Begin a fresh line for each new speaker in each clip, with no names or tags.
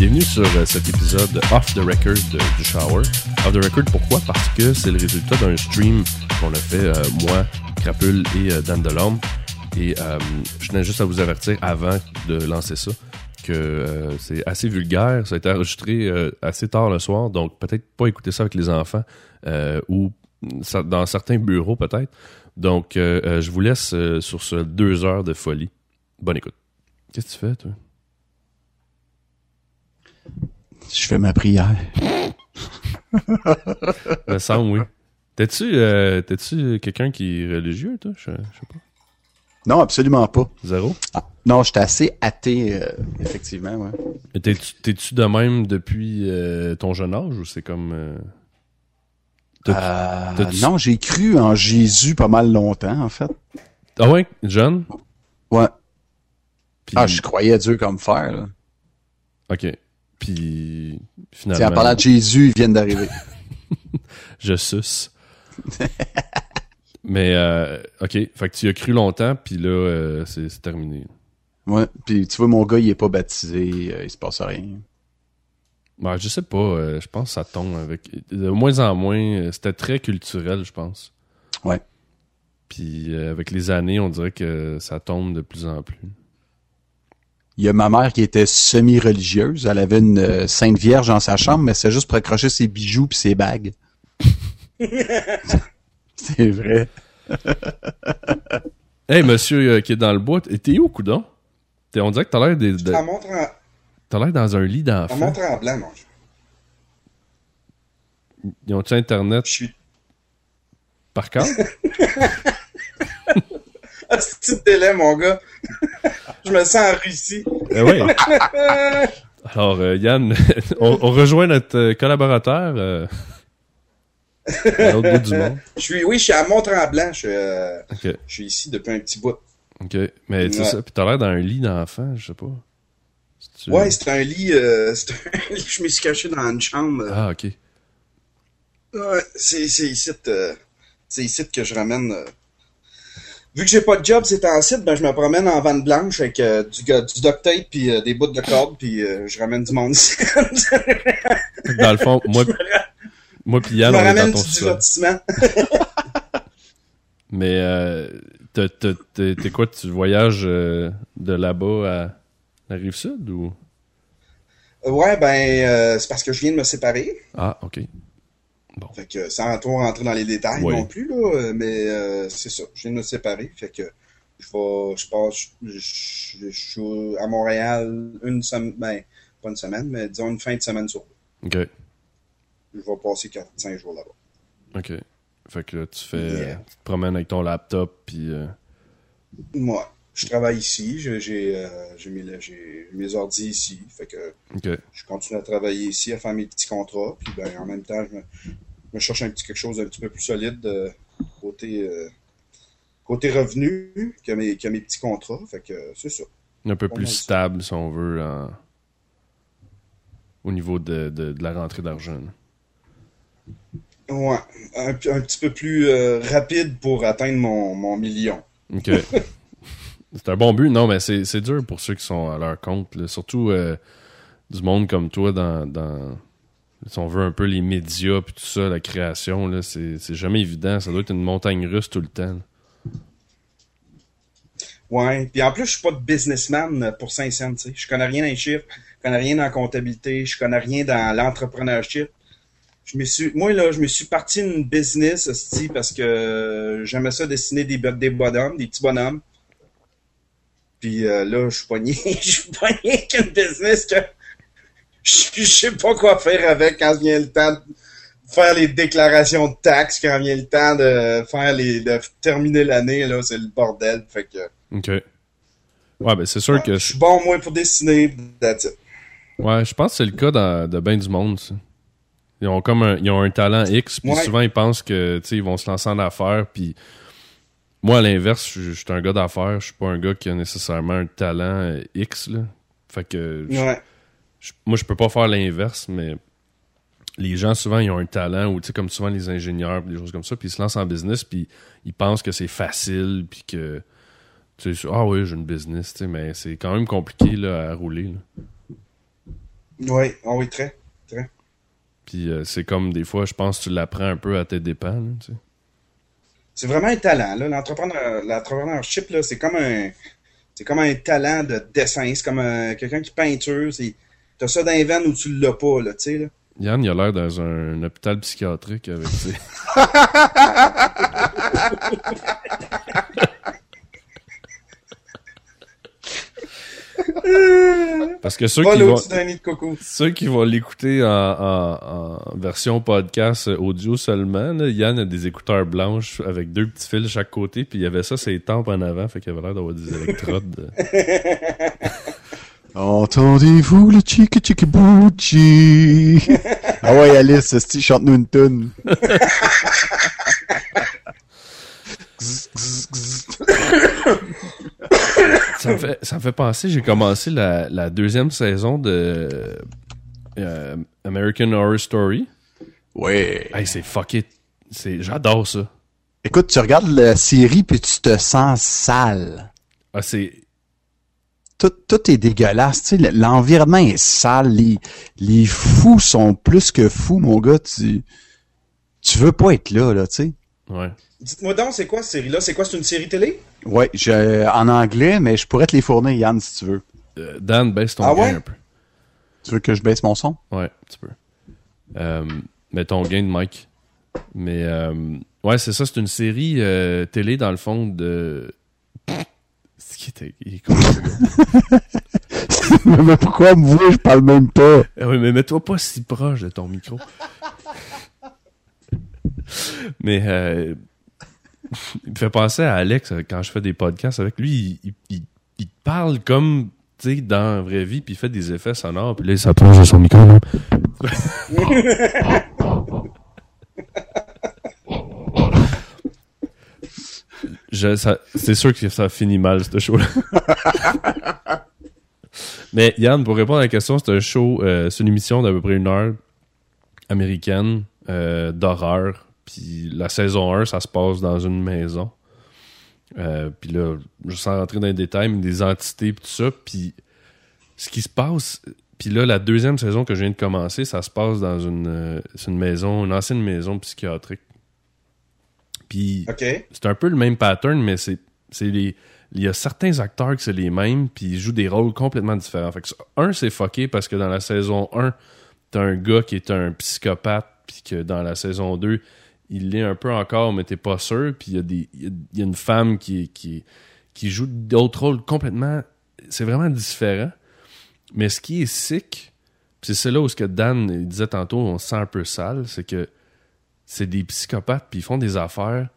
Bienvenue sur euh, cet épisode Off the Record de- du Shower. Off the Record, pourquoi? Parce que c'est le résultat d'un stream qu'on a fait, euh, moi, Crapule et euh, Dan Delorme. Et euh, je tenais juste à vous avertir avant de lancer ça que euh, c'est assez vulgaire. Ça a été enregistré euh, assez tard le soir, donc peut-être pas écouter ça avec les enfants euh, ou dans certains bureaux peut-être. Donc, euh, euh, je vous laisse euh, sur ce deux heures de folie. Bonne écoute. Qu'est-ce que tu fais, toi?
Je fais ma prière.
Me semble, oui. T'es-tu euh, t'es-tu quelqu'un qui est religieux, toi? Je, je sais pas.
Non, absolument pas.
Zéro?
Non, j'étais assez athée, euh, effectivement, ouais.
T'es-tu de même depuis euh, ton jeune âge ou c'est comme... t'as-tu-
non, j'ai cru en Jésus pas mal longtemps, en fait.
Ah ouais? Jeune?
Ouais. Ah, je croyais à Dieu comme fer, là.
OK. Puis,
Tiens, en
finalement,
parlant de Jésus, ils viennent d'arriver.
je suce. Mais, euh, OK. Fait que tu y as cru longtemps, puis là, euh, c'est terminé.
ouais. Puis tu vois, mon gars, il est pas baptisé, euh, il se passe rien.
Ben, je sais pas. je pense que ça tombe avec... De moins en moins... C'était très culturel, je pense.
Ouais.
Puis avec les années, on dirait que ça tombe de plus en plus.
Il y a ma mère qui était semi-religieuse. Elle avait une euh, Sainte Vierge dans sa chambre, mais c'est juste pour accrocher ses bijoux puis ses bagues. c'est vrai.
Hey, monsieur euh, qui est dans le bois, t'es où, coudon? T'es- On dirait que t'as l'air des- de-
En
t'as l'air dans un lit
en
d'enfant.
montrant blanc, non.
Ils ont-tu Internet?
Je suis.
par cœur?
Ah, c'est délai, mon gars. je me sens en Russie.
Eh oui. Alors, euh, Yann, on, on rejoint notre euh, collaborateur euh, à l'autre bout du monde.
Je suis, oui, je suis à Mont-Tremblant. Je, euh, je suis ici depuis un petit bout.
OK. Mais c'est
Ouais.
ça, puis t'as l'air dans un lit d'enfant, je sais pas.
Ouais, c'est un lit. Euh, c'est un lit. Je me suis caché dans une chambre.
Ah, OK.
Ouais, c'est c'est ici, euh, c'est ici que je ramène. Vu que j'ai pas de job c'est en site, ben je me promène en vanne blanche avec euh, du, du duct tape puis euh, des bouts de corde puis euh, je ramène du monde ici.
Dans le fond, moi, moi
je
Yann,
me
on est
ramène
dans ton
du divertissement.
Mais t'es quoi, tu voyages de là-bas à la rive sud ou?
Ouais, ben c'est parce que je viens de me séparer.
Ah, ok.
Fait que sans trop rentrer dans les détails
Oui.
non plus, là, euh, mais euh, c'est ça. Je viens de me séparer. Fait que je vais. Je passe. Je, je- je suis à Montréal une semaine. Ben, pas une semaine, mais disons une fin de semaine sur deux.
Ok.
Je vais passer 4-5 jours là-bas.
Ok. Fait que là, tu fais.
Yeah.
Tu te promènes avec ton laptop, puis. euh,
Moi, je travaille ici. J'ai euh, j'ai mes, ordi ici. Fait que je continue à travailler ici, à faire mes petits contrats. Puis ben, en même temps, je me, cherche un petit quelque chose d'un petit peu plus solide euh, côté, euh, côté revenu que mes, que mes petits contrats. Fait que c'est ça.
Un peu plus stable, si on veut, en- au niveau de, de, de la rentrée d'argent.
Ouais, un, petit peu plus rapide pour atteindre mon, mon million.
Ok. c'est un bon but. Non, mais c'est dur pour ceux qui sont à leur compte. Surtout euh, du monde comme toi dans, dans. Si on veut un peu les médias puis tout ça, la création, c'est jamais évident. Ça doit être une montagne russe tout le temps.
Ouais, puis en plus, je suis pas de businessman pour 5 cents, tu sais. Je connais rien dans les chiffres, je connais rien dans la comptabilité, je connais rien dans l'entrepreneurship. Je me suis, moi, là, je me suis parti d'une business, parce que j'aimais ça dessiner des, des bonhommes, des petits bonhommes. Puis euh, là, je suis pogné, je suis pogné avec une business que je, je sais pas quoi faire avec quand vient le temps de faire les déclarations de taxes, quand vient le temps de faire les, de terminer l'année, là, c'est le bordel. Fait que,
Ok. Ouais, ben c'est sûr que.
je suis bon, moi, pour dessiner. That's it.
Ouais, je pense que c'est le cas dans, de bien du monde, ça. Ils ont comme un, ils ont un talent X, puis
Ouais.
souvent ils pensent que ils vont se lancer en affaires, puis moi à l'inverse, je je suis un gars d'affaires, je suis pas un gars qui a nécessairement un talent euh, X là. Fait que je-
Ouais.
je- moi je peux pas faire l'inverse, mais les gens souvent ils ont un talent ou tu sais comme souvent les ingénieurs des choses comme ça, puis ils se lancent en business puis ils pensent que c'est facile puis que tu sais ah oui, j'ai une business, tu sais mais c'est quand même compliqué là à rouler. là.
Oui, oh oui, très. très.
Puis euh, c'est comme des fois, je pense que tu l'apprends un peu à tes dépens. tu sais.
C'est vraiment un talent. là. L'entrepreneur, l'entrepreneurship, là, c'est comme un, c'est comme un talent de dessin. C'est comme un- quelqu'un qui peinture. T'as ça dans les veines ou tu l'as pas, là, tu sais, là.
Yann, il a l'air dans un, hôpital psychiatrique avec ses... Parce que ceux qui, vont, ceux qui l'écouter en, en- en version podcast euh, audio seulement, là, Yann a des écouteurs blanches avec deux petits fils de chaque côté, puis il y avait ça, ses tempes en avant, fait qu'il avait l'air d'avoir des électrodes.
Entendez-vous le chicky chicky bouchi? ah ouais, Alice, esti, chante-nous une tune.
ça, me fait, ça me fait penser, j'ai commencé la, la deuxième saison de euh, American Horror Story.
Ouais.
Hey, c'est fucké. C'est, j'adore ça.
Écoute, tu regardes la série puis tu te sens sale.
Ah, c'est,
Tout, tout est dégueulasse, tu sais, l'environnement est sale, les, les fous sont plus que fous, mon gars, tu, tu veux pas être là, là, tu sais.
ouais.
Dites-moi donc, c'est quoi cette série-là? C'est quoi? C'est une série télé?
Ouais, je, en anglais, mais je pourrais te les fournir, Yann, si tu veux.
Euh, Dan, baisse ton
Ah
gain
ouais?
un peu.
Tu veux que je baisse mon son?
Ouais, tu peux. Euh, mais ton gain de mic. Mais, euh, ouais, c'est ça, c'est une série euh, télé, dans le fond, de... Ce qui était... il est con, ce gars.
mais pourquoi moi, je parle même pas?
Ah oui, mais mets-toi pas si proche de ton micro. mais euh, il me fait penser à Alex euh, quand je fais des podcasts avec lui. Il, parle comme dans la vraie vie, puis il fait des effets sonores, puis là il s'approche de son micro. ça- c'est sûr que ça finit mal, ce show-là. Mais Yann, pour répondre à la question, c'est un show, euh, c'est une émission d'à peu près une heure américaine euh, d'horreur. Puis la saison 1, ça se passe dans une maison. Euh, puis là, je sans rentrer dans les détails, mais des entités puis tout ça. Puis ce qui se passe, puis là, la deuxième saison que je viens de commencer, ça se passe dans une, euh, une maison, une ancienne maison psychiatrique. Puis c'est un peu le même pattern, mais c'est c'est les il y a certains acteurs que c'est les mêmes puis ils jouent des rôles complètement différents. Fait que un c'est fucké parce que dans la saison 1, t'as un gars qui est un psychopathe puis que dans la saison 2, il l'est un peu encore mais t'es pas sûr puis il y a des il y une femme qui qui joue d'autres rôles complètement c'est vraiment différent. Mais ce qui est sick, c'est là où ce que Dan disait tantôt, on se sent un peu sale, c'est que c'est des psychopathes puis ils font des affaires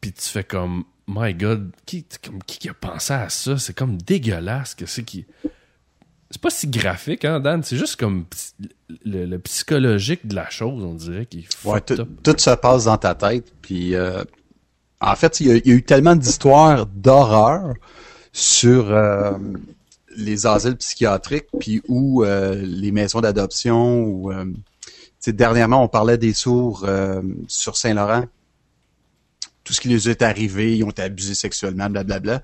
puis tu fais comme my god qui comme qui a pensé à ça? C'est comme dégueulasse que c'est qui c'est pas si graphique hein Dan c'est juste comme le, le psychologique de la chose on dirait qui est
Ouais, tout, se passe dans ta tête. Puis, euh, en fait, il y, a, il y a eu tellement d'histoires d'horreur sur euh, les asiles psychiatriques, puis où euh, les maisons d'adoption. Ou, dernièrement, on parlait des sourds sur Saint-Laurent. Tout ce qui les est arrivé, ils ont été abusés sexuellement, blablabla. Fait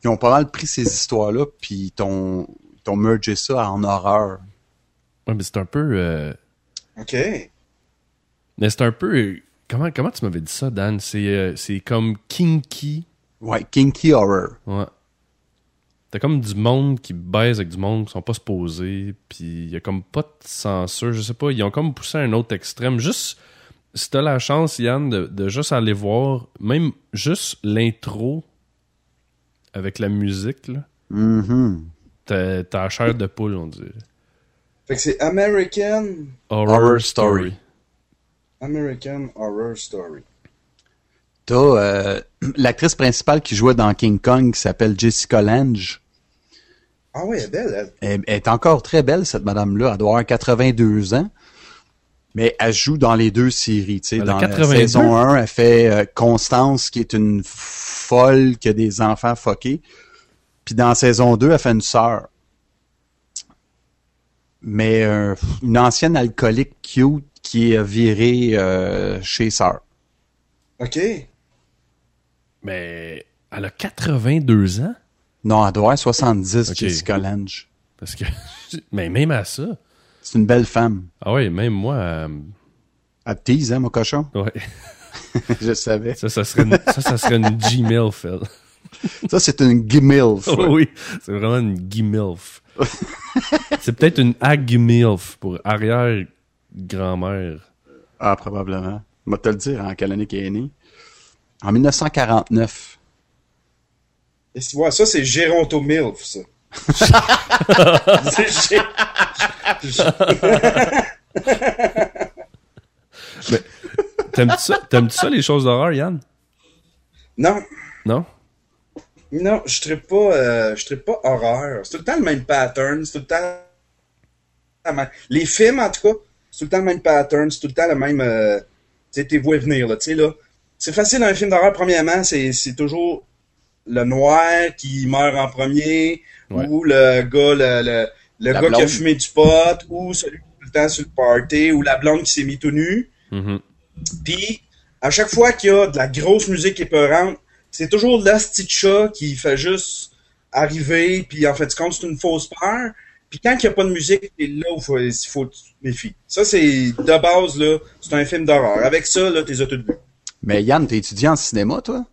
qu'ils ont pas mal pris ces histoires-là, puis ils t'ont ils t'ont mergé ça en horreur.
ouais mais c'est un peu euh,
OK.
mais c'est un peu comment comment tu m'avais dit ça Dan? C'est euh, c'est comme kinky
Ouais, kinky horror.
Ouais. T'as comme du monde qui baise avec du monde qui sont pas supposés, puis il y a comme pas de censure, je sais pas, ils ont comme poussé à un autre extrême. Juste, si t'as la chance, Yann, de, de juste aller voir, même juste l'intro avec la musique, là,
Mhm.
t'as t'as la chair de poule, on dirait.
Fait que c'est American,
Horror,
Horror
Story.
Story.
American Horror Story.
T'as euh, l'actrice principale qui jouait dans King Kong qui s'appelle Jessica Lange.
Ah ouais, elle est belle, elle.
Elle, elle est encore très belle, cette madame-là. Elle doit avoir 82 ans. Mais elle joue dans les deux séries. tu sais. Dans la
82?
saison 1, elle fait euh, Constance, qui est une folle qui a des enfants fuckés. Puis dans la saison 2, elle fait une sœur. Mais euh, une ancienne alcoolique cute qui est virée euh, chez sœur.
OK.
Mais elle a 82 ans?
Non, elle doit avoir 70,
Ok.
Jessica Lange.
Parce que, mais même à ça.
C'est une belle femme.
Ah ouais, même moi, euh,
Elle te tease, hein, mon cochon?
ouais.
Je savais.
Ça, ça serait une, ça, ça serait une Gmail, Phil.
Ça, c'est une gimilf.
Oh oui, c'est vraiment une Gimilf. c'est peut-être une Agmilf pour arrière-grand-mère.
Ah, probablement. Je vais te le dire en quelle année qu'elle est née. En 1949.
Et tu vois, ça, c'est Géronto Milf, ça. C'est
T'aimes-tu ça, t'aimes-tu ça, les choses d'horreur, Yann?
Non,
Non?
non, je serais pas, euh, je pas horreur. C'est tout le temps le même pattern, c'est tout le temps Les films, en tout cas, c'est tout le temps le même pattern, c'est tout le temps le même, euh, tu sais, t'es voué venir, là, tu sais, là. C'est facile un film d'horreur, premièrement, c'est, c'est toujours le noir qui meurt en premier,
Ouais.
ou le gars, le, le, le
La
gars qui a fumé du pot, ou celui qui est tout le temps sur le party, ou la blonde qui s'est mis tout nu.
Mhm.
Puis, à chaque fois qu'il y a de la grosse musique épeurante, c'est toujours l'asti de chat qui fait juste arriver, puis en fait, compte, c'est une fausse peur. Puis quand il n'y a pas de musique, c'est là où il faut, que tu te méfies. Ça, c'est de base, là, c'est un film d'horreur. Avec ça, là, t'es toutes vues.
Mais Yann, t'es étudiant en cinéma, toi?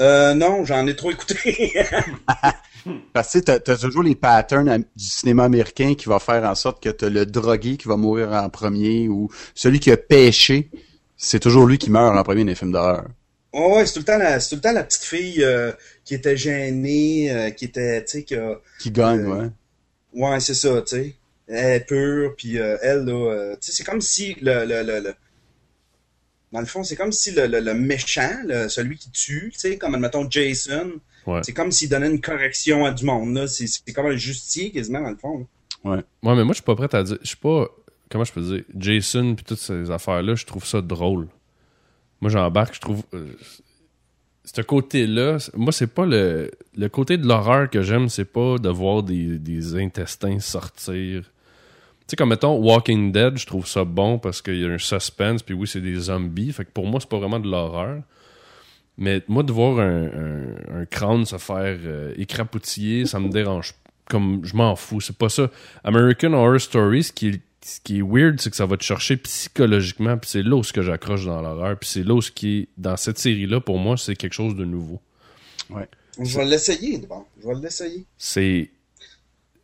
Euh, non, j'en ai trop écouté.
Parce que tu t'as toujours les patterns du cinéma américain qui va faire en sorte que t'as le drogué qui va mourir en premier ou celui qui a pêché, c'est toujours lui qui meurt en premier dans les films d'horreur.
ouais, ouais, c'est tout le temps la, c'est tout le temps la petite fille euh, qui était gênée, euh, qui était, tu sais, qui a,
Qui gagne,
Euh,
ouais.
Ouais, c'est ça, tu sais. Elle est pure, puis euh, elle, là, tu sais, c'est comme si le, le, le, le- Dans le fond, c'est comme si le, le, le méchant, le- celui qui tue, tu sais, comme, admettons, Jason,
Ouais.
c'est comme s'il donnait une correction à du monde. C'est comme un justicier, quasiment, dans le fond. là.
Ouais, mais moi, je suis pas prêt à dire. Je suis pas. Comment je peux dire Jason puis toutes ces affaires-là, je trouve ça drôle. Moi, j'embarque, je trouve. euh, ce côté-là, moi, c'est pas le. Le côté de l'horreur que j'aime, c'est pas de voir des, des intestins sortir. Tu sais, comme mettons Walking Dead, je trouve ça bon parce qu'il y a un suspense, puis oui, c'est des zombies. Fait que pour moi, c'est pas vraiment de l'horreur. Mais moi, de voir un, un- un crâne se faire euh, écrapoutiller, ça me dérange. Comme, je m'en fous, c'est pas ça. American Horror Story, ce qui est, ce qui est weird, c'est que ça va te chercher psychologiquement, puis c'est là où ce que j'accroche dans l'horreur, puis c'est là où ce qui est, dans cette série-là, pour moi, c'est quelque chose de nouveau.
Je vais l'essayer, bon. Je vais l'essayer.
C'est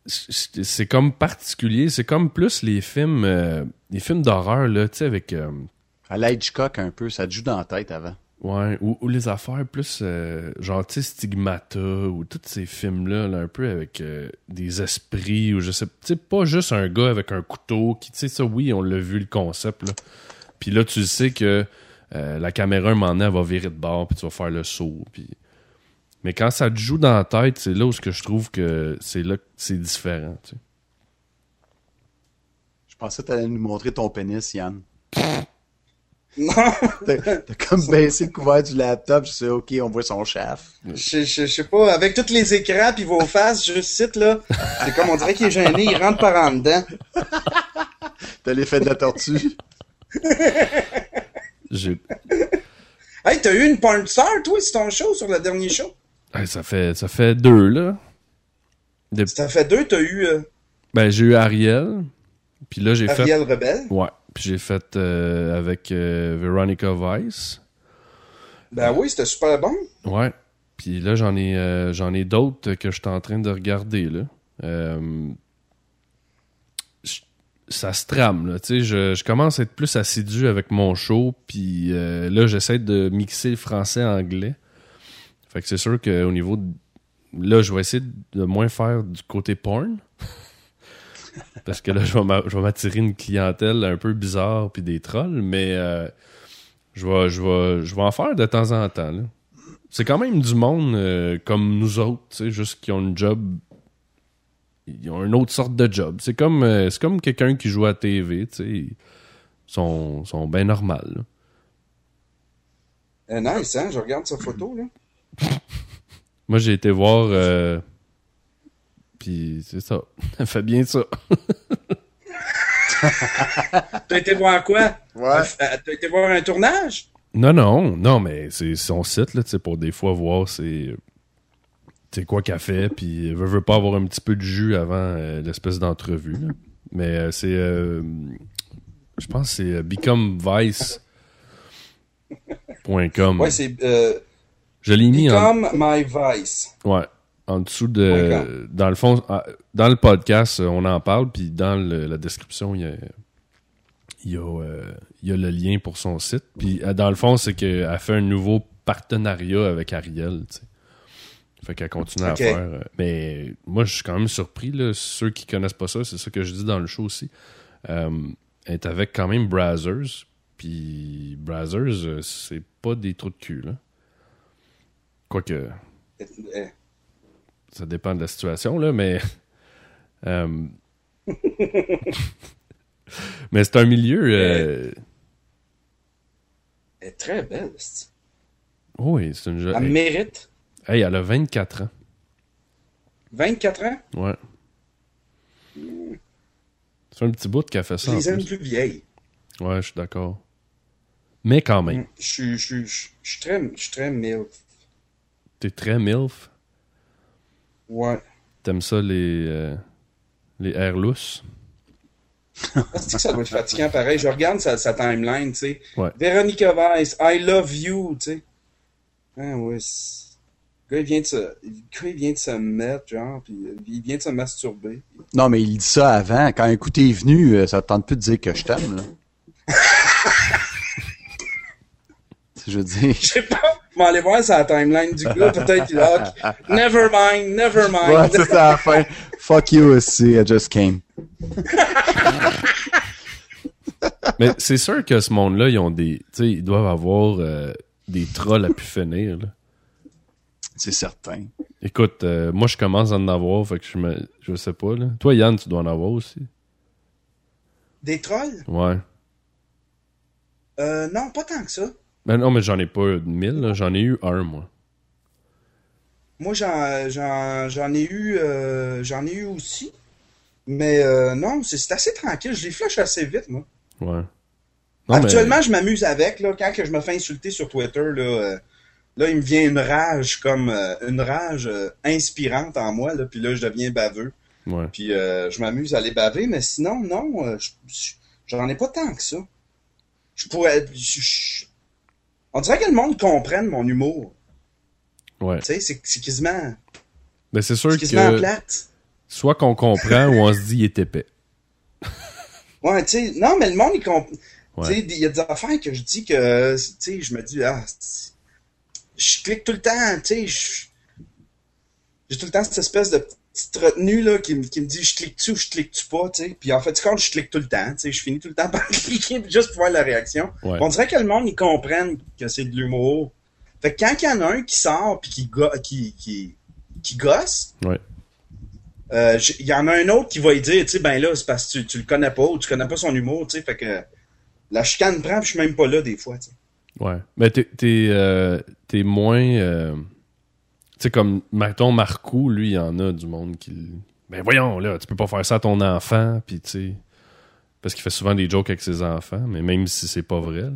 c'est c'est comme particulier, c'est comme plus les films euh, les films d'horreur là, tu sais avec euh,
À la Hitchcock un peu, ça te joue dans la tête avant.
Ouais, ou, ou les affaires plus euh, genre, tu sais, Stigmata, ou tous ces films-là, là, un peu avec euh, des esprits, ou je sais, tu sais, pas juste un gars avec un couteau, qui, tu sais, ça, oui, on l'a vu le concept, là. Puis là, tu sais que euh, la caméra, un moment donné, elle va virer de bord, puis tu vas faire le saut, puis... Mais quand ça te joue dans la tête, c'est là où ce que je trouve que c'est là que c'est différent, tu sais.
Je pensais que t'allais nous montrer ton pénis, Yann.
Non,
T'as, comme baissé le couvert du laptop, je sais, ok, on voit son chef.
je, je, je sais pas, avec tous les écrans pis vos faces, juste cite, là, c'est comme on dirait qu'il est gêné, il rentre par en dedans.
T'as l'effet de la tortue.
J'ai...
Hey, t'as eu une porn star, toi, c'est ton show, sur le dernier show?
Hey, ça fait ça fait deux, là. De-
Ça fait deux, t'as eu euh,
Ben, j'ai eu Ariel, puis là, j'ai fait...
Ariel Rebelle?
Ouais. Puis j'ai fait euh, avec euh, Veronica Vice.
Ben oui, c'était super bon.
Ouais. Puis là, j'en ai, euh, j'en ai d'autres que je suis en train de regarder, là. Ça se trame, là. Tu sais, je, je commence à être plus assidu avec mon show, puis là, j'essaie de mixer le français-anglais. Fait que c'est sûr qu'au niveau... de- Là, je vais essayer de moins faire du côté porn. Parce que là, je vais m'attirer une clientèle un peu bizarre puis des trolls, mais euh, je, vais, je, vais, je vais en faire de temps en temps. C'est quand même du monde euh, comme nous autres, tu sais, juste qui ont une job. Ils ont une autre sorte de job. C'est comme, euh, c'est comme quelqu'un qui joue à TV, tu sais. Ils sont, sont bien normales.
nice, hein? Je regarde sa photo, là.
Moi, j'ai été voir. Euh, puis c'est ça. Elle fait bien ça.
T'as été voir quoi?
Ouais.
Euh, T'as été voir un tournage?
Non, non, non, mais c'est son site, là, tu sais, pour des fois voir sais quoi qu'elle fait, puis elle veut, veut pas avoir un petit peu de jus avant euh, l'espèce d'entrevue. là. Mais euh, c'est. euh, je pense que c'est euh, becomevice.com.
Ouais, c'est euh,
je l'ai mis en.
Become My Vice.
Ouais. En dessous de. Dans le fond, ah, dans le podcast, euh, on en parle, puis dans le- la description, il y a. Il y, a, euh, il y a le lien pour son site. Puis, euh, dans le fond, c'est qu'elle fait un nouveau partenariat avec Ariel. tu sais. Fait qu'elle continue à faire. mais moi, je suis quand même surpris. Là, ceux qui connaissent pas ça, c'est ça que je dis dans le show aussi. Euh, elle est avec quand même Brazzers. Puis, Brazzers, c'est pas des trous de cul. Là. Quoique ça dépend de la situation, là, mais. euh, mais c'est un milieu. euh,
Elle est très belle. c'est-
Oui, c'est une jeune.
Elle mérite
hey, elle a 24 ans.
24 ans?
Ouais. C'est un petit bout qu'elle fait ça.
Je les aime
plus.
vieilles.
Ouais, je suis d'accord. Mais quand même,
je suis très, je suis très milf.
t'es très MILF?
Ouais.
T'aimes ça les. euh, les airs lousses?
Que ça doit être fatigant pareil? Je regarde sa, sa timeline, tu sais.
Ouais.
Véronica Weiss, I love you, tu sais. Ah ouais. Le gars, il vient de se, le gars, il vient de se mettre, genre, puis il vient de se masturber.
Non, mais il dit ça avant. Quand un coup t'es venu, euh, ça te tente plus de dire que je t'aime, là. je veux dire.
Je sais pas. Je vais aller voir sa timeline du gars. Peut-être qu'il a. Never mind, never mind.
Ouais, c'est ça à la fin. Fuck you aussi, I just came.
Mais c'est sûr que ce monde-là, ils ont des. Tu sais, ils doivent avoir euh, des trolls à pu finir, là.
C'est certain.
Écoute, euh, moi je commence à en avoir, fait que je me. Je sais pas, là. Toi, Yann, tu dois en avoir aussi.
Des trolls?
Ouais.
Euh, non, pas tant que ça.
Ben non, mais j'en ai pas mille, là. j'en ai eu un, moi.
Moi, j'en, j'en, j'en ai eu, euh, j'en ai eu aussi. Mais euh, non, c'est, c'est assez tranquille. Je les flush assez vite, moi.
Ouais. Non,
Actuellement, je m'amuse avec. Là, quand que je me fais insulter sur Twitter, là, euh, là il me vient une rage comme euh, une rage inspirante en moi. Là, puis là, je deviens baveux.
Ouais.
Puis euh, je m'amuse à les baver. Mais sinon, non, je- je- j'en ai pas tant que ça. Je pourrais... je- je- on dirait que le monde comprenne mon humour.
Ouais.
Tu sais, c'est, c'est quasiment,
Ben c'est sûr
c'est quasiment
que.
plate.
Soit qu'on comprend ou on se dit il est épais.
Ouais, tu sais, non, mais le monde, il comprend.
Ouais.
Tu sais, il y a des affaires que je dis que, tu sais, je me dis, ah, je clique tout le temps, tu sais, j'ai tout le temps cette espèce de petite retenue, là, qui, me- qui me dit, je clique-tu ou je clique-tu pas, tu sais. Puis en fait, quand je clique tout le temps, tu sais, je finis tout le temps par cliquer juste pour voir la réaction.
Ouais.
On dirait que le monde, ils comprennent que c'est de l'humour. Fait que quand il y en a un qui sort puis qui, go- qui, qui, qui gosse,
Ouais.
euh, il y en a un autre qui va lui dire, tu sais, ben là, c'est parce que tu, tu le connais pas ou tu connais pas son humour, tu sais, fait que la chicane prend puis je suis même pas là des fois, tu sais.
Ouais. Mais t'es, t'es, euh, moins. euh, sais, comme, mettons, Marcou, lui, il y en a du monde qui. Ben voyons, là, tu peux pas faire ça à ton enfant, puis tu sais. Parce qu'il fait souvent des jokes avec ses enfants, mais même si c'est pas vrai, là.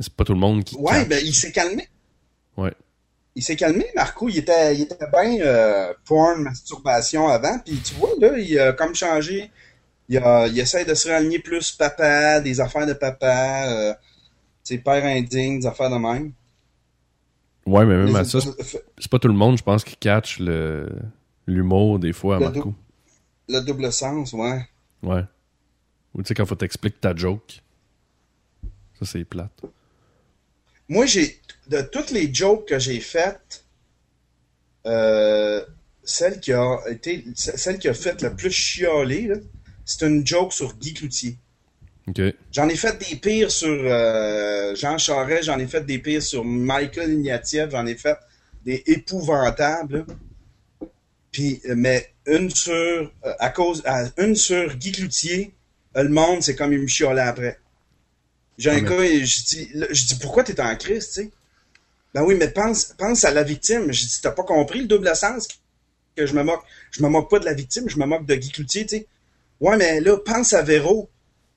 C'est pas tout le monde qui.
Ouais, ben il s'est calmé.
Ouais.
Il s'est calmé, Marco. Il était, il était bien euh, porn, masturbation avant. Puis tu vois, là, il a comme changé. Il, a, il essaie de se réaligner plus papa, des affaires de papa, euh, tu sais, père indigne, des affaires de même.
Ouais, mais même
Les-
à ça, c'est pas tout le monde, je pense, qui catch le l'humour des fois à
Le
Marco.
Le double sens, ouais.
Ouais. Ou tu sais, quand faut t'expliquer ta joke. Ça, c'est plate.
Moi, j'ai de toutes les jokes que j'ai faites, euh, celle qui a été celle qui a fait le plus chialer, c'est une joke sur Guy Cloutier. J'en ai fait des pires sur euh, Jean Charest, j'en ai fait des pires sur Michael Ignatieff, j'en ai fait des épouvantables. Puis, euh, mais une sur euh, à cause à- une sur Guy Cloutier, le monde c'est comme il me chialait après. J'ai un
Ah, mais-
gars, et je dis, je dis pourquoi t'es en crise, tu sais? Ben oui, mais pense, pense à la victime. Je dis, t'as pas compris le double sens que je me moque. Je me moque pas de la victime, je me moque de Guy Cloutier, tu sais. Ouais, mais là, pense à Véro.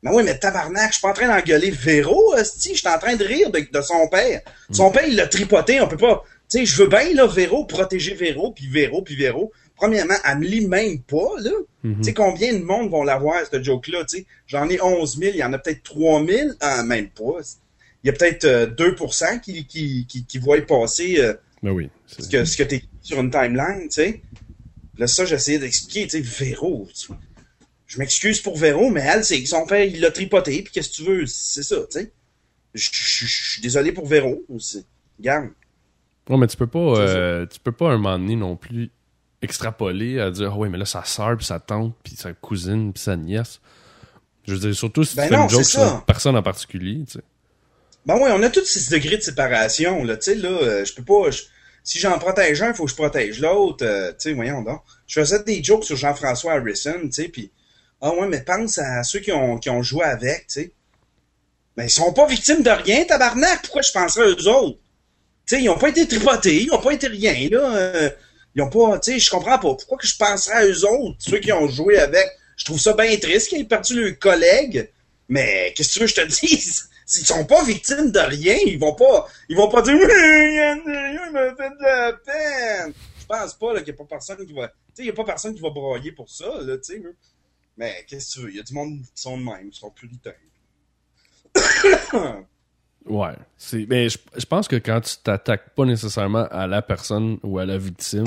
Ben oui, mais tabarnak, je suis pas en train d'engueuler Véro, hostie. Je suis en train de rire de, de son père. Son père, il l'a tripoté, on peut pas... Tu sais, je veux bien, là, Véro, protéger Véro, puis Véro, puis Véro. Premièrement, elle me lit même pas, là.
Mhm.
Tu sais, combien de monde vont l'avoir, cette joke-là, tu sais? J'en ai 11 000, il y en a peut-être 3 000, ah, même pas. Il y a peut-être euh, 2% qui, qui, qui, qui voient passer euh,
Ben oui.
ce que, ce que t'es sur une timeline, tu sais. Là, ça, j'essayais d'expliquer, tu sais, Véro. tu- Je m'excuse pour Véro, mais elle, c'est que son père, il l'a tripoté, puis qu'est-ce que tu veux? C'est ça, tu sais. Je suis désolé pour Véro. c'est- Regarde.
Ouais, mais tu peux pas, euh, tu peux pas un moment donné non plus extrapoler à dire, ah ouais, mais là, sa soeur, puis sa tante, puis sa cousine, puis sa nièce. Je veux dire, surtout si
Ben
tu fais
non,
une joke sur une personne en particulier, tu sais.
Ben ouais, on a tous ces degrés de séparation, là, tu sais, là, euh, je peux pas, si j'en protège un, il faut que je protège l'autre, euh, tu sais, voyons donc. Je faisais des jokes sur Jean-François Harrison, tu sais, puis ah ouais, mais pense à ceux qui ont, qui ont joué avec, tu sais. Ben, ils sont pas victimes de rien, tabarnak, pourquoi je penserais à eux autres? Tu sais, ils ont pas été tripotés, ils ont pas été rien, là, euh, ils ont pas, tu sais, je comprends pas, pourquoi que je penserais à eux autres, ceux qui ont joué avec? Je trouve ça bien triste qu'ils aient perdu leur collègue, mais qu'est-ce que tu veux que je te dise? S'ils sont pas victimes de rien, ils vont pas, ils vont pas dire, il m'a fait de la peine. Je pense pas, là, qu'il y a pas personne qui va, tu sais, il y a pas personne qui va broyer pour ça, là, tu sais. Mais qu'est-ce que tu veux? Il y a du monde qui sont de même, qui sont puritains.
Ouais. Mais je, je pense que quand tu t'attaques pas nécessairement à la personne ou à la victime,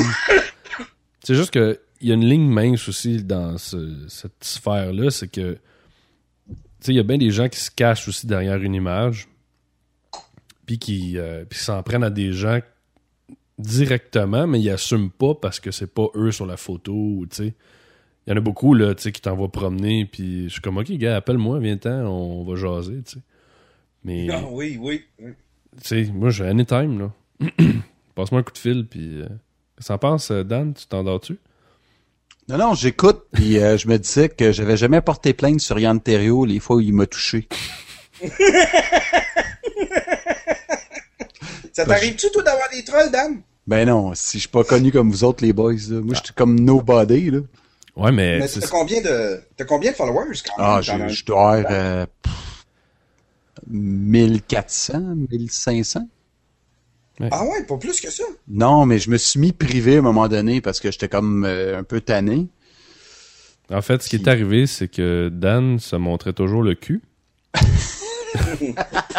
c'est juste que il y a une ligne mince aussi dans ce- cette sphère-là, c'est que tu sais, il y a bien des gens qui se cachent aussi derrière une image, puis qui euh, s'en prennent à des gens directement, mais ils assument pas parce que c'est pas eux sur la photo, tu sais. Il y en a beaucoup là, tu sais, qui t'envoient promener, puis je suis comme ok gars, appelle-moi, viens-t'en, on va jaser, tu sais. Mais
Ah oui, oui.
tu sais, moi, j'ai anytime, là. Passe-moi un coup de fil, puis... Euh, t'en penses, euh, Dan? Tu t'endors-tu?
Non, non, j'écoute, puis euh, je me disais que j'avais jamais porté plainte sur Yann Terriot les fois où il m'a touché.
Ça t'arrive-tu, toi, d'avoir des trolls, Dan?
Ben non, si je suis pas connu comme vous autres, les boys, là. moi, je suis comme nobody, là.
Ouais, mais...
Mais
c'est-
t'as combien de, t'as combien de followers, quand même?
Ah, je, dois avoir euh, pff, 1400, 1500.
Ah ouais, pas plus que ça.
Non, mais je me suis mis privé à un moment donné parce que j'étais comme euh, un peu tanné.
En fait, ce qui est arrivé, c'est que Dan se montrait toujours le cul.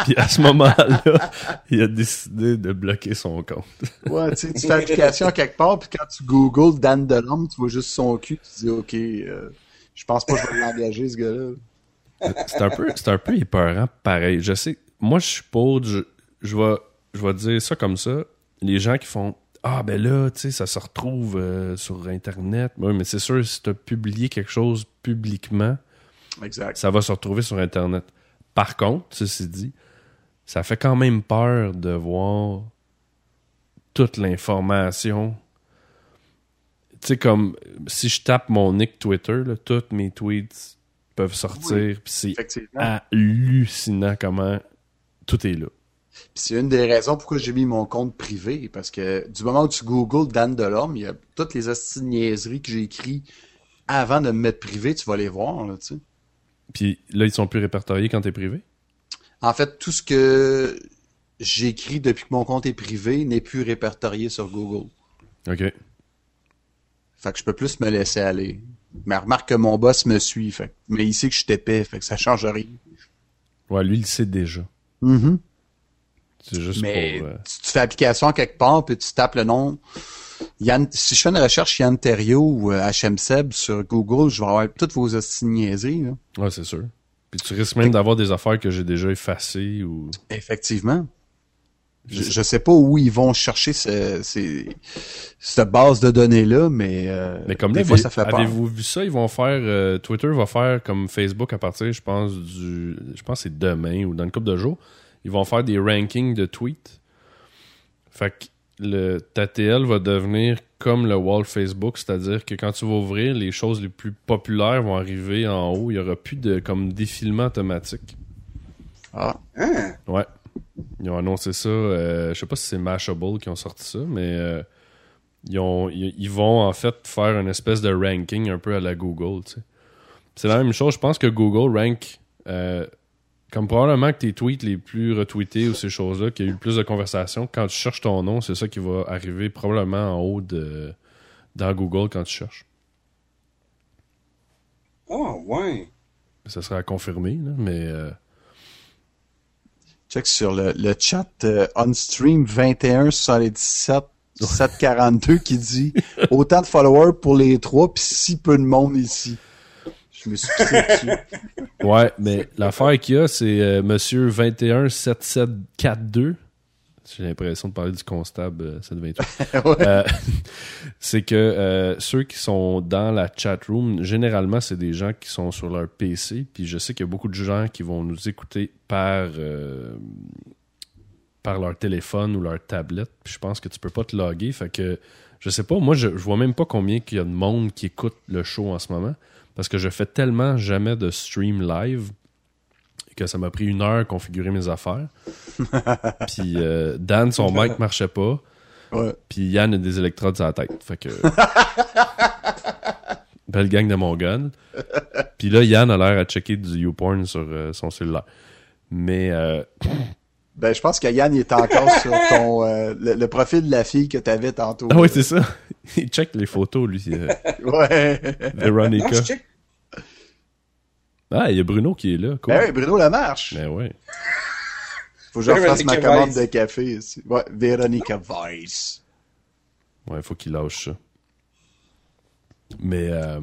puis à ce moment-là, il a décidé de bloquer son compte.
Ouais, tu sais, tu fais application quelque part, puis quand tu googles Dan Delhomme, tu vois juste son cul, tu dis, OK, euh, je pense pas que je vais l'engager, ce gars-là.
C'est un peu, c'est un peu épeurant, pareil. Je sais, moi, je suis pour, je, je vais, je vais dire ça comme ça. Les gens qui font, ah, ben là, tu sais, ça se retrouve euh, sur Internet. Oui, mais c'est sûr, si tu as publié quelque chose publiquement,
Exact.
ça va se retrouver sur Internet. Par contre, ceci dit, ça fait quand même peur de voir toute l'information. Tu sais, comme si je tape mon nick Twitter, là, tous mes tweets peuvent sortir. c'est hallucinant comment tout est là.
C'est une des raisons pourquoi j'ai mis mon compte privé, parce que du moment où tu googles Dan Delhomme, il y a toutes les niaiseries que j'ai écrites avant de me mettre privé, tu vas les voir, là, tu sais.
Puis là, ils sont plus répertoriés quand t'es privé?
En fait, tout ce que j'écris depuis que mon compte est privé n'est plus répertorié sur Google.
OK.
Fait que je peux plus me laisser aller. Mais remarque que mon boss me suit, fait mais il sait que je suis épais, fait que ça change rien.
Ouais, lui, il le sait déjà.
Mhm.
C'est juste
Mais
pour... euh,
tu, tu fais application quelque part, puis tu tapes le nom. Yann, si je fais une recherche Yann Terrio ou euh, HM Seb sur Google, je vais avoir toutes vos niaiseries, là.
Ouais, c'est sûr. Puis tu risques même d'avoir des affaires que j'ai déjà effacées ou...
Effectivement. Je, je sais pas où ils vont chercher ce, ces- cette base de données-là, mais, euh,
Mais comme
des
là,
fois, ça fait peur.
avez-vous vu ça? Ils vont faire... euh, Twitter va faire comme Facebook à partir, je pense, du... Je pense que c'est demain ou dans une couple de jours. Ils vont faire des rankings de tweets. Fait que le TTL va devenir comme le wall Facebook, c'est-à-dire que quand tu vas ouvrir, les choses les plus populaires vont arriver en haut. Il y aura plus de comme défilement automatique.
Ah,
Hein?
Ouais. Ils ont annoncé ça. euh, je sais pas si c'est Mashable qui ont sorti ça, mais euh, ils, ont, ils, ils vont en fait faire une espèce de ranking un peu à la Google. tu sais. C'est la même chose. Je pense que Google rank euh, Comme probablement que tes tweets les plus retweetés ou ces choses-là, qui a eu le plus de conversations, quand tu cherches ton nom, c'est ça qui va arriver probablement en haut de dans Google quand tu cherches.
Oh, ouais.
Ça sera à confirmer, là, mais euh,
Check sur le, le chat euh, OnStream 21 77 742 qui dit autant de followers pour les trois puis si peu de monde ici. Je me suis pissé dessus.
Ouais, mais l'affaire qu'il y a, c'est euh, Monsieur 217742. J'ai l'impression de parler du constable euh, 728.
Ouais.
Euh, c'est que euh, ceux qui sont dans la chat room, généralement, c'est des gens qui sont sur leur PC. Puis je sais qu'il y a beaucoup de gens qui vont nous écouter par euh, par leur téléphone ou leur tablette. Puis je pense que tu peux pas te loguer. Fait que je sais pas. Moi, je, je vois même pas combien qu'il y a de monde qui écoute le show en ce moment parce que je fais tellement jamais de stream live que ça m'a pris une heure à configurer mes affaires. Puis euh, Dan, son mic marchait pas.
Ouais.
Puis Yann a des électrodes sur la tête. Fait que. Belle gang de mon gun. Puis là, Yann a l'air à checker du YouPorn sur euh, son cellulaire. Mais euh,
Ben, je pense que Yann il est encore sur ton euh, le, le profil de la fille que t'avais tantôt.
Ah oui, c'est ça. Il check les photos, lui. euh,
Ouais.
Veronica.
check.
Ah, il y a Bruno qui est là. Cool.
Ben oui, Bruno Lamarche.
Mais ouais.
Faut que je refasse ma commande
Weiss.
de café ici. Ouais, Véronica Weiss.
Ouais, faut qu'il lâche ça. Mais, euh,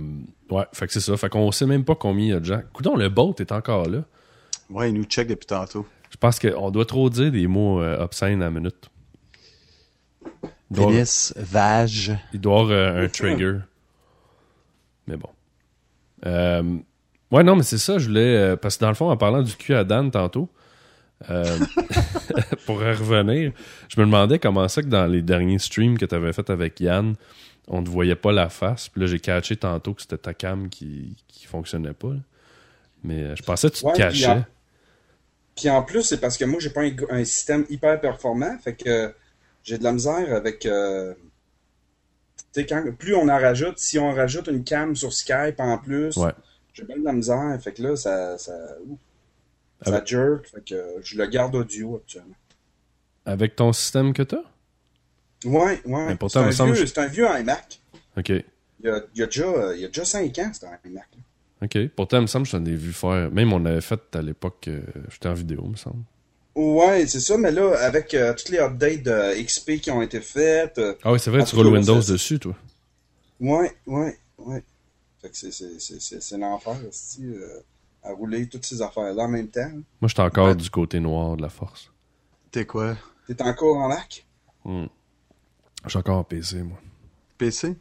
ouais, fait que c'est ça. Fait qu'on sait même pas combien il y a de gens. Coudon, le boat est encore là.
Ouais, il nous check depuis tantôt.
Je pense qu'on doit trop dire des mots euh, obscènes à la minute. Il doit,
Pénis, vage.
il doit avoir euh, un trigger. Mais bon. Euh, ouais, non, mais c'est ça, je voulais. euh, parce que dans le fond, en parlant du cul à Dan tantôt, euh, pour revenir, je me demandais comment ça que dans les derniers streams que tu avais fait avec Yann, on ne voyait pas la face. Puis là, j'ai catché tantôt que c'était ta cam qui, qui fonctionnait pas. là. Mais je pensais que tu
Ouais,
te cachais.
Puis en plus, c'est parce que moi, j'ai pas un, un système hyper performant. Fait que j'ai de la misère avec. euh, tu sais, quand, plus on en rajoute, si on rajoute une cam sur Skype en plus,
Ouais.
j'ai bien de la misère. Fait que là, ça. ça, ouf, ça
Avec-
jerk. Fait que je le garde audio actuellement.
Avec ton système que t'as?
Ouais, ouais. C'est, un
semble-
vieux, c'est un vieux iMac.
OK.
Il y a, il y a déjà, il y a déjà 5 ans, c'est un iMac. là.
OK. Pourtant, il me semble que je t'en ai vu faire. Même on avait fait à l'époque, euh, j'étais en vidéo, il me semble.
Ouais, c'est ça, mais là, avec euh, toutes les updates de XP qui ont été faites, euh,
Ah oui, c'est vrai, tu roules Windows dessus, toi.
Ouais, ouais, ouais. Fait que c'est, l'enfer, euh, à rouler toutes ces affaires-là en même temps.
Moi, j'étais encore
Ouais.
du côté noir de la force.
T'es quoi?
T'es encore en lac?
Je suis encore en PC, moi.
PC?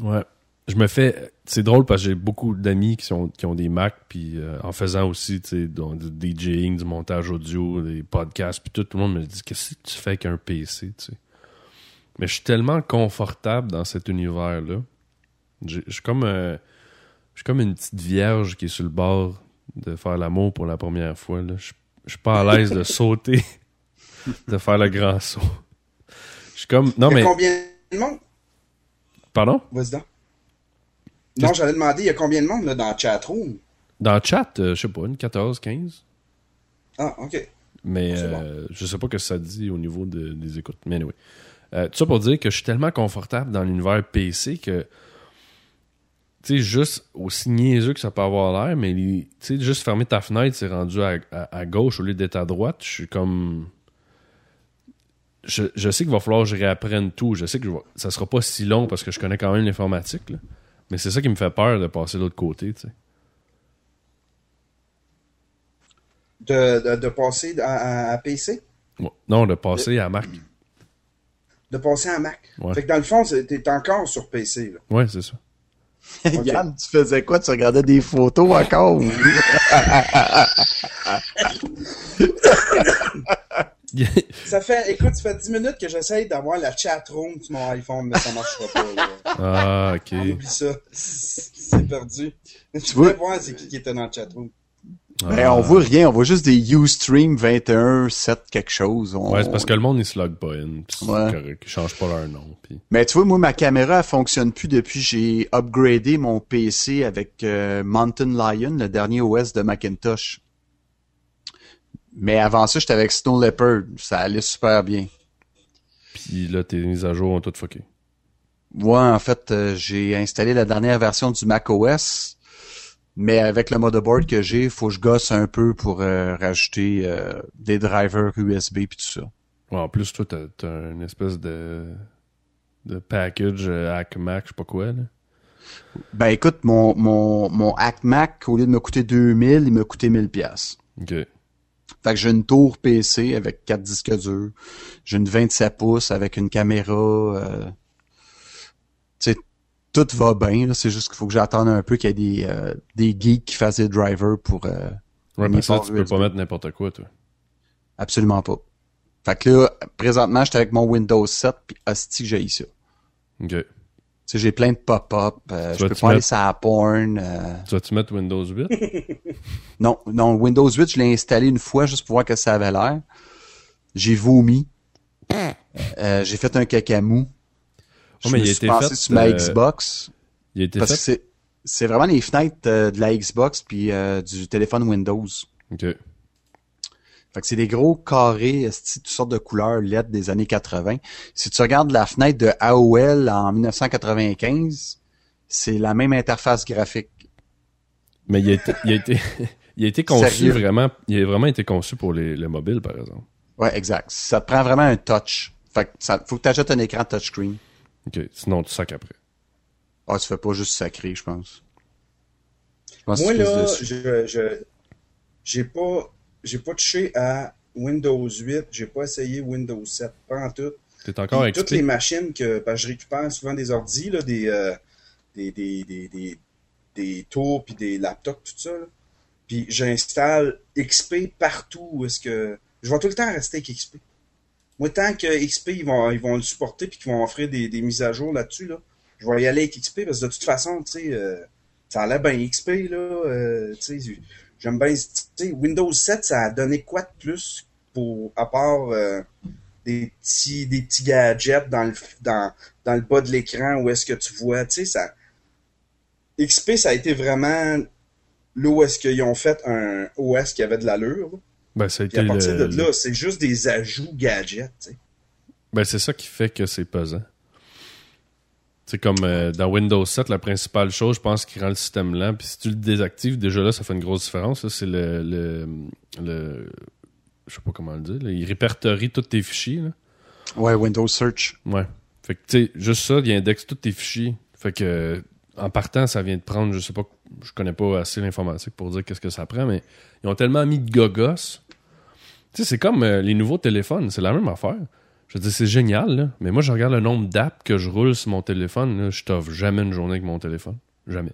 Ouais. Je me fais. C'est drôle parce que j'ai beaucoup d'amis qui, sont, qui ont des Mac, puis euh, en faisant aussi, tu sais, donc, du DJing, du montage audio, des podcasts, puis tout, tout le monde me dit Qu'est-ce que tu fais avec un PC, tu sais? Mais je suis tellement confortable dans cet univers-là. Je suis comme. suis comme une petite vierge qui est sur le bord de faire l'amour pour la première fois. Là. Je, suis pas à l'aise de sauter, de faire le grand saut. Je suis comme. Non, mais.
combien de monde?
Pardon?
Vas-y. Non, j'allais demander, il y a combien de monde là, dans la chatroom?
Dans le chat, euh, je sais pas, une 14, 15.
Ah, ok.
Mais
C'est bon.
euh, je sais pas ce que ça dit au niveau de- des écoutes. Mais anyway. Euh, tout ça pour dire que je suis tellement confortable dans l'univers PC que, tu sais, juste aussi niaiseux que ça peut avoir l'air, mais tu sais, juste fermer ta fenêtre, c'est rendu à, à- à gauche au lieu d'être à droite. Je suis comme. Je, je sais qu'il va falloir que je réapprenne tout. Je sais que je vais- ça sera pas si long parce que je connais quand même l'informatique. là. Mais c'est ça qui me fait peur de passer de l'autre côté, tu sais.
De, de, de passer à, à- à PC?
Ouais. Non, de passer à Mac.
De passer à Mac?
Ouais.
Fait que dans le fond, t'es encore sur PC. Là.
Ouais, c'est ça.
Yann, tu faisais quoi? Tu regardais des photos encore?
Ça fait, écoute, ça fait 10 minutes que j'essaye d'avoir la chatroom sur mon iPhone, mais ça marchera pas. là.
ah, ok.
Oublie ça. C'est perdu. Tu
vois-
peux voir c'est qui qui était dans le chatroom.
Ben, on voit rien, on voit juste des Ustream 21, 7 quelque chose. On-
Ouais, c'est parce que le monde, il se log pas in. pis
Ouais.
correct. Ils changent pas leur nom. Pis...
Mais tu vois, moi, ma caméra, elle fonctionne plus depuis que j'ai upgradé mon PC avec euh, Mountain Lion, le dernier OS de Macintosh. Mais avant ça, j'étais avec Snow Leopard. Ça allait super bien.
Puis là, tes mises à jour ont toutes fucké.
Ouais, en fait, euh, j'ai installé la dernière version du Mac OS, mais avec le motherboard que j'ai, faut que je gosse un peu pour euh, rajouter euh, des drivers USB puis tout ça.
Ouais, en plus, toi, t'as, t'as une espèce de, de package euh, Hack Mac, je sais pas quoi, là.
Ben écoute, mon, mon, mon Hack Mac, au lieu de me coûter 2000, il m'a coûté 1000 pièces.
OK.
Fait que j'ai une tour PC avec quatre disques durs. J'ai une 27 pouces avec une caméra. Euh, tu sais, tout va bien. C'est juste qu'il faut que j'attende un peu qu'il y ait des, euh, des geeks qui fassent des drivers pour... euh,
Ouais, ça,
ports
tu peux pas mettre n'importe quoi, toi.
Absolument pas. Fait que là, présentement, j'étais avec mon Windows 7, puis hostie que j'ai ça.
OK.
Tu sais, j'ai plein de pop-up. euh, je peux pas aller
mettre-
sur la porn. euh,
Tu vas-tu mettre Windows 8?
Non, non, Windows 8, je l'ai installé une fois juste pour voir que ça avait l'air. J'ai vomi. Euh, j'ai fait un cacamou. Je
Oh, mais
me
il
suis
été
passé
fait,
sur ma
euh,
Xbox.
Il a été
Parce que
fait?
c'est, c'est vraiment les fenêtres euh, de la Xbox puis du téléphone Windows.
OK.
Fait que c'est des gros carrés, toutes sortes de couleurs LED des années 80. Si tu regardes la fenêtre de AOL en 1995, c'est la même interface graphique.
Mais il a été, il a été, il a été conçu
Sérieux?
vraiment, il a vraiment été conçu pour les, les mobiles, par exemple.
Ouais, exact. Ça te prend vraiment un touch. Fait que ça, faut que tu achètes un écran touchscreen.
OK. Sinon, tu sacs après.
Ah, tu fais pas juste sacré, je pense. Je pense
Moi, là, je, je, j'ai pas, j'ai pas touché à Windows 8, j'ai pas essayé Windows 7, pas en tout.
T'es encore
Puis toutes les machines que, parce que je récupère souvent des ordis, là, des, euh, des, des, des, des, des tours puis des laptops, tout ça, là. Puis j'installe XP partout où est-ce que, je vais tout le temps rester avec XP. Moi, tant que XP, ils vont, ils vont le supporter puis qu'ils vont offrir des, des mises à jour là-dessus, là, je vais y aller avec XP parce que de toute façon, tu sais, euh, ça a l'air bien XP, là, euh, tu sais, j'aime bien, Windows 7, ça a donné quoi de plus pour, à part, euh, des petits, des petits gadgets dans le, dans, dans le bas de l'écran où est-ce que tu vois, tu sais, ça, XP, ça a été vraiment là où est-ce qu'ils ont fait un OS qui avait de l'allure.
Ben, ça a
à partir
le-
de là, c'est juste des ajouts gadgets.
Ben, c'est ça qui fait que c'est pesant. C'est comme euh, dans Windows 7, la principale chose, je pense, qui rend le système lent. Puis si tu le désactives, déjà là, ça fait une grosse différence. C'est le, le, le- Je sais pas comment le dire. là. Il répertorie tous tes fichiers. Là.
Ouais, Windows Search.
Ouais. Fait que, tu sais, juste ça, il indexe tous tes fichiers. Fait que, en partant, ça vient de prendre, je sais pas, je connais pas assez l'informatique pour dire qu'est-ce que ça prend, mais ils ont tellement mis de gogos. Tu sais, c'est comme euh, les nouveaux téléphones, c'est la même affaire. Je veux dire, c'est génial, là. Mais moi, je regarde le nombre d'apps que je roule sur mon téléphone, là, je t'offre jamais une journée avec mon téléphone. Jamais.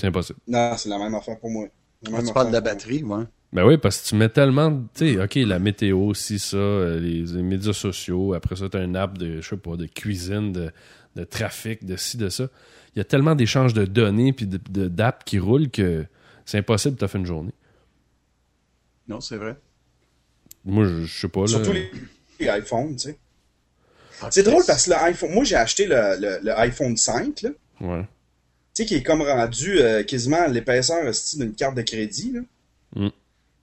C'est impossible.
Non, c'est la même affaire pour moi.
Tu parles de la
moi.
batterie, ouais.
Ben oui, parce que tu mets tellement, tu sais, ok, la météo, si ça, euh, les, les médias sociaux, après ça, tu as une app de, je sais pas, de cuisine, de, de trafic, de ci, de ça. Il y a tellement d'échanges de données puis de, de- d'apps qui roulent que c'est impossible de faire une journée.
Non, c'est vrai.
Moi, je, je sais pas, là.
Surtout les, les iPhones, tu sais. C'est drôle parce que l'iPhone, moi j'ai acheté le, le, le iPhone 5, là.
Ouais.
Tu sais, qui est comme rendu euh, quasiment l'épaisseur d'une carte de crédit, là.
Mm.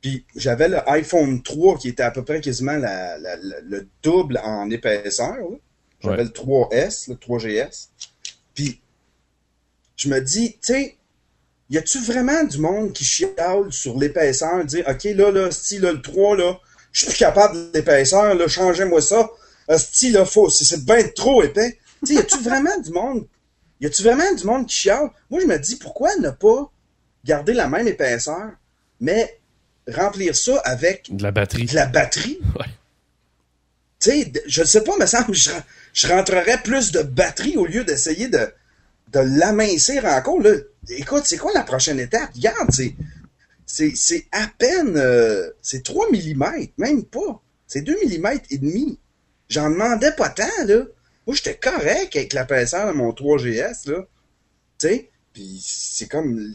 Puis j'avais le iPhone 3 qui était à peu près quasiment la, la- la- le double en épaisseur. J'avais
Ouais.
le 3S, le 3GS. Puis je me dis, tu sais, y a-tu vraiment du monde qui chiale sur l'épaisseur, dire, OK, là, là, si là, le 3, là, je suis plus capable de l'épaisseur, là, changez-moi ça. Asti, là, faut, c'est- bien trop épais. Tu sais, y a-tu vraiment du monde y a-tu vraiment du monde qui chiale? Moi, je me dis, pourquoi ne pas garder la même épaisseur, mais remplir ça avec
De la batterie.
de la batterie?
Ouais.
Tu sais, je ne sais pas, mais ça me je, je rentrerais plus de batterie au lieu d'essayer de, de l'amincir encore. Là. Écoute, c'est quoi la prochaine étape? Regarde, c'est, c'est, à peine... euh, c'est 3 mm, même pas. C'est 2 mm et demi. J'en demandais pas tant, là. Moi, j'étais correct avec l'épaisseur de mon 3GS, là. Tu sais? Puis c'est comme...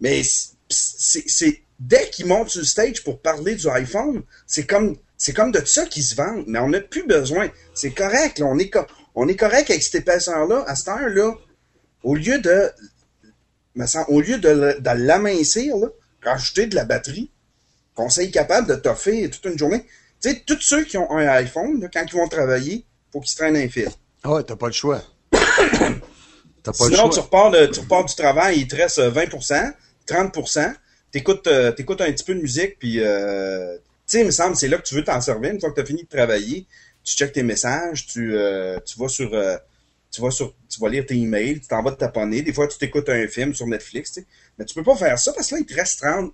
Mais c'est. Dès qu'ils montent sur le stage pour parler du iPhone, c'est comme... C'est comme de ça qu'ils se vendent, mais on n'a plus besoin. C'est correct, là. On est, on est correct avec cette épaisseur-là. À cette heure-là, au lieu de... Au lieu de, de l'amincir, là, rajouter de la batterie, conseil capable de t'offrir toute une journée. Tu sais, tous ceux qui ont un iPhone, là, quand ils vont travailler, faut qu'ils se traînent un fil.
Ah ouais, t'as pas le choix. t'as pas le
Sinon, tu
choix.
repars, de- tu repars du travail, il te reste euh, 20%, 30%, t'écoutes, euh, t'écoutes un petit peu de musique, puis, euh, tu sais, il me semble, c'est là que tu veux t'en servir. Une fois que t'as fini de travailler, tu checkes tes messages, tu, euh, tu vas sur, euh, tu vas sur, tu vas lire tes emails, tu t'en vas te taponner. Des fois, tu t'écoutes un film sur Netflix, tu sais. Mais tu peux pas faire ça parce que là, il te reste 30,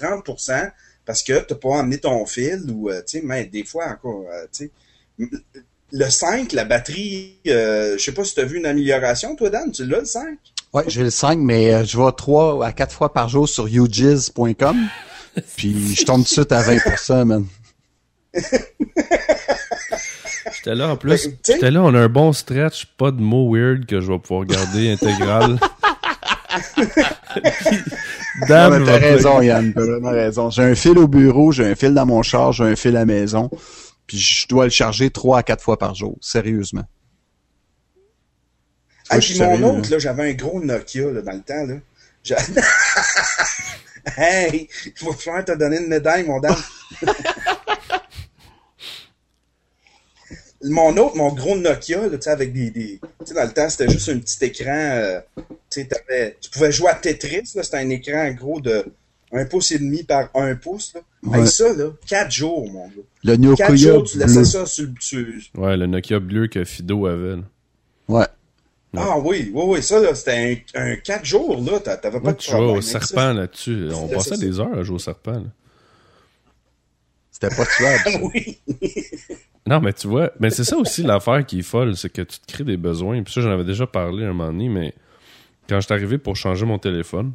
30% parce que t'as pas amené ton fil ou, euh, tu sais, mais des fois encore, euh, tu sais. Le 5, la batterie, euh, je sais pas si tu as vu une amélioration, toi, Dan, tu l'as, le 5?
Ouais, j'ai le 5, mais euh, je vais trois à quatre fois par jour sur ujiz.com. Puis je tombe tout de suite à 20%, man.
J'étais là en plus.
Tu sais-
J'étais là, on a un bon stretch, pas de mots weird que je vais pouvoir garder intégral. Va
t'as raison, Yann, t'as vraiment raison. J'ai un fil au bureau, j'ai un fil dans mon char, j'ai un fil à la maison. Puis je dois le charger trois à quatre fois par jour, sérieusement.
Ah,
je
puis mon
sérieux,
autre, là, j'avais un gros Nokia là, dans le temps. Là. J'a- hey, il va falloir te donner une médaille, mon dame. mon autre, mon gros Nokia, là, tu sais, avec des, des tu sais, dans le temps, c'était juste un petit écran, euh, tu pouvais jouer à Tetris, là, c'était un écran gros de un pouce et demi par un pouce, là.
Ouais.
Hey, ça, là, quatre jours, mon gars.
Le
Quatre
Nokia
jours, tu laissais
bleu.
ça sur le,
Ouais, le Nokia bleu que Fido avait. là.
Ouais.
Ah oui, oui, oui, ça, là, c'était un, un quatre jours, là, t'a- t'avais pas
Moi,
de
tu jouais au
avec
serpent là-dessus. On passait
ça.
des heures à jouer au serpent.
C'était pas tuable.
Oui.
Non, mais tu vois, mais c'est ça aussi l'affaire qui est folle, c'est que tu te crées des besoins. Puis ça, j'en avais déjà parlé un moment donné, mais quand je suis arrivé pour changer mon téléphone,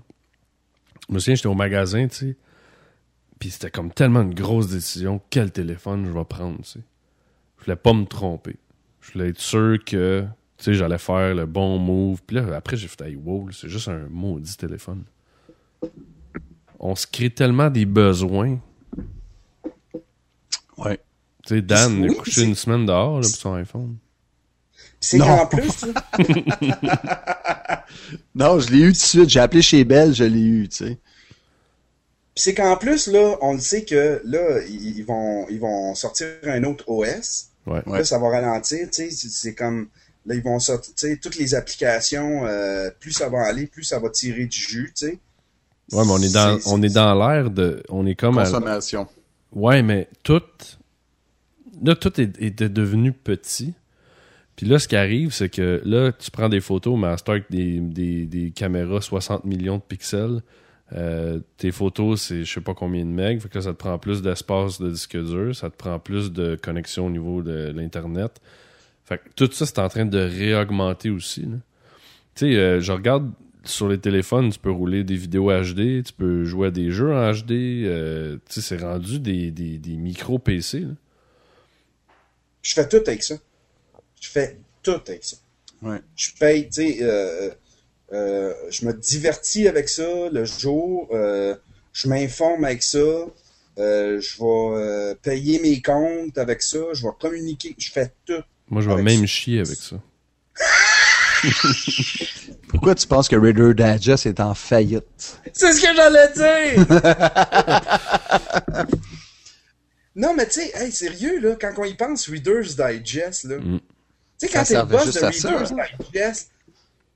je me souviens, j'étais au magasin, tu sais, puis c'était comme tellement une grosse décision, quel téléphone je vais prendre, tu sais. Je voulais pas me tromper. Je voulais être sûr que, tu sais, j'allais faire le bon move. Puis là, après, j'ai fait, hey, wow, c'est juste un maudit téléphone. On se crée tellement des besoins.
Ouais.
Tu sais, Dan a couché une semaine dehors là, pour son iPhone.
C'est
Non.
qu'en plus, là,
Non, je l'ai eu tout de suite. J'ai appelé chez Belle, je l'ai eu, tu sais.
C'est qu'en plus, là, on le sait que là, ils vont, ils vont sortir un autre OS.
Ouais.
Ouais.
Là, ça va ralentir, tu sais. c'est- comme, là, ils vont sortir, tu sais, toutes les applications, euh, plus ça va aller, plus ça va tirer du jus, tu sais.
Ouais, mais on est dans,
C'est-
on est dans l'air de, on est comme à-
Consommation.
ouais, mais tout, là, tout est, est devenu petit. Puis là, ce qui arrive, c'est que là, tu prends des photos, mais avec des, des, caméras 60 millions de pixels, euh, tes photos, c'est je sais pas combien de megs, fait que là, ça te prend plus d'espace de disque dur, ça te prend plus de connexion au niveau de l'Internet. Fait que tout ça, c'est en train de réaugmenter aussi. Tu sais, euh, je regarde sur les téléphones, tu peux rouler des vidéos HD, tu peux jouer à des jeux en HD. euh, tu sais, c'est rendu des, des, des micro PC. là.
Je fais tout avec ça. Je fais tout avec ça.
Ouais.
Je paye, tu sais, euh, euh, je me divertis avec ça le jour, euh, je m'informe avec ça, euh, je vais euh, payer mes comptes avec ça, je vais communiquer, je fais tout.
Moi, je vais même
ça.
chier avec ça.
Pourquoi tu penses que Reader Digest est en faillite?
C'est ce que j'allais dire! non, mais tu sais, hey, sérieux, là, quand on y pense, Reader's Digest, là,
Mm.
Tu sais, quand t'es le boss de
à ça,
Reader's? Digest,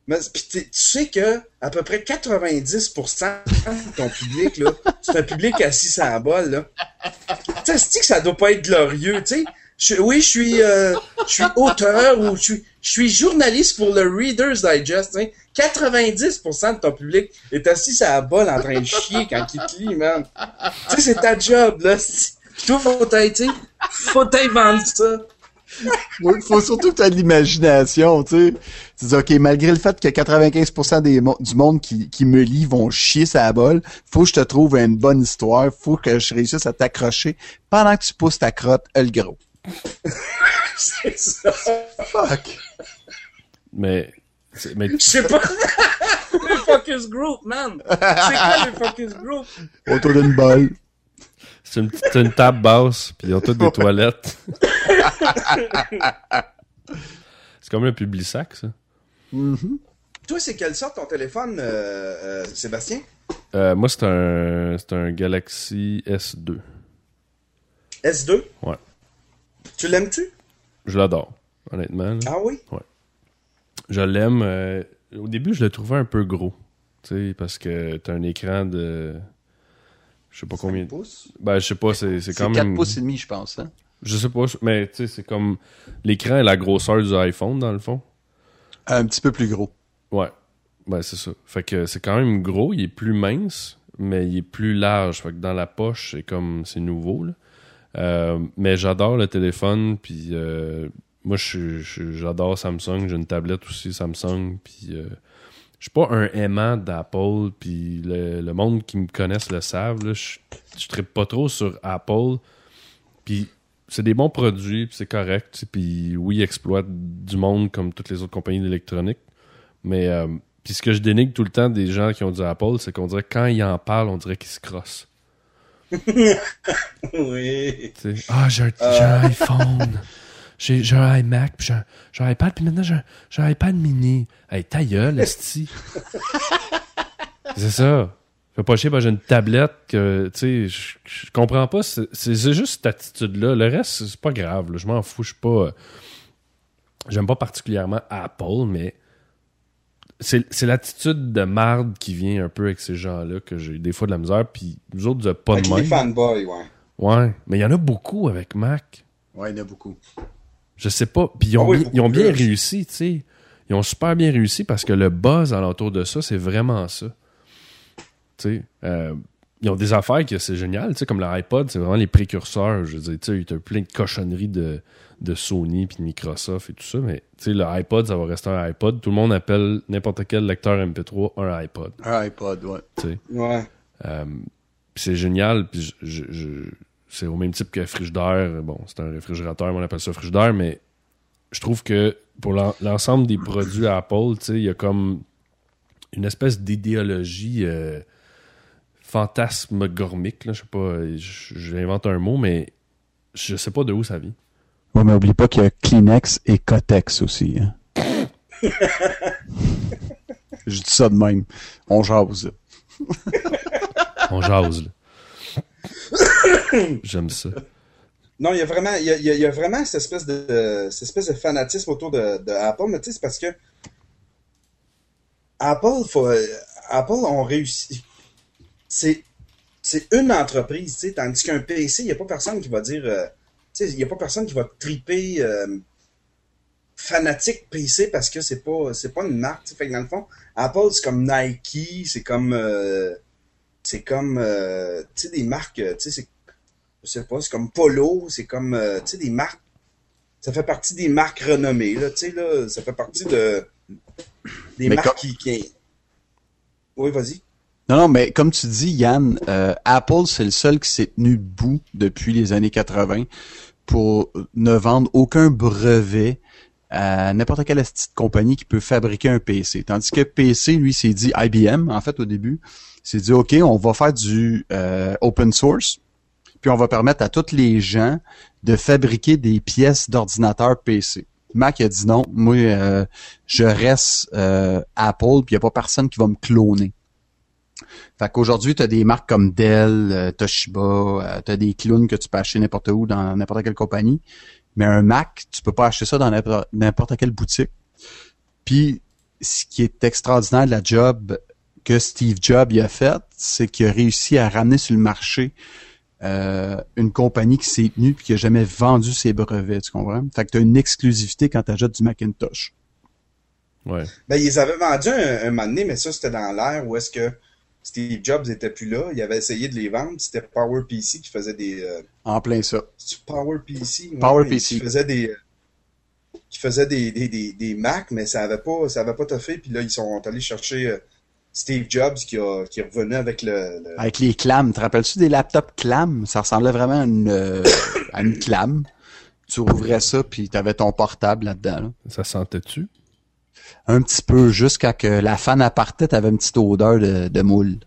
mais, pis tu sais que à peu près 90% de ton public, là, c'est un public assis sur la bol, là. Tu sais, que ça doit pas être glorieux, tu sais? Je- oui, je suis, euh, je suis auteur ou je suis, je suis journaliste pour le Reader's Digest. Hein. 90% de ton public est assis sur la bol en train de chier quand il te lit, man. Tu sais, c'est ta job, là. Toi, faut sais, faut vendre ça.
Il faut surtout que tu aies de l'imagination, tu sais. Tu dis, OK, malgré le fait que 95% des mo- du monde qui, qui me lit vont chier sa bol, faut que je te trouve une bonne histoire, faut que je réussisse à t'accrocher pendant que tu pousses ta crotte, euh, le gros.
C'est ça.
Fuck!
Mais, c'est- mais
Je sais pas. le focus group, man. C'est quoi le focus group?
Autour d'une bolle.
C'est une, petite- c'est une table basse, puis ils ont toutes des toilettes. c'est comme un public sac, ça.
Toi, c'est quelle sorte ton téléphone, euh, euh, Sébastien?
Euh, moi, c'est un, c'est un Galaxy S2.
S2?
Ouais.
Tu l'aimes-tu?
Je l'adore, honnêtement. là.
Ah oui?
Je l'aime. euh, au début, je le trouvais un peu gros. Tu sais, parce que t'as un écran de. Je sais pas combien.
Cinq pouces?
Ben, je sais pas, c'est c'est
C'est
quand
4
même.
pouces et demi, je pense. Hein?
Je sais pas, mais tu sais, c'est comme. L'écran est la grosseur du iPhone, dans le fond.
Un petit peu plus gros.
Ouais. Ben, c'est ça. Fait que c'est quand même gros, il est plus mince, mais il est plus large. Fait que dans la poche, c'est comme. C'est nouveau, là. Euh, mais j'adore le téléphone, puis euh, moi, j'adore Samsung. J'ai une tablette aussi Samsung, puis euh, je suis pas un aimant d'Apple, puis le, le monde qui me connaissent le savent. là, Je je trippe pas trop sur Apple, puis c'est des bons produits, puis c'est correct. Puis oui, ils exploitent du monde comme toutes les autres compagnies d'électronique, mais euh, puis ce que je dénigre tout le temps des gens qui ont du Apple, c'est qu'on dirait que quand ils en parlent, on dirait qu'ils se crossent.
Oui.
Ah, j'ai un, j'ai un iPhone. J'ai j'ai un iMac, puis j'ai un, j'ai un iPad, puis maintenant j'ai un, j'ai un iPad mini. Hey, ta gueule, esti. c'est ça. Fais pas chier, que j'ai une tablette que, tu sais, je- je comprends pas. C'est c'est- c'est juste cette attitude-là. Le reste, c'est pas grave. là. Je m'en fous. Je suis pas. euh, J'aime pas particulièrement Apple, mais c'est c'est l'attitude de marde qui vient un peu avec ces gens-là que j'ai des fois de la misère. Puis nous autres, pas
Avec
de
les
même.
fanboys, ouais.
Ouais, mais il y en a beaucoup avec Mac.
Ouais, il y en a beaucoup.
Je sais pas. Puis ils ont,
Ah oui,
bien, ils ont
beaucoup
bien
plus.
réussi, tu sais. Ils ont super bien réussi parce que le buzz alentour de ça, c'est vraiment ça. Tu sais, euh, ils ont des affaires que c'est génial, tu sais, comme l'iPod, c'est vraiment les précurseurs. Je veux dire, tu sais, t'as plein de cochonneries de, de Sony puis de Microsoft et tout ça, mais tu sais, le iPod, ça va rester un iPod. Tout le monde appelle n'importe quel lecteur MP3 un iPod,
Un iPod, ouais.
tu sais.
Ouais.
Euh, puis c'est génial, puis je, je- je- c'est au même type que frigidaire. Bon, c'est un réfrigérateur, mais on appelle ça frigidaire, mais je trouve que pour l'en- l'ensemble des produits Apple, tu sais, il y a comme une espèce d'idéologie euh, fantasmagormique, là, je sais pas, j'invente un mot, mais je sais pas de où ça vient.
Ouais, mais oublie pas qu'il y a Kleenex et Kotex aussi. Hein. Je dis ça de même. On jase.
On jase, là. J'aime ça.
Non, il y a vraiment, il y a, vraiment cette espèce de, cette espèce de fanatisme autour de, Apple, mais tu sais, c'est parce que Apple, faut, Apple ont réussi. C'est, c'est une entreprise, tu sais, tandis qu'un PC, il n'y a pas personne qui va dire, euh, tu sais, il n'y a pas personne qui va triper euh, fanatique PC parce que c'est pas, c'est pas une marque, tu sais. Fait que dans le fond, Apple, c'est comme Nike, c'est comme, euh, c'est comme, euh, tu sais, des marques, euh, tu sais, c'est je sais pas, c'est comme Polo, c'est comme, euh, tu sais, des marques, ça fait partie des marques renommées, là, tu sais, là, ça fait partie de, des
Mais
marques
comme-
qui, qui... Oui, vas-y.
Non, non, mais comme tu dis, Yann, euh, Apple, c'est le seul qui s'est tenu debout depuis les années 80 pour ne vendre aucun brevet à n'importe quelle petite compagnie qui peut fabriquer un PC. Tandis que PC, lui, s'est dit IBM, en fait, au début, s'est dit, OK, on va faire du euh, open source, puis on va permettre à tous les gens de fabriquer des pièces d'ordinateur PC. Mac a dit non, moi, euh, je reste euh, Apple, puis il n'y a pas personne qui va me cloner. Fait qu'aujourd'hui, tu as des marques comme Dell, euh, Toshiba, tu as des clowns que tu peux acheter n'importe où dans n'importe quelle compagnie. Mais un Mac, tu peux pas acheter ça dans n'importe- n'importe quelle boutique. Puis, ce qui est extraordinaire de la job que Steve Jobs y a fait, c'est qu'il a réussi à ramener sur le marché euh, une compagnie qui s'est tenue puis qui a jamais vendu ses brevets, tu comprends? Fait que tu as une exclusivité quand tu achètes du Macintosh.
Ouais.
Ben, ils avaient vendu un, un moment donné, mais ça, c'était dans l'ère où est-ce que Steve Jobs était plus là. Il avait essayé de les vendre. C'était PowerPC qui faisait des... euh,
En plein ça.
PowerPC? Ouais,
PowerPC.
Qui faisait des... qui faisait des, des, des, des Mac, mais ça avait pas, ça avait pas toffé. Puis là, ils sont allés chercher euh, Steve Jobs qui, a, qui est revenu avec le, le-
Avec les clams. Te rappelles-tu des laptops clams? Ça ressemblait vraiment à une, euh, à une clam. Tu rouvrais ça, puis tu avais ton portable là-dedans. là.
Ça sentait-tu?
Un petit peu, jusqu'à que la fan apartait, t'avais une petite odeur de, de moule.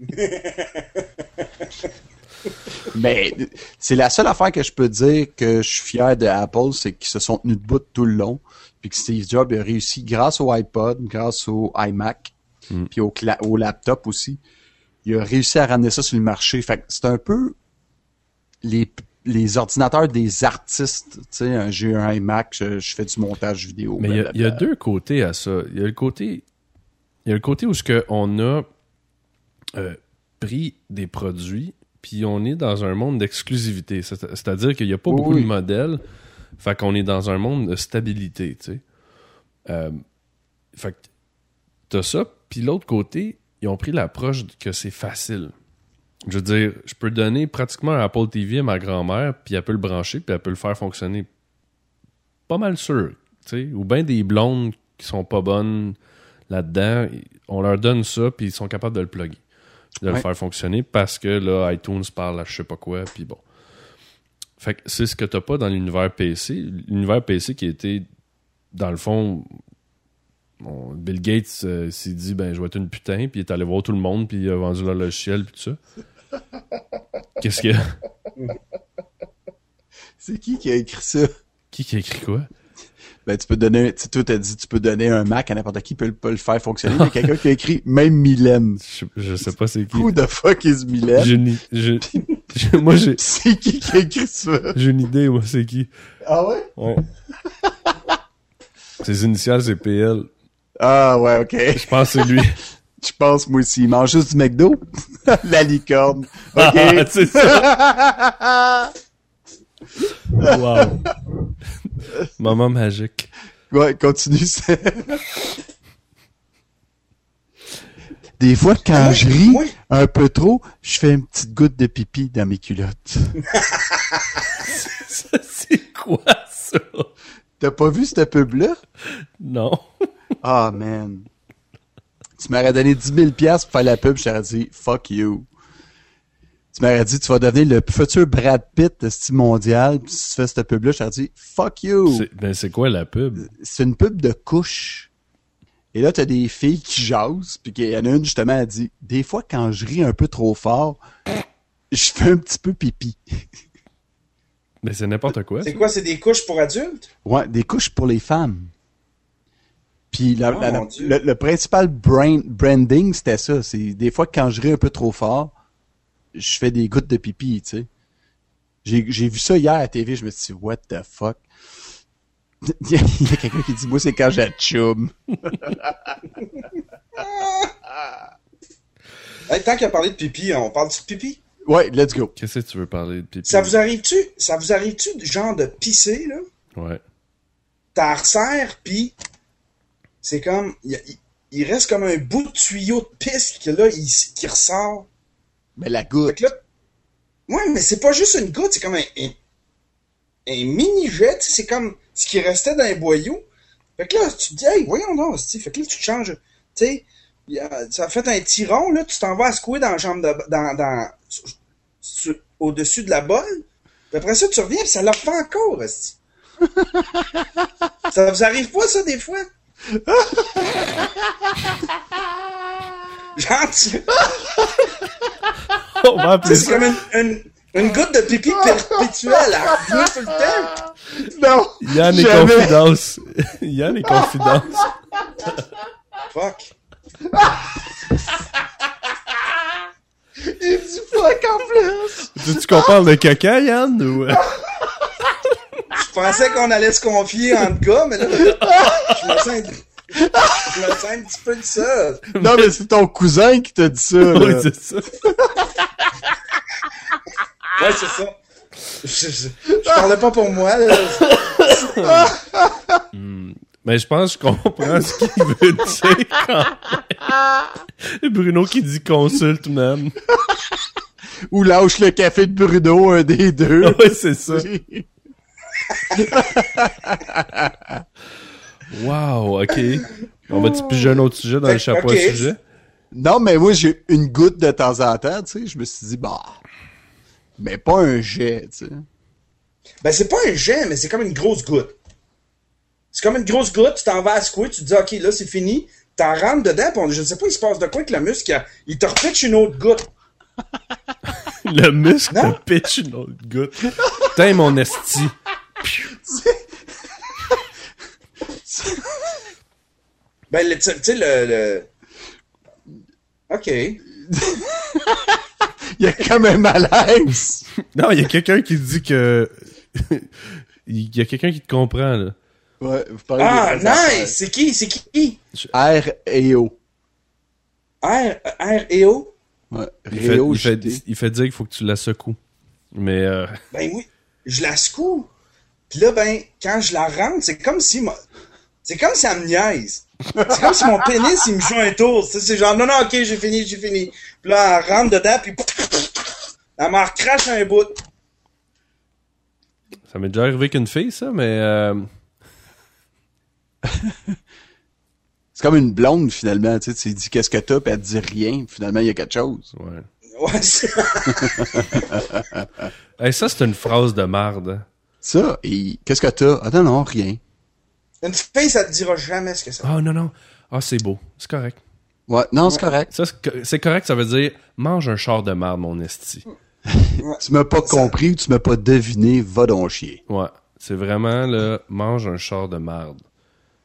Mais c'est la seule affaire que je peux dire que je suis fier de Apple, c'est qu'ils se sont tenus debout tout le long, puis que Steve Jobs a réussi grâce au iPod, grâce au iMac,
Mm.
puis au, au laptop aussi, il a réussi à ramener ça sur le marché. Fait que c'est un peu les, les ordinateurs des artistes. Tu sais, j'ai un iMac, je, je, fais du montage vidéo.
Mais il y, a, il y, a deux côtés à ça. Il y a le côté, il y a le côté où ce que on a euh, pris des produits, puis on est dans un monde d'exclusivité. C'est-à-dire qu'il n'y a pas beaucoup
oui.
de modèles. Fait qu'on est dans un monde de stabilité, tu sais. Euh, fait que t'as ça, puis l'autre côté, ils ont pris l'approche que c'est facile. Je veux dire, je peux donner pratiquement un Apple TV à ma grand-mère, puis elle peut le brancher, puis elle peut le faire fonctionner pas mal sûr, tu sais. Ou bien des blondes qui sont pas bonnes là-dedans, on leur donne ça, puis ils sont capables de le plugger, de ouais. le faire fonctionner, parce que là, iTunes parle à je sais pas quoi, puis bon. Fait que c'est ce que t'as pas dans l'univers PC. L'univers PC qui était, dans le fond, Bill Gates euh, s'est dit, ben, je vais être une putain, puis il est allé voir tout le monde, puis il a vendu leur logiciel, puis tout ça. Qu'est-ce a?
C'est qui qui a écrit ça?
Qui qui a écrit quoi?
Ben, tu peux donner, tu sais, t'as dit, tu peux donner un Mac à n'importe qui, peut, peut le faire fonctionner. Il y a quelqu'un qui a écrit, même Mylène.
Je, je sais pas c'est qui.
Who the fuck is?
Je n'y, je, je, moi j'ai.
C'est qui qui a écrit ça?
J'ai une idée, moi, c'est qui.
Ah ouais?
Ouais. Ses initiales, c'est PL.
Ah ouais, ok.
Je pense que c'est lui.
Je pense, moi aussi. Il mange juste du McDo? La licorne. Ok.
Ah, c'est ça. wow. Maman magique.
Ouais, continue. Des fois, quand je ris un peu trop, je fais une petite goutte de pipi dans mes culottes.
c'est quoi ça?
T'as pas vu cette pub-là?
Non.
Ah, oh, man. Tu m'aurais donné 10 000 pour faire la pub, je t'aurais dit « fuck you ». Tu m'aurais dit « tu vas devenir le futur Brad Pitt de style mondial », puis si tu fais cette pub-là, je t'aurais dit « fuck you ».
Ben, c'est quoi la pub?
C'est une pub de couche. Et là, t'as des filles qui jasent, puis qu'il y en a une, justement, elle dit « Des fois, quand je ris un peu trop fort, je fais un petit peu pipi. »
Mais c'est n'importe quoi.
C'est quoi, c'est des couches pour adultes?
Ouais, des couches pour les femmes. Puis la, oh, la, la, le, le, principal brain, branding, c'était ça. C'est des fois quand je ris un peu trop fort, je fais des gouttes de pipi, tu sais. J'ai, vu ça hier à la TV, je me suis dit, what the fuck? Il y a, a quelqu'un qui dit, moi, c'est quand j'achoume.
hey, tant qu'il a parlé de pipi, on parle de pipi?
Ouais, let's go.
Qu'est-ce que tu veux parler de pipi?
Ça vous arrive-tu, ça vous arrive-tu, genre de pisser, là?
Ouais.
T'as resserre, pis c'est comme, il, il, reste comme un bout de tuyau de pisse qui, là, il, qui ressort.
Mais la goutte.
Là, ouais, mais c'est pas juste une goutte, c'est comme un, un, un mini jet, c'est comme ce qui restait dans un boyau. Fait que là, tu te dis, hey, voyons donc, fait que là, tu changes, tu sais, ça a fait un tiron, là, tu t'en vas à secouer dans la jambe de, dans, dans, au-dessus de la bolle. Puis après ça, tu reviens, puis ça leur fait encore, ça vous arrive pas, ça, des fois? Tu...
On va appeler
C'est comme une, une, une, goutte de pipi perpétuelle à revenir tout le temps.
Non!
Yann est confidence. Yann est confidence.
Fuck.
Il dit fuck en plus!
Tu qu'on parle de caca, Yann, ou...
Je pensais qu'on allait se confier en gars, mais là, je me sens, je me sens un petit peu de ça.
Non, mais c'est ton cousin qui t'a dit ça.
Oui, c'est ça.
Ouais, c'est ça. Je, je, je, parlais pas pour moi, là.
Mais je pense que je comprends ce qu'il veut dire quand même. Bruno qui dit consulte même.
Ou lâche le café de Bruno, un des deux.
Oui, c'est ça. wow, ok. On va-tu piger un autre sujet dans le chapeau okay. à sujet?
Non, mais moi, j'ai une goutte de temps en temps, tu sais. Je me suis dit, bah. Mais pas un jet, tu sais.
Ben, c'est pas un jet, mais c'est comme une grosse goutte. C'est comme une grosse goutte, tu t'en vas à secouer, tu te dis, OK, là, c'est fini. T'en rentres dedans, on, je ne sais pas, il se passe de quoi avec le muscle, il te repitche une autre goutte.
le muscle te pitch une autre goutte. Putain, mon esti.
Ben, tu sais, le, le... OK.
Il y a comme un malaise.
Non, il y a quelqu'un qui dit que. Il y a quelqu'un qui te comprend, là.
Ouais, vous parlez
Ah, nice! C'est qui? C'est qui?
R et O.
R, R et O?
Ouais.
Il fait, il fait dire qu'il faut que tu la secoues. Mais, euh,
Ben oui, je la secoue. Puis là, ben, quand je la rentre, c'est comme si... C'est comme si elle me niaise. C'est comme si mon pénis, il me joue un tour. C'est genre, non, non, ok, j'ai fini, j'ai fini. Puis là, elle rentre dedans, puis... Elle m'en recrache un bout.
ça m'est déjà arrivé qu'une fille, ça, mais. euh,
C'est comme une blonde, finalement. Tu sais, tu lui dis qu'est-ce que t'as, puis elle te dit rien. Finalement, il y a quelque chose.
ouais.
Ouais, c'est-
Hey, ça, c'est une phrase de marde.
Ça, et qu'est-ce que t'as? Ah non, non, rien.
Une fille, ça te dira jamais ce que c'est.
Ah, non, non. Ah, c'est beau. C'est correct.
Ouais, non, c'est correct.
Ça, c'est co- c'est correct, ça veut dire mange un char de marde, mon esti.
Tu m'as pas
Ça-
compris ou tu m'as pas deviné, va donc chier.
Ouais. C'est vraiment, là, mange un char de marde.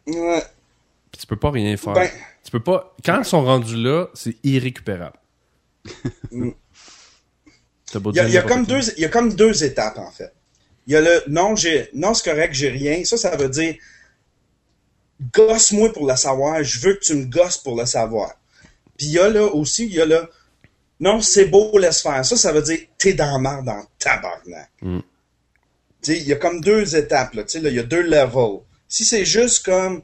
Ouais.
Puis tu peux pas rien faire.
Ben-
Tu peux pas. Quand ils sont rendus là, c'est irrécupérable. T'as beau
Il y a,
dire
il y a
n'importe
comme
quoi.
deux, il y a comme deux étapes, en fait. Il y a le non, j'ai, non, c'est correct, j'ai rien. Ça, ça veut dire, gosse-moi pour le savoir. Je veux que tu me gosses pour le savoir. Puis il y a là aussi, il y a le, non, c'est beau, laisse faire. Ça, ça veut dire, t'es dans merde dans tabarnak.
Mm.
Il y a comme deux étapes, là. Là, il y a deux levels. Si c'est juste comme,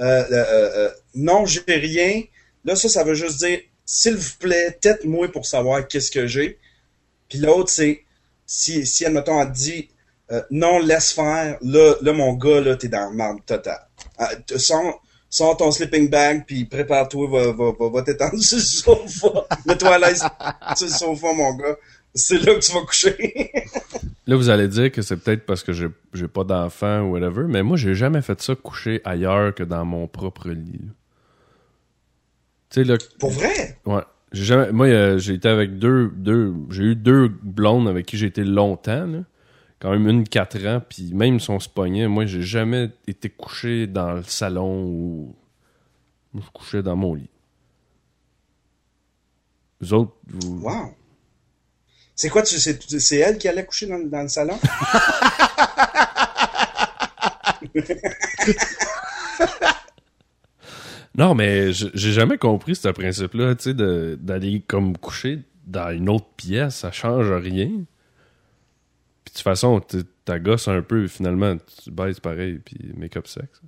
euh, euh, euh, non, j'ai rien, là, ça, ça veut juste dire, s'il vous plaît, tête-moi pour savoir qu'est-ce que j'ai. Puis l'autre, c'est, si, si, admettons, elle dit, euh, non, laisse faire, là, là, mon gars, là, t'es dans le marde totale. Ah, t- sors, sors ton sleeping bag, puis prépare-toi, va, va, va, va t'étendre sur le sofa. Mets-toi à l'aise sur le sofa, mon gars. C'est là que tu vas coucher.
Là, vous allez dire que c'est peut-être parce que j'ai j'ai pas d'enfant ou whatever, mais moi, j'ai jamais fait ça coucher ailleurs que dans mon propre lit. Tu sais, là,
Pour vrai?
ouais. J'ai jamais, moi, euh, j'ai été avec deux, deux, j'ai eu deux blondes avec qui j'ai été longtemps, là. Quand même une quatre ans, puis même si on se pognait, moi, j'ai jamais été couché dans le salon ou je couchais dans mon lit. Vous autres, vous...
Wow. C'est quoi, c'est, elle qui allait coucher dans, dans le salon?
Non, mais j'ai jamais compris ce principe-là, tu sais, d'aller comme coucher dans une autre pièce, ça change rien. Puis de toute façon, ta gosse un peu, finalement, tu baises pareil, puis make-up sexe.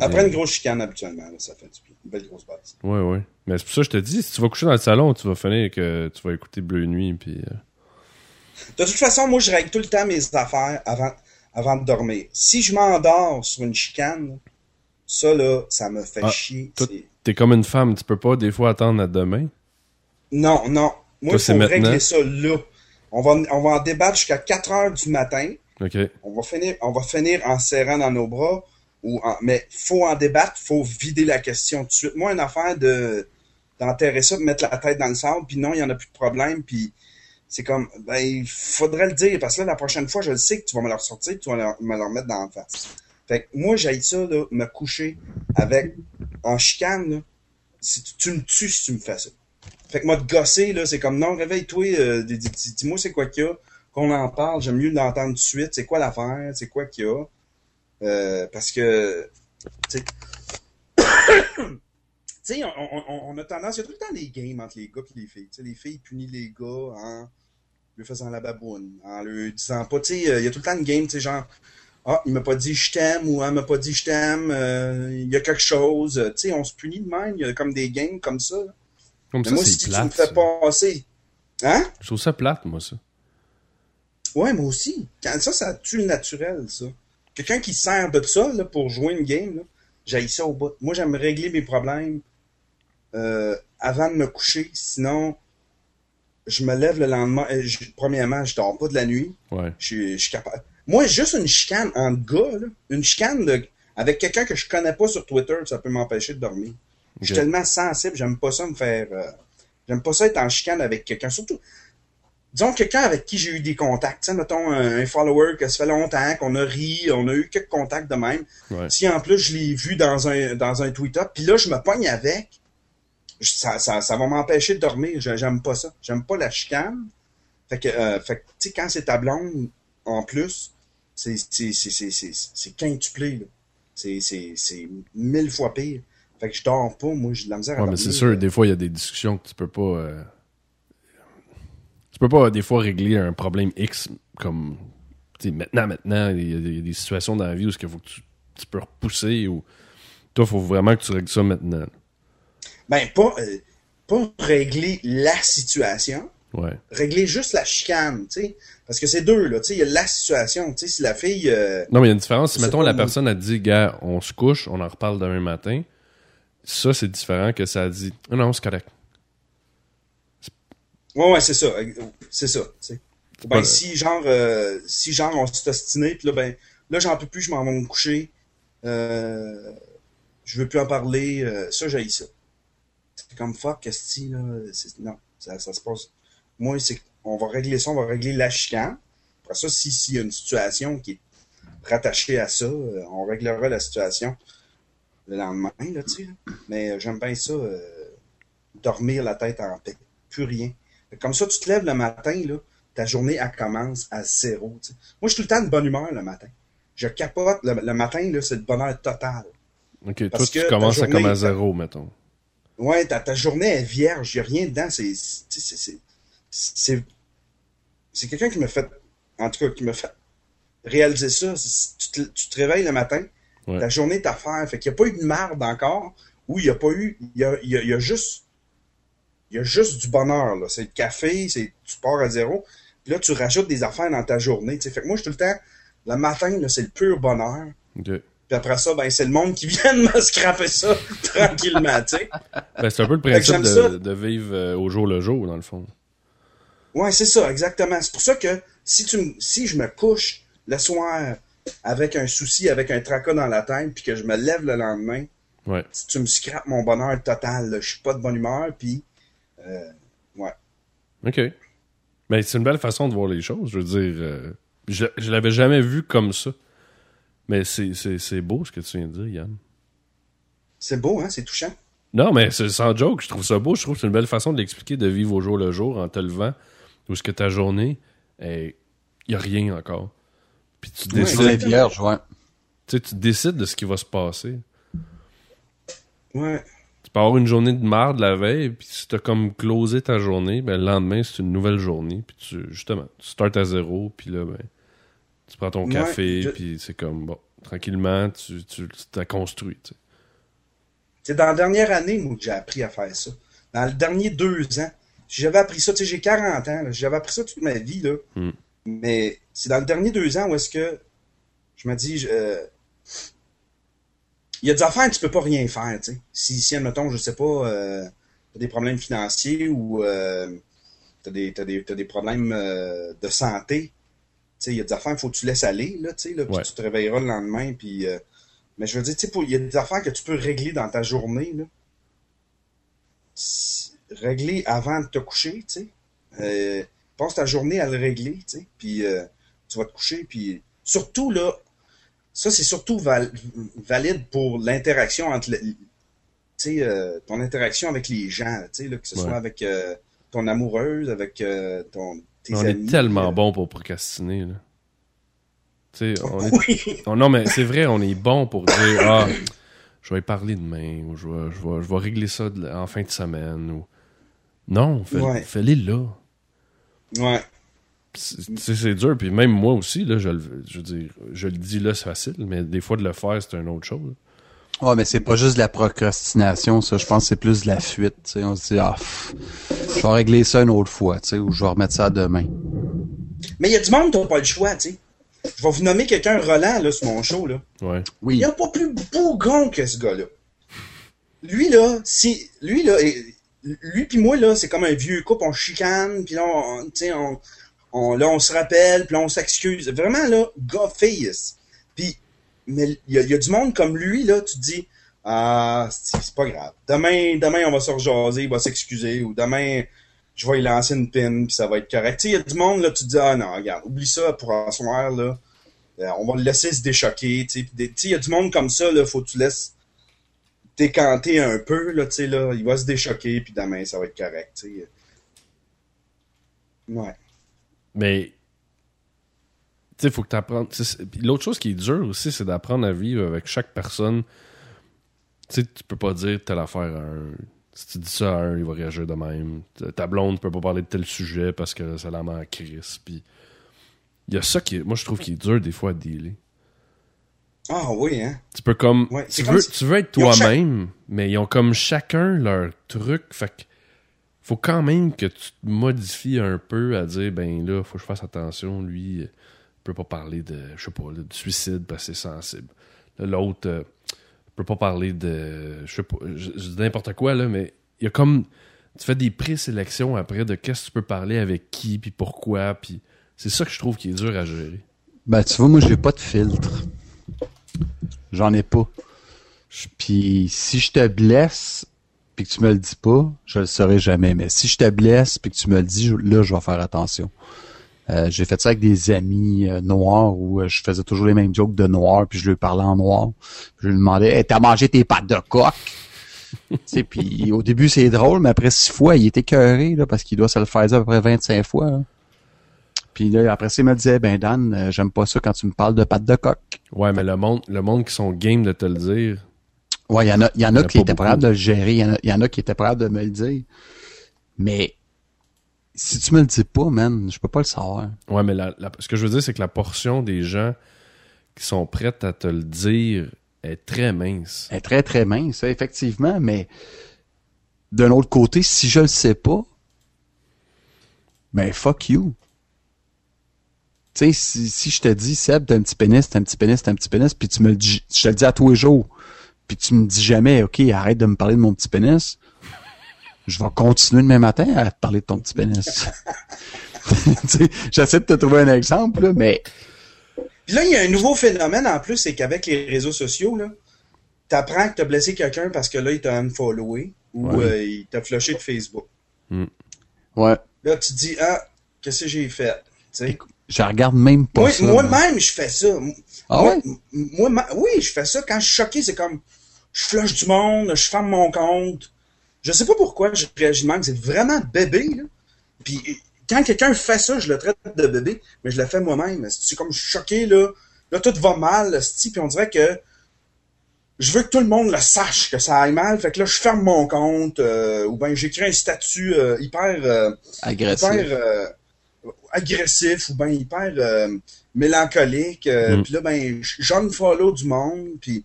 Après une grosse chicane, habituellement, là, ça fait. Une belle grosse base.
Ouais, ouais. Mais c'est pour ça que je te dis, si tu vas coucher dans le salon, tu vas finir que tu vas écouter Bleu Nuit, puis... euh,
De toute façon, moi, je règle tout le temps mes affaires avant, avant de dormir. Si je m'endors sur une chicane, ça, là, ça me fait
Ah,
chier.
T'es comme une femme, tu peux pas des fois attendre à demain?
Non, non. Moi, il faut régler ça là. On va, on va en débattre jusqu'à 4 heures du matin.
OK.
On va finir, on va finir en serrant dans nos bras. Ou en- mais faut en débattre, faut vider la question tout de suite. Moi, une affaire de d'enterrer ça, de mettre la tête dans le sable, puis non, il y en a plus de problème, puis c'est comme, ben, il faudrait le dire, parce que là, la prochaine fois, je le sais que tu vas me le ressortir, tu vas leur- me le remettre dans la face. Fait que moi, j'ai ça, là, me coucher avec, en chicane, là, si tu, tu me tues si tu me fais ça. Fait que moi, de gosser, là, c'est comme, non, réveille-toi, euh, dis- dis- dis- dis-moi c'est quoi qu'il y a, qu'on en parle, j'aime mieux l'entendre tout de suite, c'est quoi l'affaire, c'est quoi qu'il y a. Euh, parce que, tu sais, on, on- on- a tendance, il y a tout le temps des games entre les gars et les filles. Tu sais, les filles punissent les gars en lui faisant la baboune, en lui disant pas, tu sais, euh, il y a tout le temps une game, tu sais, genre, ah, il m'a pas dit je t'aime ou elle m'a pas dit je t'aime, euh, il y a quelque chose, tu sais, on se punit de même, il y a comme des games comme ça.
Comme ça,
moi,
c'est
si tu me
plate.
fais
ça.
passer, hein?
Je trouve ça plate, moi, ça.
Ouais, moi aussi. Quand ça, ça tue le naturel, ça. Quelqu'un qui sert de ça là, pour jouer une game, j'aille ça au bout. Moi, j'aime régler mes problèmes euh, avant de me coucher. Sinon, je me lève le lendemain. euh, je- premièrement, je dors pas de la nuit.
Ouais.
Je, suis- je suis capable. Moi, juste une chicane entre gars, là, une chicane de, avec quelqu'un que je connais pas sur Twitter, ça peut m'empêcher de dormir. Je suis tellement sensible, j'aime pas ça me faire. euh, j'aime pas ça être en chicane avec quelqu'un. Surtout, disons quelqu'un avec qui j'ai eu des contacts. Tu sais, mettons un, un follower que ça fait longtemps, qu'on a ri, on a eu quelques contacts de même.
Ouais.
Si en plus je l'ai vu dans un dans un tweet up, puis là je me pogne avec, ça, ça, ça va m'empêcher de dormir. J'aime pas ça. J'aime pas la chicane. Fait que, euh, fait tu sais, quand c'est ta blonde, en plus, c'est, quintuplé, c'est mille fois pire. Fait que je dors pas, moi, j'ai de la misère à
Ouais, mais
dormir.
c'est sûr, des fois, il y a des discussions que tu peux pas. euh, Tu peux pas, des fois, régler un problème X comme. tu sais, maintenant, maintenant, il y, a des- il y a des situations dans la vie où il faut que tu, tu peux repousser ou. Toi, il faut vraiment que tu règles ça maintenant.
Ben, pas, euh, pas régler la situation,
Ouais.
régler juste la chicane, tu sais. Parce que c'est deux, là, tu sais, il y a la situation, tu sais, si la fille... euh,
Non, mais il y a une différence. Si, mettons, la personne a dit, gars, on se couche, on en reparle demain matin. Ça, c'est différent que ça a dit, Ah non, c'est correct.
Ouais, ouais, c'est ça. euh, C'est ça, Ben, si, genre, euh, si, genre, on s'est ostiné, puis là, ben, là, j'en peux plus, je m'en vais me coucher. Euh, je veux plus en parler. euh, ça, j'ai ça. C'est comme fuck, Esti, là. Non, ça, ça se passe. Moi, c'est on va régler ça, on va régler la chicane. Après ça, si- s'il y a une situation qui est rattachée à ça, on réglera la situation le lendemain, là, tu sais. là. Mais euh, j'aime bien ça, euh, dormir la tête en paix. Plus rien. Comme ça, tu te lèves le matin, là, ta journée, elle commence à zéro. tu sais. Moi, je suis tout le temps de bonne humeur le matin. Je capote. Le, le matin, là, c'est le bonheur total.
Ok, toi,
Parce
tu
que ta
commences à comme à zéro, mettons.
Ouais, ta, ta journée est vierge, il n'y a rien dedans. C'est, c'est, c'est, quelqu'un qui me fait, en tout cas, qui me fait réaliser ça. Tu te, tu te réveilles le matin,
Ouais.
ta journée est à faire. Fait qu'il n'y a pas eu de marde encore, ou il n'y a pas eu, il y a, il y a, il y a juste, il y a juste du bonheur, là. C'est le café, c'est, tu pars à zéro. Puis là, tu rajoutes des affaires dans ta journée. Fait que moi, je suis tout le temps, le matin, là, c'est le pur bonheur. Puis après ça, ben, c'est le monde qui vient de me scraper ça tranquillement.
Ben, c'est un peu le principe de, de vivre euh, au jour le jour, dans le fond.
Ouais, c'est ça, exactement. C'est pour ça que si tu me- si je me couche le soir avec un souci, avec un tracas dans la tête, puis que je me lève le lendemain,
Ouais.
tu me scrapes mon bonheur total, je suis pas de bonne humeur, puis euh, ouais.
OK. Mais c'est une belle façon de voir les choses. Je veux dire, euh, je, je l'avais jamais vu comme ça. Mais c'est beau ce que tu viens de dire, Yann.
C'est beau, hein, c'est touchant.
Non, mais c'est sans joke, je trouve ça beau. Je trouve que c'est une belle façon de l'expliquer, de vivre au jour le jour en te levant, où ce que ta journée, il n'y a rien encore. Puis tu décides,
vierge, ouais.
tu sais, tu décides de ce qui va se passer.
Ouais.
Tu peux avoir une journée de marde la veille, puis si t'as comme closé ta journée, ben le lendemain, c'est une nouvelle journée. Puis tu, justement, tu startes à zéro, puis là, ben, tu prends ton
Ouais,
café,
je-
puis c'est comme, bon, tranquillement, tu, t'as construit, tu sais.
C'est dans la dernière année, moi, que j'ai appris à faire ça. Dans les derniers deux ans. Si j'avais appris ça, tu sais, j'ai 40 ans, j'avais appris ça toute ma vie, là.
Mm.
Mais c'est dans les derniers deux ans où est-ce que je me dis, euh, il y a des affaires que tu peux pas rien faire, tu sais. Si, si admettons, je sais pas, euh, t'as des problèmes financiers ou euh, t'as des, t'as des, des problèmes euh, de santé, tu sais, il y a des affaires qu'il faut que tu laisses aller, là, tu sais, là, puis
Ouais.
tu te réveilleras le lendemain, puis... mais je veux dire, tu sais, il y a des affaires que tu peux régler dans ta journée, là. Régler avant de te coucher, tu sais. Passe ta journée à le régler, tu sais. Puis euh, tu vas te coucher, puis surtout, là, ça, c'est surtout val- valide pour l'interaction entre, tu sais, euh, ton interaction avec les gens, tu sais, là, que ce
Ouais.
soit avec euh, ton amoureuse, avec ton, tes
On
amis.
est tellement bon pour procrastiner, là. Tu sais, on est Oh non, mais c'est vrai, on est bon pour dire Ah, je vais y parler demain, ou je vais, je vais, je vais régler ça en fin de semaine. Ou... Non,
Ouais.
fais-les là.
Ouais.
C'est- Tu sais, c'est dur. Puis même moi aussi, là, je, le- je veux dire, je le dis là, c'est facile, mais des fois de le faire, c'est une autre chose.
Ouais, mais c'est pas juste de la procrastination, ça. Je pense que c'est plus de la fuite. tu sais. On se dit, ah, pff, je vais régler ça une autre fois, tu sais, ou je vais remettre ça demain.
Mais il y a du monde qui n'a pas le choix, tu sais. Je vais vous nommer quelqu'un Roland, là, sur mon show, là.
Ouais.
Il
Oui.
n'y a pas plus bougon que ce gars-là. Lui, là, si, lui, là, lui puis moi, là, c'est comme un vieux couple, on chicane, puis là, on, on, on, là, on se rappelle, puis on s'excuse. Vraiment, là, gars Puis, mais il y, a- du monde comme lui, là, tu dis, ah, c'est pas grave. Demain, demain, on va se rejaser, il va s'excuser, ou demain, je vais y lancer une pin, puis ça va être correct. Il y a du monde, là, tu dis, ah non, regarde, oublie ça pour un soir, là. Euh, on va le laisser se déchoquer, Tu sais, il y a du monde comme ça, là, faut que tu laisses décanter un peu, là, tu là, il va se déchoquer, puis demain, ça va être correct. Ouais.
Mais, tu sais, faut que tu apprennes. L'autre chose qui est dure aussi, c'est d'apprendre à vivre avec chaque personne. Tu sais, tu peux pas dire telle affaire à un. Si tu dis ça à un, il va réagir de même. Ta blonde peut pas parler de tel sujet parce que ça la met en crise. Puis, il y a ça qui, moi, je trouve qui est dur des fois à dealer.
Ah oui, hein?
Tu peux comme. tu, veux, tu, veux, être toi-même, mais ils ont comme chacun leur truc. Fait que faut quand même que tu te modifies un peu à dire ben là, faut que je fasse attention, lui, il peut pas parler de. Je sais pas, de suicide parce que c'est sensible. L'autre euh, peut pas parler de. Je sais pas, je, dis n'importe quoi, là, mais il y a comme. Tu fais des présélections après de qu'est-ce que tu peux parler avec qui, puis pourquoi, puis c'est ça que je trouve qui est dur à gérer.
Ben, tu vois, moi, j'ai pas de filtre. J'en ai pas. Puis si je te blesse puis que tu me le dis pas, je le saurai jamais. Mais si je te blesse puis que tu me le dis, là, je vais faire attention. Euh, j'ai fait ça avec des amis euh, noirs où euh, je faisais toujours les mêmes jokes de noir puis je lui parlais en noir. je lui demandais hey, T'as mangé tes pattes de coq? puis au début c'est drôle, mais après six fois, il était cœuré là, parce qu'il doit se le faire à peu près 25 fois. Puis là, après ça, il me disait, ben Dan, j'aime pas ça quand tu me parles de pâte de coq.
Ouais, mais le monde, le monde qui sont game de te le dire.
Ouais, il y en a, y en a, qui étaient prêts de le gérer, il y, en a, qui étaient prêts de me le dire. Mais si tu me le dis pas, man, je peux pas le savoir.
Ouais, mais ce que je veux dire, c'est que la portion des gens qui sont prêts à te le dire est très mince.
Est très, très mince, effectivement, mais d'un autre côté, si je le sais pas, ben fuck you. Tu sais, si, si je te dis, Seb, t'as un petit pénis, t'as un petit pénis, t'as un petit pénis, puis tu me le dis, je te le dis à tous les jours, puis tu me dis jamais, OK, arrête de me parler de mon petit pénis, je vais continuer demain matin à te parler de ton petit pénis. J'essaie de te trouver un exemple, là, mais...
Puis là, il y a un nouveau phénomène en plus, c'est qu'avec les réseaux sociaux, là, t'apprends que t'as blessé quelqu'un parce que là, il t'a unfollowé ou euh, il t'a flushé de Facebook.
Mm. Ouais.
Là, tu te dis, ah, qu'est-ce que j'ai fait? sais?
Je regarde même pas
moi,
ça.
Moi-même, je fais ça.
Ah ouais?
Moi, oui, je fais ça. Quand je suis choqué, c'est comme, je flush du monde, je ferme mon compte. Je sais pas pourquoi je réagis de même. C'est vraiment bébé, là. Puis, quand quelqu'un fait ça, je le traite de bébé, mais je le fais moi-même. C'est comme, je suis choqué, là. Là, tout va mal, puis on dirait que je veux que tout le monde le sache que ça aille mal. Fait que là, je ferme mon compte, euh, ou bien j'écris un statut euh, hyper... Euh,
Agressif.
Hyper, agressif ou bien hyper euh, mélancolique. Euh, mm. Puis là, ben, j'en follow du monde. Puis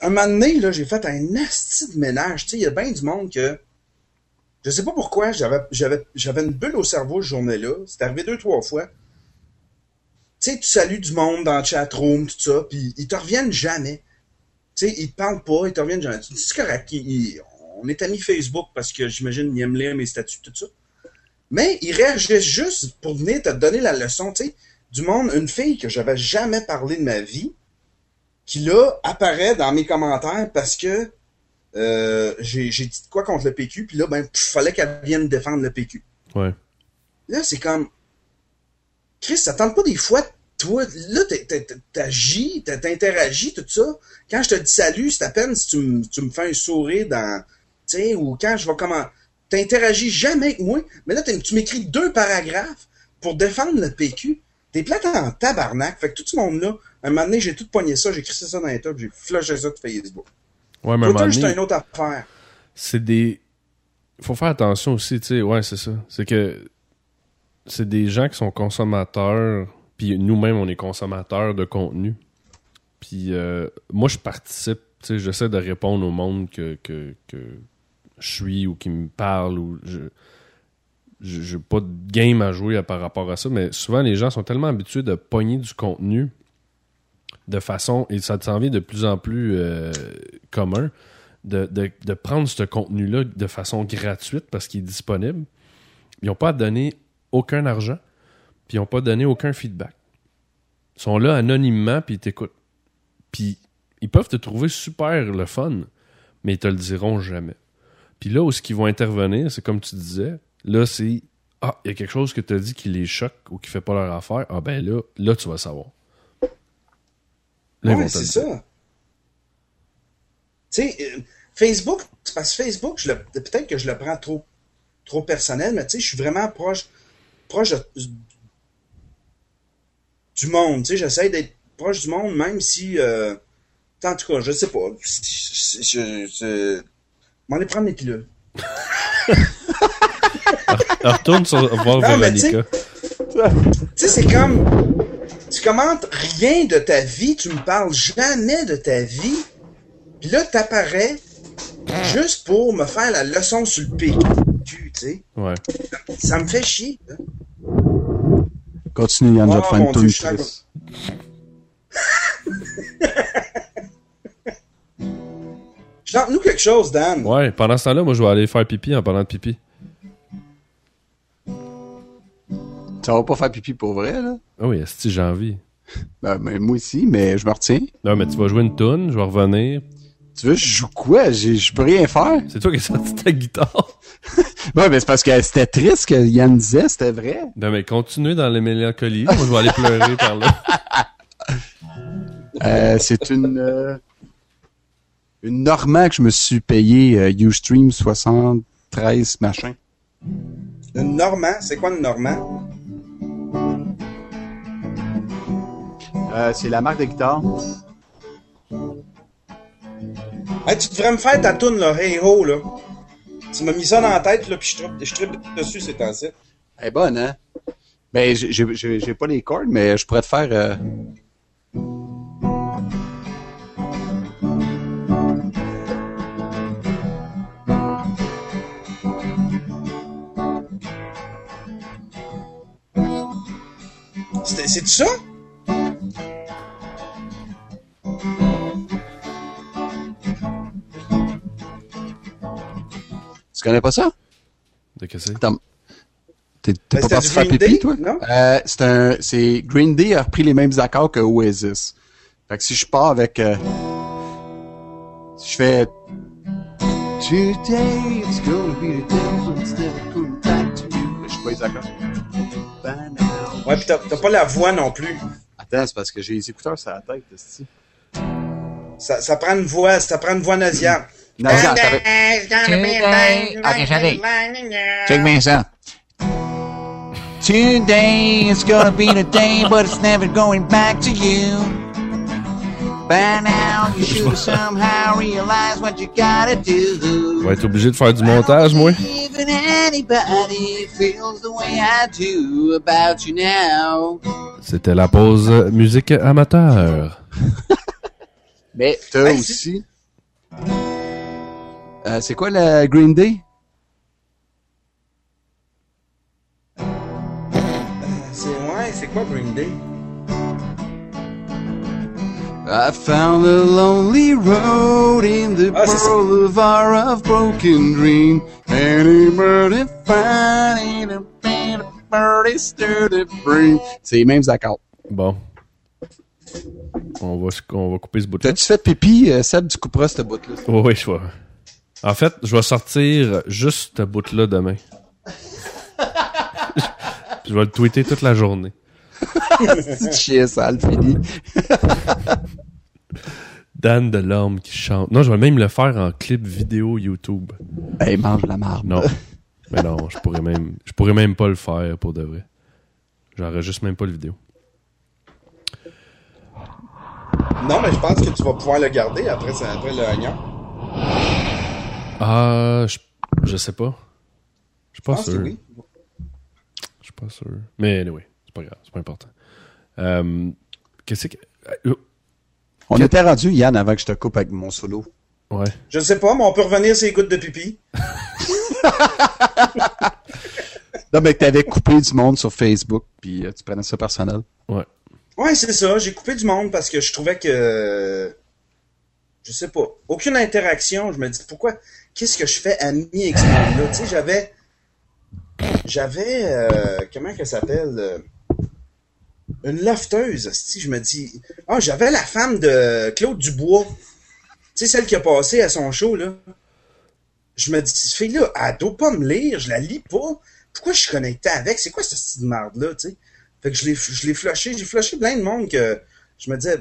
un moment donné, là, j'ai fait un asti de ménage. Tu sais, il y a bien du monde que je sais pas pourquoi j'avais j'avais j'avais une bulle au cerveau ce journée-là. C'est arrivé deux trois fois. Tu sais, tu salues du monde dans le chat room, tout ça, puis ils te reviennent jamais. Tu sais, ils te parlent pas, ils te reviennent jamais. C'est correct. on est amis Facebook parce que j'imagine qu'ils aiment lire mes statuts, tout ça. Mais il réagissent juste pour venir te donner la leçon, tu sais, du monde, une fille que j'avais jamais parlé de ma vie, qui là apparaît dans mes commentaires parce que euh, j'ai dit quoi contre le PQ, puis là, ben, il fallait qu'elle vienne défendre le PQ.
Ouais.
Là, c'est comme. Chris, ça tente pas des fois, toi, là, t'agis, t'interagis, tout ça. Quand je te dis salut, c'est à peine si tu, tu me fais un sourire dans. Tu sais, ou quand je vais comment t'interagis jamais avec moi, mais là, tu m'écris deux paragraphes pour défendre le PQ. T'es plate en tabarnak. Fait que tout ce monde-là, un moment donné, j'ai tout pogné ça, j'ai écrit ça dans les top, j'ai flushé ça de Facebook.
Ouais, mais un moment
donné, une autre affaire.
C'est des... Faut faire attention aussi, tu sais, ouais, c'est ça. C'est que c'est des gens qui sont consommateurs, puis nous-mêmes, on est consommateurs de contenu. Puis euh, moi, je participe, tu sais, j'essaie de répondre au monde que, que, que je suis ou qui me parle ou je j'ai pas de game à jouer par rapport à ça, mais souvent les gens sont tellement habitués de pogner du contenu de façon, et ça s'en vient de plus en plus euh, commun, de, de, prendre ce contenu-là de façon gratuite parce qu'il est disponible. Ils n'ont pas donné aucun argent, puis ils n'ont pas donné aucun feedback. Ils sont là anonymement, puis ils t'écoutent. Puis ils peuvent te trouver super le fun, mais ils te le diront jamais. Puis là où ce qu'ils vont intervenir, c'est comme tu disais, là, c'est Ah, il y a quelque chose que tu as dit qui les choque ou qui fait pas leur affaire. Ah ben là, là, tu vas savoir.
Là, c'est ça. sais, euh, Facebook, parce que Facebook, peut-être que je le prends trop, trop personnel, mais tu sais, je suis vraiment proche, proche de- du monde. Tu sais, j'essaie d'être proche du monde, même si, euh, en tout cas, je sais pas. Je, je, je, m'en aller prendre les pilules.
Alors, retourne sur voir Véronica.
Tu sais, c'est comme. Tu commentes rien de ta vie, tu me parles jamais de ta vie, puis là, t'apparais juste pour me faire la leçon sur le PQ, tu sais.
Ouais.
Ça me fait chier.
Continue, Yann, je vais te
Oh,
faire une
Chante-nous quelque chose, Dan.
Ouais, pendant ce temps-là, moi, je vais aller faire pipi en parlant de pipi.
Ça va pas faire pipi pour vrai, là?
Ah oui, si j'ai envie.
Ben, ben, moi aussi, mais je me retiens.
Non, mais tu vas jouer une toune, je vais revenir.
Tu veux, je joue quoi? J'ai- Je peux rien faire.
C'est toi qui as sorti ta guitare.
Ouais, ben c'est parce que c'était triste ce que Yann disait, c'était vrai.
Non, mais continuez dans les mélancolies. Moi, je vais aller pleurer par là.
Euh, c'est une euh, une Normand que je me suis payé euh, Ustream 73 machin.
Une Normand, c'est quoi une Normand?
Euh, c'est la marque de guitare.
Hey, tu devrais me faire ta toune, là, Hey Ho, là. Tu m'as mis ça dans la tête, là, puis je tripe, dessus, c'est temps
Elle est bonne, hein? Ben, j'ai pas les cordes, mais je pourrais te faire... euh,
C'est ça?
Tu connais pas ça?
De que c'est?
Attends. T'es
Ben,
pas parti faire
Green
pipi,
Day,
toi? Euh, c'est un... C'est... Green Day a repris les mêmes accords que Oasis. Fait que si je pars avec... euh, si je fais... Today it's gonna be the day it's never coming back to you. Je sais pas les accords.
Ouais, pis t'as t'as pas la voix non plus.
Attends, c'est parce que j'ai les écouteurs sur la tête.
Ça, ça prend une voix, ça prend une voix
ok. Check bien ça. Today is gonna be the day, but it's never going back to you. By now, you should somehow realize what you gotta
Je
do.
vais être obligé de faire du montage, moi.
Even anybody feels the way I do about you now.
C'était la pause musique amateur.
Mais t'as
Hey,
aussi... Euh, c'est quoi le Green Day?
C'est, ouais, c'est quoi Green Day?
I found a lonely road in the
Ah,
boulevard of broken dream. Any birdie finding a band of birdie sturdy free. C'est les mêmes accords.
Bon. On va, on va couper ce bout-là.
T'as-tu fait pipi, euh, Seb, tu couperas cette bout-là?
Oui, oui, je vais. En fait, je vais sortir juste ce bout-là demain. Je vais le tweeter toute la journée.
C'est chier, ça, le fini.
Dan Delorme qui chante. Non, je vais même le faire en clip vidéo YouTube.
Hey, mange la marde.
Non. Mais non, je pourrais même, je pourrais même pas le faire pour de vrai. J'enregistre même pas le vidéo.
Non, mais je pense que tu vas pouvoir le garder après, après le oignon.
Ah, je, je sais pas. Je suis
Je
pas sûr.
oui.
Je suis pas sûr. Mais anyway, pas grave, c'est pas important. Euh, Qu'est-ce que. euh,
On était rendu, Yann, avant que je te coupe avec mon solo.
ouais.
Je sais pas, mais on peut revenir sur les gouttes de pipi.
Non, mais que t'avais coupé du monde sur Facebook, puis euh, tu prenais ça personnel.
Ouais.
Ouais, c'est ça. J'ai coupé du monde parce que je trouvais que. Je sais pas. Aucune interaction. Je me dis, pourquoi. Qu'est-ce que je fais ami avec ce monde-là? Tu sais, j'avais. J'avais. euh, comment qu'elle s'appelle? Une lofteuse. Si je me dis. Ah, j'avais la femme de Claude Dubois. Tu sais, celle qui a passé à son show, là. Je me dis, cette fille-là, elle doit pas me lire. Je la lis pas. Pourquoi je suis connecté avec? C'est quoi cette petite merde-là, tu sais? Fait que je l'ai, je l'ai flushé. J'ai flushé plein de monde que je me disais,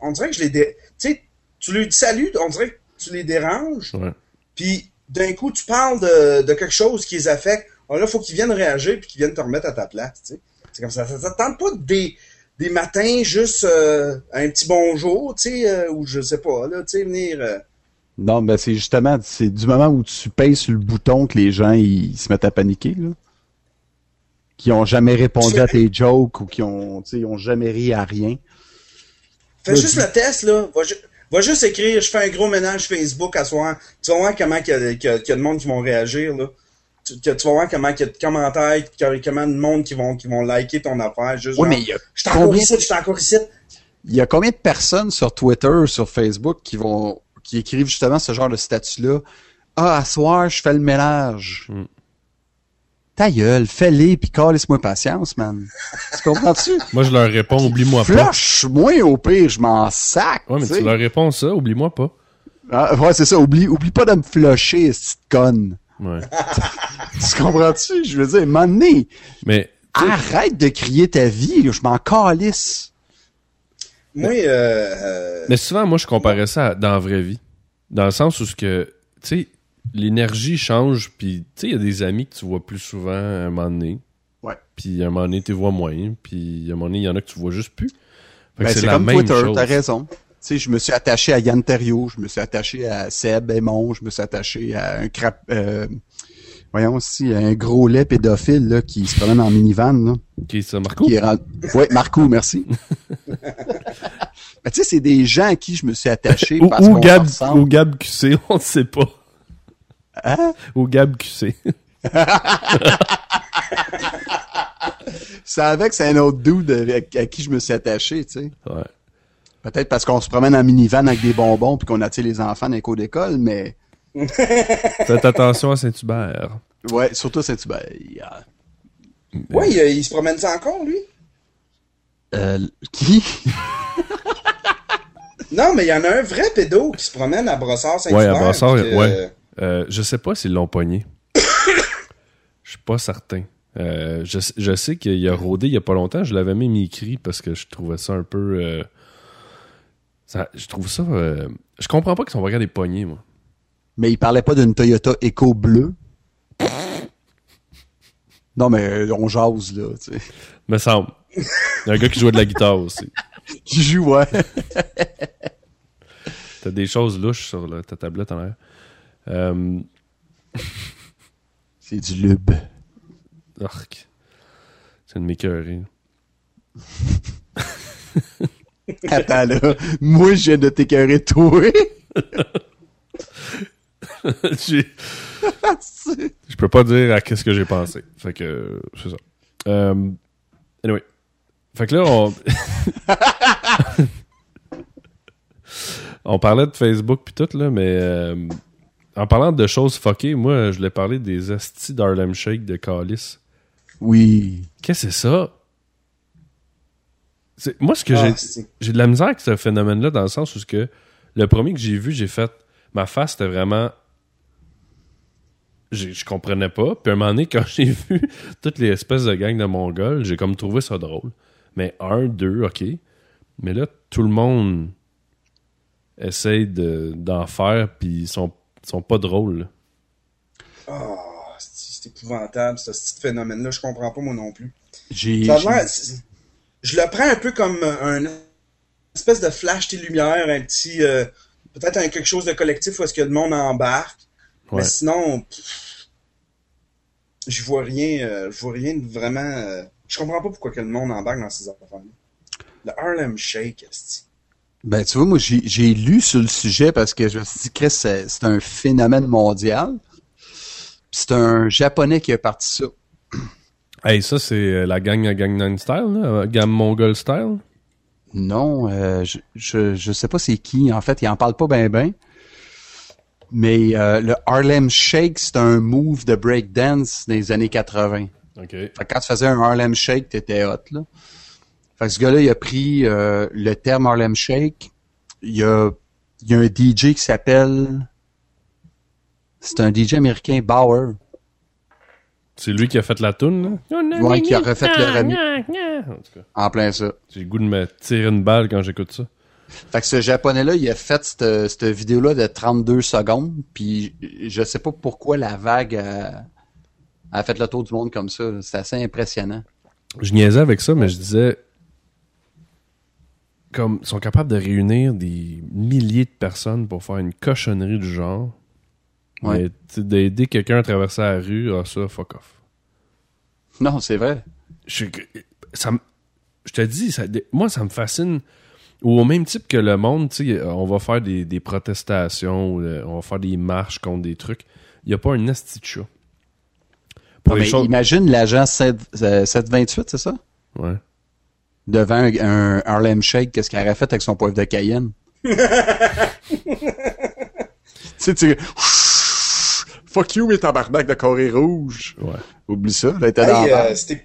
on dirait que je l'ai, dé- tu sais, tu lui dis salut, on dirait, tu les déranges,
Ouais.
puis d'un coup, tu parles de, de quelque chose qui les affecte. Alors là, faut qu'ils viennent réagir puis qu'ils viennent te remettre à ta place, tu sais. C'est comme ça. Ça ça te tente pas des, des matins juste euh, un petit bonjour, tu sais, euh, ou je sais pas, là, tu sais, venir... euh,
Non, ben c'est justement, c'est du moment où tu payes sur le bouton que les gens ils, se mettent à paniquer, là. Qui ont jamais répondu à tes jokes ou qui ont, tu sais, ils ont jamais ri à rien.
Fais juste le test, là. Va, ju- va juste écrire, je fais un gros ménage Facebook à soir. Tu vas voir comment il y, a- qu'il y a qu'il y a de monde qui vont réagir, là. Tu, que tu vas voir comment il y a de commentaires, comment de monde qui vont, qui vont liker ton affaire. Juste
Oui,
genre,
mais il y a
je suis encore
combien-
ici, je encore ici.
Il y a combien de personnes sur Twitter, sur Facebook qui vont, qui écrivent justement ce genre de statut-là? Ah, à soir, je fais le ménage.
Mm.
Ta gueule, fais-les pis calisse-moi patience, man. Tu comprends-tu?
Moi, je leur réponds, oublie-moi pas.
Flush-moi au pire, je m'en sac.
Ouais, mais
tu
leur réponds ça, oublie-moi pas.
Ah, ouais, c'est ça. Oublie, oublie pas de me flusher, cette conne.
Ouais.
Tu comprends-tu? Je veux dire, m'emmener.
Mais,
Arrête de crier ta vie, je m'en calisse.
Moi, euh, euh,
mais souvent, moi, je comparais ça à- dans la vraie vie. Dans le sens où ce que, tu sais, l'énergie change, puis, tu sais, il y a des amis que tu vois plus souvent à un moment donné.
Ouais.
Puis, à un moment donné, tu les vois moins. Puis, à un moment donné, il y en a que tu vois juste plus.
Ben, c'est
la
comme
même
Twitter, t'as raison. Tu sais, je me suis attaché à Yann Terriot, je me suis attaché à Seb Aymon, je me suis attaché à un crap... Euh, voyons aussi, un gros lait pédophile là, qui se promène en minivan. Là,
ça, Marco?
qui est rendu... Ouais, Marco, merci. Mais tu sais, c'est des gens à qui je me suis attaché
Ou,
parce
ou
qu'on
Gab, ou Gab QC, on ne sait pas.
Hein?
Ou Gab QC.
C'est avec, c'est un autre dude à qui je me suis attaché, tu sais.
Ouais.
Peut-être parce qu'on se promène en minivan avec des bonbons puis qu'on attire les enfants dans les cours d'école, mais
Faites attention à Saint-Hubert.
ouais, surtout Saint-Hubert. Yeah.
ouais, il, il se promène ça encore, lui?
Euh, qui?
Non, mais il y en a un vrai pédo qui se promène à Brossard saint
Ouais, à
que-
ouais. Euh, je sais pas s'ils l'ont pogné. Je suis pas certain. Euh, je, je sais qu'il a rôdé il y a pas longtemps. Je l'avais même écrit parce que je trouvais ça un peu. Ça- je trouve ça. euh, je comprends pas qu'ils sont pas regardés pognés, moi.
Mais il parlait pas d'une Toyota Eco bleue. Non, mais euh, on jase, là, tu sais.
Me semble. Il y a un gars qui jouait de la guitare aussi.
Qui joue, ouais.
T'as des choses louches sur ta tablette en l'air. Euh,
C'est du lube.
arc. C'est une m'écœurer.
Attends, là. Moi, je viens de t'écœurer, toi.
Je peux pas dire à qu'est-ce que j'ai pensé. Fait que c'est ça. Euh, anyway. Fait que là, on. on parlait de Facebook puis tout, là, mais euh, en parlant de choses fuckées, moi, je voulais parler des astis d'Harlem Shake de Calis.
Oui.
Qu'est-ce que c'est ça? C'est- Moi, ce que
Ah,
j'ai. J'ai de la misère avec ce phénomène-là dans le sens où ce que le premier que j'ai vu, j'ai fait ma face c'était vraiment j'ai- je comprenais pas. Puis à un moment donné, quand j'ai vu toutes les espèces de gangs de Mongols, j'ai comme trouvé ça drôle. Mais un, deux, ok. Mais là, tout le monde essaye de- d'en faire, puis ils sont, sont pas drôles.
Ah, c'est c'est épouvantable, ce petit phénomène-là. Je comprends pas, moi non plus.
J'ai.
Je le prends un peu comme un espèce de flash tes lumières, un petit euh, peut-être un quelque chose de collectif où est-ce que le monde embarque.
Ouais.
Mais sinon, pff, je vois rien, euh, je vois rien de vraiment. euh, je comprends pas pourquoi que le monde embarque dans ces affaires. Le Harlem Shake, esti.
Ben, tu vois, moi, j'ai lu sur le sujet parce que je me suis dit, Chris, c'est un phénomène mondial. C'est un Japonais qui a parti ça.
Hey, ça, c'est euh, la gang à Gangnam Style, là, euh, gang Mongol Style?
Non, euh, je, je, je sais pas c'est qui. En fait, il en parle pas ben ben. Mais euh, le Harlem Shake, c'est un move de breakdance des années 80.
OK.
Fait que quand tu faisais un Harlem Shake, t'étais hot, là. Fait que ce gars-là, il a pris euh, le terme Harlem Shake. Il y a, il y a un DJ qui s'appelle... C'est un DJ américain, Bauer.
C'est lui qui a fait la toune, là?
Ouais, qui a refait le remix.
En tout cas,
En plein ça.
j'ai le goût de me tirer une balle quand j'écoute ça.
Fait que ce japonais-là, il a fait cette, cette vidéo-là de 32 secondes, puis je sais pas pourquoi la vague a, a fait le tour du monde comme ça. C'est assez impressionnant.
Je niaisais avec ça, mais je disais. Comme, ils sont capables de réunir des milliers de personnes pour faire une cochonnerie du genre.
Ouais.
Mais d'aider quelqu'un à traverser la rue, ah, ça, fuck off.
Non, c'est vrai.
je, ça me- je te dis, ça, moi, ça me fascine. Ou au même type que le monde, tu sais, on va faire des, des protestations, ou, euh, on va faire des marches contre des trucs. Il n'y a pas un esti de chat.
Mais
choses-
imagine l'agent 7, euh, 728, c'est ça?
Ouais.
Devant un, un Harlem Shake, qu'est-ce qu'il aurait fait avec son poivre de Cayenne? tu sais, tu... Fuck you, mes tabarnak de Corée rouge.
Ouais.
Oublie ça, il était dans
Hey,
la
euh, c'était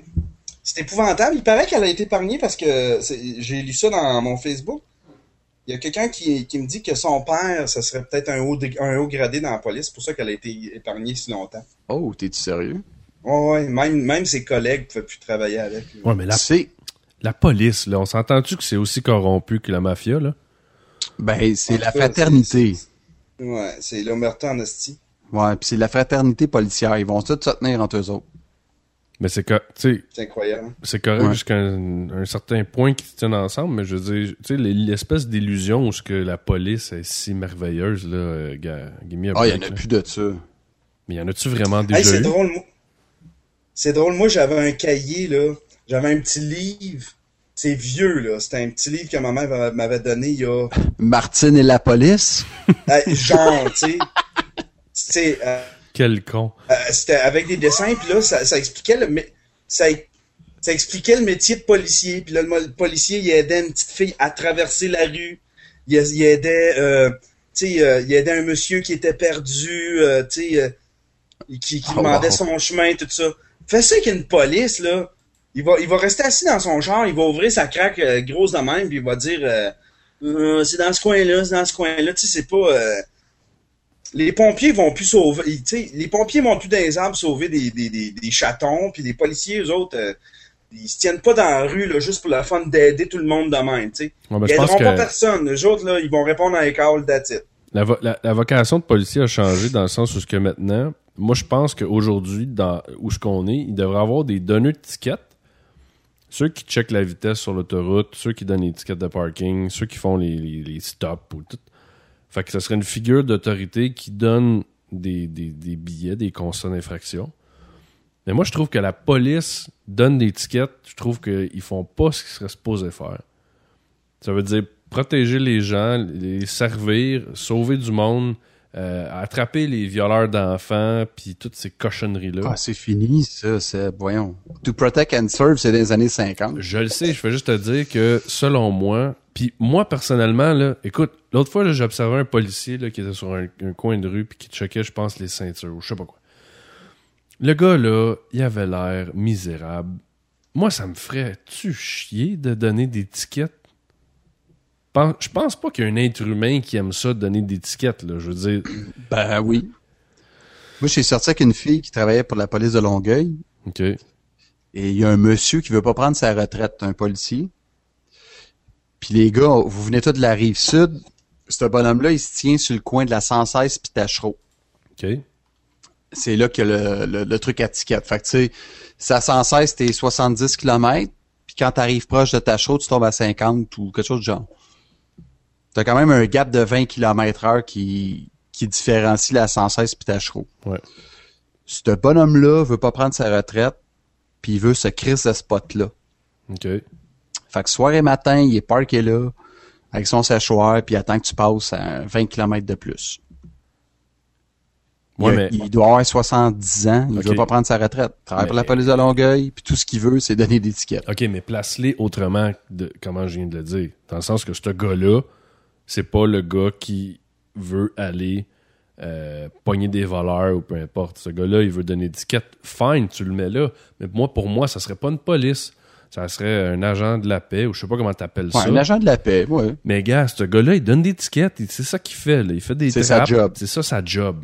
c'est épouvantable. Il paraît qu'elle a été épargnée parce que j'ai lu ça dans mon Facebook. Il y a quelqu'un qui, qui me dit que son père, ça serait peut-être un haut, un haut gradé dans la police. C'est pour ça qu'elle a été épargnée si longtemps.
Oh, t'es-tu sérieux?
Ouais, ouais, même, même ses collègues ne pouvaient plus travailler avec.
Ouais, mais la,
C'est...
la police, là, on s'entend-tu que c'est aussi corrompu que la mafia, là?
Ben, c'est la fraternité.
c'est- Ouais, c'est l'omerta en esti.
Ouais, puis c'est la fraternité policière. Ils vont tous se tenir entre eux autres.
Mais c'est sais,
C'est incroyable.
c'est correct
Ouais.
jusqu'à un, un certain point qu'ils se tiennent ensemble, mais je veux dire, tu sais, l'espèce d'illusion où ce que la police est si merveilleuse, là, euh, ga- give me a
Ah, il y en a plus de ça.
Mais y en a-tu vraiment déjà
Hey, c'est
eu?
drôle, moi. C'est drôle, moi j'avais un cahier, là. J'avais un petit livre. C'est vieux, là. C'était un petit livre que ma mère m'avait donné il y a
Martine et la police?
Euh, genre, tu sais. Euh,
Quel con.
euh, c'était avec des dessins, puis là, ça, ça expliquait le, ça, ça expliquait le métier de policier. Puis là, le, policier, il aidait une petite fille à traverser la rue. Il, il aidait, euh, tu sais, euh, il aidait un monsieur qui était perdu, euh, tu sais, euh, qui, qui
Oh,
demandait
wow.
son chemin, tout ça. Fais ça avec une police, là. Il va, il va rester assis dans son genre, il va ouvrir sa craque euh, grosse de même, puis il va dire, euh, Euh, c'est dans ce coin-là, c'est dans ce coin-là. Tu sais, c'est pas. euh, Les pompiers vont plus sauver. ils- les pompiers vont plus dans les arbres sauver des, des, des, des chatons, puis les policiers, eux autres, euh, ils se tiennent pas dans la rue là, juste pour le fun d'aider tout le monde de même. Tu sais.
Ouais, ben,
Ils pas
que
personne. Eux autres, là, ils vont répondre à les that's it.
la, vo- la- la vocation de policier a changé dans le sens où ce que maintenant, moi je pense qu'aujourd'hui, dans où ce qu'on est, il devrait avoir des donneurs de tickets. Ceux qui checkent la vitesse sur l'autoroute, ceux qui donnent les tickets de parking, ceux qui font les, les, les stops ou tout. Fait que ce serait une figure d'autorité qui donne des, des, des billets, des constats d'infraction. Mais moi, je trouve que la police donne des tickets. Je trouve qu'ils font pas ce qu'ils seraient supposés faire. Ça veut dire protéger les gens, les servir, sauver du monde, euh, attraper les violeurs d'enfants, puis toutes ces cochonneries-là.
Ah, c'est fini, ça, c'est, voyons. To protect and serve, c'est des années 50.
Je le sais, je veux juste te dire que selon moi, puis moi personnellement, là, écoute, l'autre fois, là, j'observais un policier là, qui était sur un, un coin de rue puis qui checkait, je pense, les ceintures ou je sais pas quoi. Le gars, là, il avait l'air misérable. Moi, ça me ferait-tu chier de donner des tickets? Je pense pas qu'il y a un être humain qui aime ça, donner des tickets, là. Je veux dire,
Ben oui. Moi, j'ai sorti avec une fille qui travaillait pour la police de Longueuil.
OK.
Et il y a un monsieur qui veut pas prendre sa retraite, un policier. Puis les gars, vous venez tous de la rive sud. Ce bonhomme-là, il se tient sur le coin de la 116 puis Tachereau.
OK.
C'est là que le, le, le truc à ticket. Fait que tu sais, ça 116, t'es 70 km. Puis quand t'arrives proche de Tachereau, tu tombes à 50 ou quelque chose du genre. T'as quand même un gap de 20 km heure qui, qui différencie la 116 puis Tachereau.
Ouais.
Ce bonhomme-là veut pas prendre sa retraite, puis il veut se créer ce spot-là.
OK.
Fait que soir et matin, il est parké là, avec son séchoir, puis il attend que tu passes à 20 km de plus.
Ouais,
il,
mais.
il doit avoir 70 ans, il
Ok.
veut pas prendre sa retraite. Il travaille pour la police de Longueuil, puis tout ce qu'il veut, c'est donner des tickets.
OK, mais place-les autrement de comment je viens de le dire. Dans le sens que ce gars-là, c'est pas le gars qui veut aller euh, pogner des voleurs ou peu importe. Ce gars-là, il veut donner des tickets. Fine, tu le mets là. Mais moi, pour moi, ça serait pas une police. Ça serait un agent de la paix ou je sais pas comment t'appelles
Ouais,
ça.
un agent de la paix, ouais.
Mais gars, ce gars-là, il donne des tickets. C'est ça qu'il fait. Là. Il fait des
C'est sa job.
C'est ça sa job.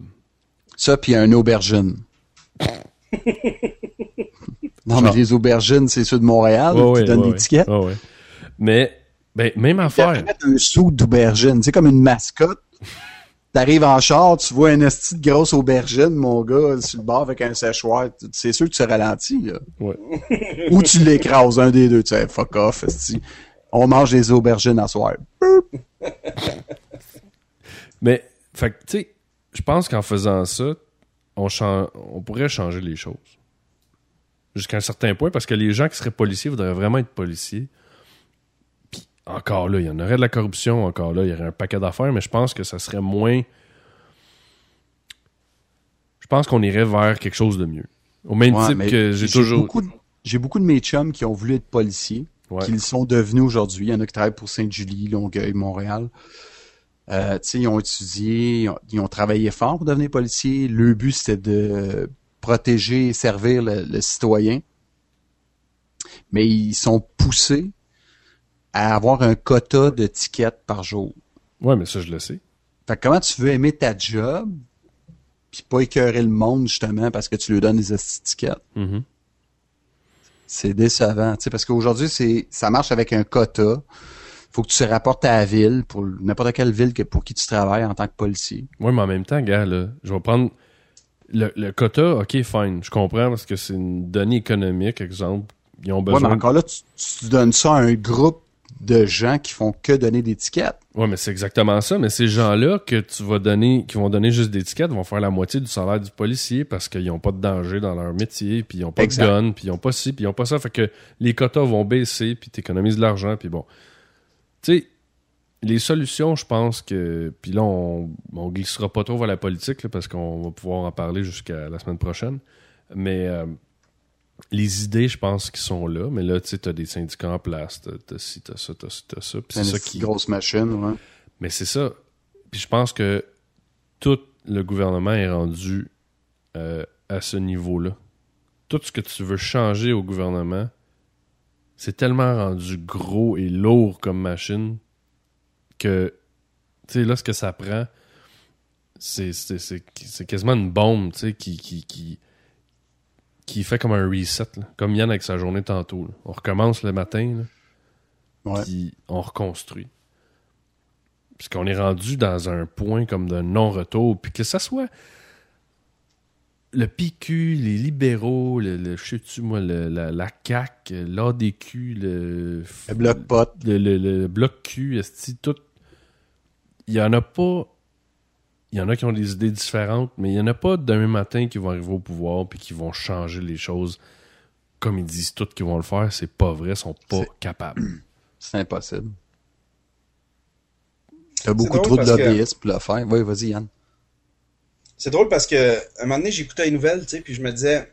Ça, puis un aubergine. non, mais les aubergines, c'est ceux de Montréal
Ouais,
qui
ouais,
donnent
ouais,
des tickets.
Mais Ben, même
Ils
affaire.
mettre un sou d'aubergine, c'est comme une mascotte. T'arrives en char, tu vois un esti de grosse aubergine, mon gars, sur le bord avec un séchoir. C'est sûr que tu ralentis, là.
Ouais.
Ou tu l'écrases, un des deux. Tu sais, fuck off, esti. On mange des aubergines à soir.
Mais, fait tu sais, je pense qu'en faisant ça, on, on pourrait changer les choses. Jusqu'à un certain point, parce que les gens qui seraient policiers voudraient vraiment être policiers. Encore là, il y en aurait de la corruption, encore là, il y aurait un paquet d'affaires, mais je pense que ça serait moins. Je pense qu'on irait vers quelque chose de mieux. Au même
Ouais,
type
mais
que j'ai toujours.
Beaucoup de, j'ai beaucoup de mes chums qui ont voulu être policiers,
Ouais.
qui le sont devenus aujourd'hui. Il y en a qui travaillent pour Sainte-Julie, Longueuil, Montréal. Euh, tu sais, ils ont étudié, ils ont, ils ont travaillé fort pour devenir policiers. Le but, c'était de protéger et servir le, le citoyen. Mais ils sont poussés à avoir un quota de tickets par jour.
Ouais, mais ça, je le sais.
Fait que comment tu veux aimer ta job, puis pas écœurer le monde, justement, parce que tu lui donnes des tickets?
Mhm.
C'est décevant, tu sais, parce qu'aujourd'hui, c'est, ça marche avec un quota. Faut que tu te rapportes à la ville, pour n'importe quelle ville que, pour qui tu travailles en tant que policier.
Ouais, mais en même temps, gars, là, je vais prendre le, le quota, ok, fine. Je comprends parce que c'est une donnée économique, exemple. Ils ont
Ouais,
besoin.
mais encore là, tu, tu donnes ça à un groupe de gens qui font que donner des tickets.
Ouais, mais c'est exactement ça. Mais ces gens-là que tu vas donner, qui vont donner juste des tickets, vont faire la moitié du salaire du policier parce qu'ils n'ont pas de danger dans leur métier, puis ils n'ont pas
Exact.
de gun, puis ils n'ont pas ci, puis ils n'ont pas ça. Fait que les quotas vont baisser, puis tu économises de l'argent, puis bon. Tu sais, les solutions, je pense que. Puis là, on, on glissera pas trop vers la politique, là, parce qu'on va pouvoir en parler jusqu'à la semaine prochaine. Mais euh, les idées, je pense, qui sont là. Mais là, tu sais, as des syndicats en place, t'as t'as ci, t'as ça, t'as ci, t'as ça.
C'est
ça qui.
grosse machine, ouais.
Mais c'est ça. Puis je pense que tout le gouvernement est rendu euh, à ce niveau-là. Tout ce que tu veux changer au gouvernement, c'est tellement rendu gros et lourd comme machine que, tu sais, là, ce que ça prend, c'est, c'est, c'est, c'est quasiment une bombe, tu sais, qui, qui, qui, qui fait comme un reset, là. comme Yann avec sa journée tantôt. là. On recommence le matin, là,
Ouais.
puis on reconstruit. Puisqu'on est rendu dans un point comme de non-retour, puis que ça soit le PQ, les libéraux, le, le je sais-tu, moi, le- la, la CAQ, l'ADQ, le,
Le bloc pot.
le, le, bloc Q, esti, tout. Il y en a pas. Il y en a qui ont des idées différentes, mais il y en a pas demain matin qui vont arriver au pouvoir puis qui vont changer les choses comme ils disent tous qu'ils vont le faire. C'est pas vrai, ils sont pas capables.
C'est impossible. T'as beaucoup trop de
que-
lobbyistes pour le faire. Oui, vas-y, Yann.
C'est drôle parce que à un moment donné, j'écoutais les nouvelles, tu sais, puis je me disais,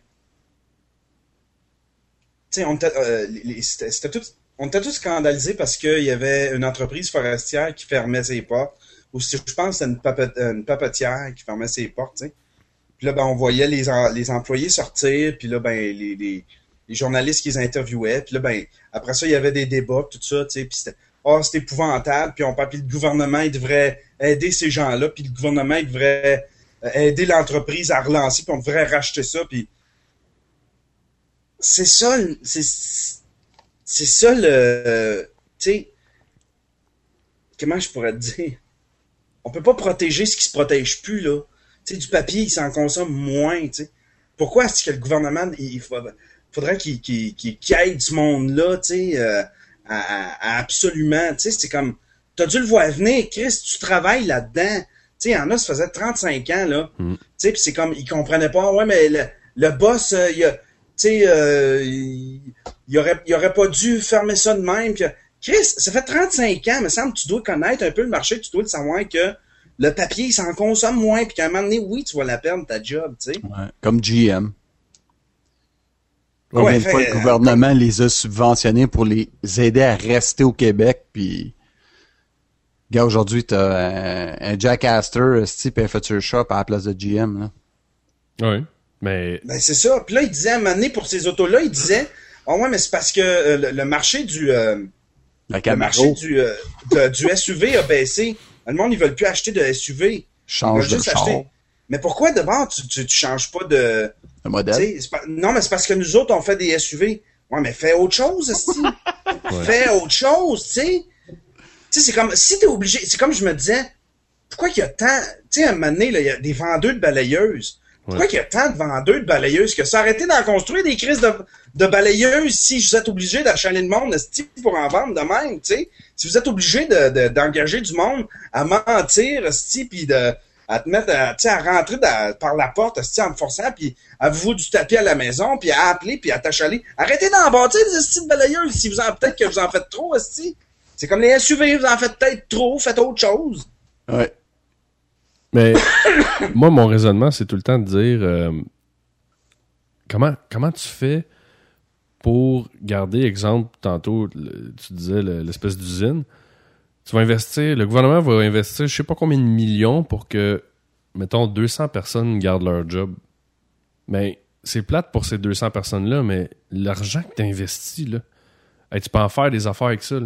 tu sais, on était, euh, les- les- c'était c'était tout, on était tous scandalisés parce qu'il y avait une entreprise forestière qui fermait ses portes, ou si- je pense c'était une, une papetière qui fermait ses portes. Puis là, ben, on voyait les, les employés sortir, puis là, ben, les, les, les journalistes qui les interviewaient, puis là, ben, après ça, il y avait des débats, tout ça, puis c'était, oh, c'est épouvantable, puis on parle, puis le gouvernement, il devrait aider ces gens-là, puis le gouvernement, il devrait euh, aider l'entreprise à relancer, puis on devrait racheter ça, puis c'est ça, c'est c'est ça le, euh, tu sais, comment je pourrais te dire, on peut pas protéger ce qui se protège plus là, tu sais, du papier, il s'en consomme moins, tu sais. Pourquoi est-ce que le gouvernement, il, faudrait qu'il qu'il qu'il qu'il aide ce monde-là, tu sais, euh, à, à- à absolument, tu sais, c'est comme, t'as dû le voir venir, Chris, tu travailles là-dedans. Tu sais, il y en a, ça faisait 35 ans, là.
Mm.
Tu sais, puis c'est comme, ils comprenaient pas, ouais, mais le, le boss, euh, il a, tu sais, euh, il, il aurait, il aurait pas dû fermer ça de même. Puis, Chris, ça fait 35 ans, me semble, tu dois connaître un peu le marché, tu dois le savoir que le papier, il s'en consomme moins, puis qu'à un moment donné, oui, tu vas la perdre, ta job, tu sais.
Ouais. Comme GM.
Ouais,
Combien de
fait,
fois le
euh,
gouvernement les a subventionnés pour les aider à rester au Québec, puis... Gars, aujourd'hui, t'as un, un Jack Astor, type un Future Shop à la place de GM, là.
Oui. Mais
Ben, c'est ça. Puis là, il disait, à un moment donné, pour ces autos-là, il disait, oh ouais, mais c'est parce que euh, le, le marché du, euh, le marché du, euh, de- du SUV a baissé. Le monde, ils veulent plus acheter de SUV. Ils
change
veulent
de
juste
char,
acheter. Mais pourquoi d'abord tu, tu, tu changes pas de.
modèle.
pas- non, mais c'est parce que nous autres, on fait des SUV. Ouais, mais fais autre chose. Fais autre chose, tu sais. Tu sais, c'est comme, si t'es obligé, c'est comme je me disais, pourquoi qu'il y a tant, tu sais, à un moment donné, il y a des vendeurs de balayeuses. Pourquoi qu'il y a tant de vendeurs de balayeuses que ça? Arrêté d'en construire des crises de, de balayeuses si vous êtes obligé d'achaler le monde pour en vendre de même, tu sais? Si vous êtes obligé de, de- d'engager du monde à mentir, puis de, à te mettre, à, à rentrer par la porte, en me forçant, puis à vous du tapis à la maison, puis à appeler, puis à t'achaler. Arrêtez d'en bâtir des esti de balayeuses si vous en, peut-être que vous en faites trop, esti. C'est comme les SUV, vous en faites peut-être trop, faites autre chose.
Ouais.
Mais moi, mon raisonnement, c'est tout le temps de dire euh, comment, comment tu fais pour garder, exemple, tantôt, tu disais le- l'espèce d'usine. Tu vas investir, le gouvernement va investir je sais pas combien de millions pour que, mettons, 200 personnes gardent leur job. Mais c'est plate pour ces 200 personnes-là, mais l'argent que tu investis, là, tu peux en faire des affaires avec ça.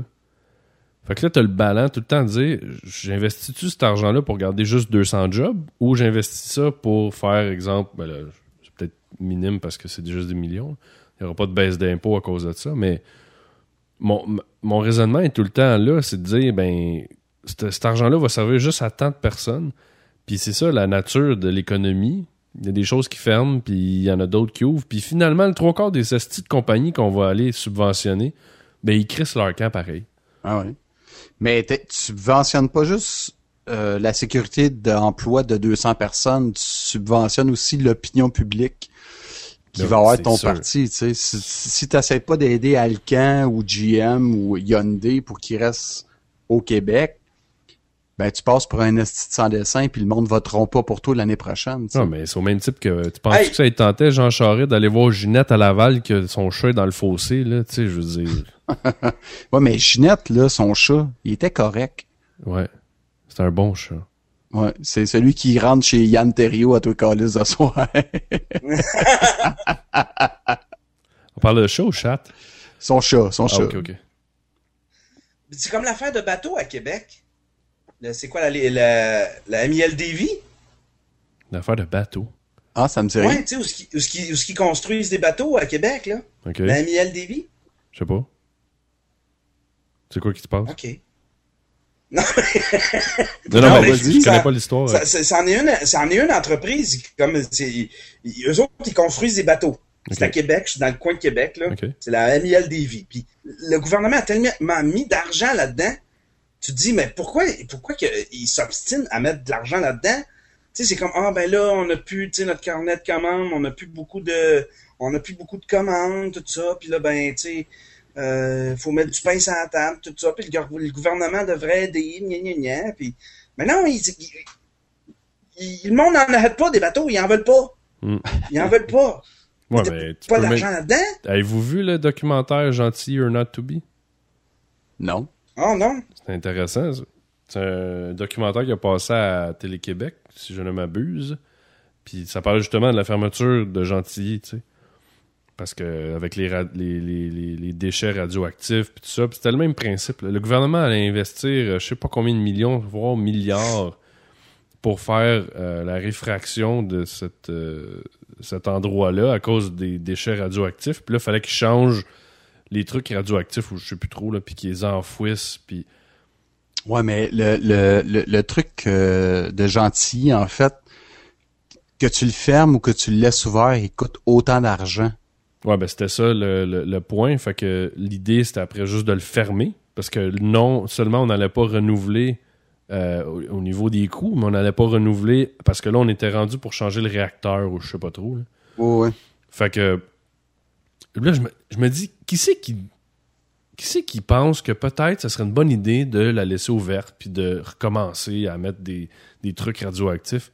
Fait que là, t'as le ballon tout le temps de dire j'investis-tu cet argent-là pour garder juste 200 jobs ou j'investis ça pour faire, exemple, ben c'est peut-être minime parce que c'est juste des millions. N'y aura pas de baisse d'impôt à cause de ça, mais mon, mon raisonnement est tout le temps là, c'est de dire ben cet, argent-là va servir juste à tant de personnes. Puis c'est ça la nature de l'économie. Il y a des choses qui ferment, puis il y en a d'autres qui ouvrent. Puis finalement, le trois quarts des estis de compagnies qu'on va aller subventionner, ben ils crissent leur camp pareil.
Ah oui. Mais tu subventionnes pas juste euh, la sécurité d'emploi de 200 personnes, tu subventionnes aussi l'opinion publique qui va avoir ton
sûr.
parti. Tu sais. Si, si tu n'essaies pas d'aider Alcan ou GM ou Hyundai pour qu'ils restent au Québec, ben tu passes pour un esti de sans dessin puis le monde votera pas pour toi l'année prochaine. tu sais.
Non, mais c'est au même type que. Tu penses
Hey!
que ça il tentait, Jean Charest, d'aller voir Ginette à Laval que son chat est dans le fossé, là? Tu sais, je veux dire?
Ouais, mais Ginette, là, son chat, il était correct.
Ouais. C'est un bon chat.
Ouais, c'est celui qui rentre chez Yann Terriot à toi calice de soir.
On parle de chat ou chat?
son chat, son
Ah,
chat.
ok, ok.
C'est comme l'affaire de bateau à Québec. C'est quoi la, la, la MIL Davy?
Une affaire de bateau.
Ah, ça me dit rien.
Ouais, tu sais, où ce qui- où ce qui- où ce qui construisent des bateaux à Québec, là.
Ok.
La MIL Davy?
Je sais pas. C'est quoi qui te passe?
OK.
Non,
Non,
non,
mais je-
connais pas l'histoire.
Ça, est une, est une entreprise comme ils- eux autres ils construisent des bateaux. C'est à Québec, je suis dans le coin de Québec là. C'est la MIL Davy. Puis le gouvernement a tellement mis d'argent là-dedans. Tu te dis mais pourquoi pourquoi qu'ils s'obstinent à mettre de l'argent là-dedans? Tu sais c'est comme ah ben là on a plus tu sais notre carnet de commandes, on a plus beaucoup de on a plus beaucoup de commandes tout ça. Puis là ben tu sais euh, faut mettre du pain sur la table, tout ça, puis le, gouver- le gouvernement devrait aider, gna gna gna, puis... Mais non, ils, ils- ils- le monde n'en arrête pas des bateaux, ils en veulent pas.
Hmm.
Ils en veulent pas.
Ouais,
T'as
mais tu
pas d'argent là-dedans?
Avez-vous vu le documentaire Gentil or Not to Be?
Non.
Oh non.
C'est intéressant. ça. C'est un documentaire qui a passé à Télé-Québec, si je ne m'abuse. Puis ça parle justement de la fermeture de Gentilly, tu sais. Parce que avec les, déchets radioactifs puis tout ça, c'était le même principe. Le gouvernement allait investir euh, je sais pas combien de millions, voire milliards pour faire euh, la réfraction de euh, cet endroit-là à cause des déchets radioactifs. Puis là, il fallait qu'ils changent les trucs radioactifs ou je sais plus trop, puis qu'ils les enfouissent, puis
Ouais, mais le, truc de gentil, en fait, que tu le fermes ou que tu le laisses ouvert, il coûte autant d'argent.
Ouais, ben c'était ça le, le- le point. Fait que l'idée, c'était après juste de le fermer. Parce que non seulement on n'allait pas renouveler euh, au, au niveau des coûts, mais on n'allait pas renouveler parce que là, on était rendu pour changer le réacteur ou je sais pas trop. là.
Ouais, ouais.
Fait que là, je me, je me dis, qui c'est qui. Qui c'est qui pense que peut-être ce serait une bonne idée de la laisser ouverte puis de recommencer à mettre des, des trucs radioactifs?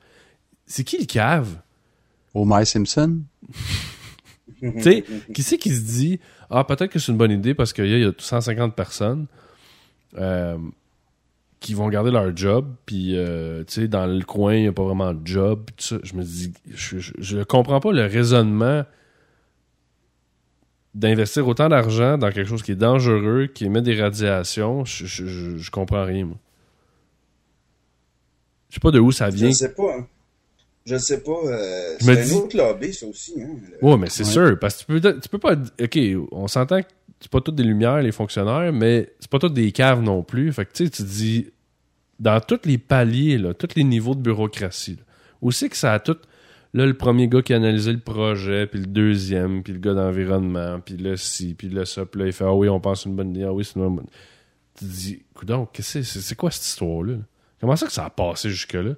C'est qui le cave?
Homer Simpson?
Tu sais, qui c'est qui se dit Ah, peut-être que c'est une bonne idée parce qu'il y, y a 150 personnes euh, qui vont garder leur job, puis euh, tu sais, dans le coin, il n'y a pas vraiment de job. puis tout ça. Je me dis, je, je, je comprends pas le raisonnement d'investir autant d'argent dans quelque chose qui est dangereux, qui émet des radiations. Je, je, je, je comprends rien, moi. Je sais pas de où ça
Je
vient.
sais pas. Je sais pas. Euh, c'est un
dis-
autre lobby, ça aussi. Hein, le-
Ouais, mais c'est
Ouais.
sûr, parce que tu peux, tu peux pas. Ok, on s'entend que c'est pas toutes des lumières, les fonctionnaires, mais c'est pas toutes des caves non plus. Fait que tu sais, tu te dis, dans tous les paliers, là, tous les niveaux de bureaucratie, là, aussi que ça a tout. Là, le premier gars qui a analysé le projet, puis le deuxième, puis le gars d'environnement, puis le ci, puis le ça, puis là, il fait Ah oui, on pense une bonne idée, ah oui, c'est une bonne Tu te dis, que c'est, c'est quoi cette histoire-là? là? Comment ça que ça a passé jusque-là?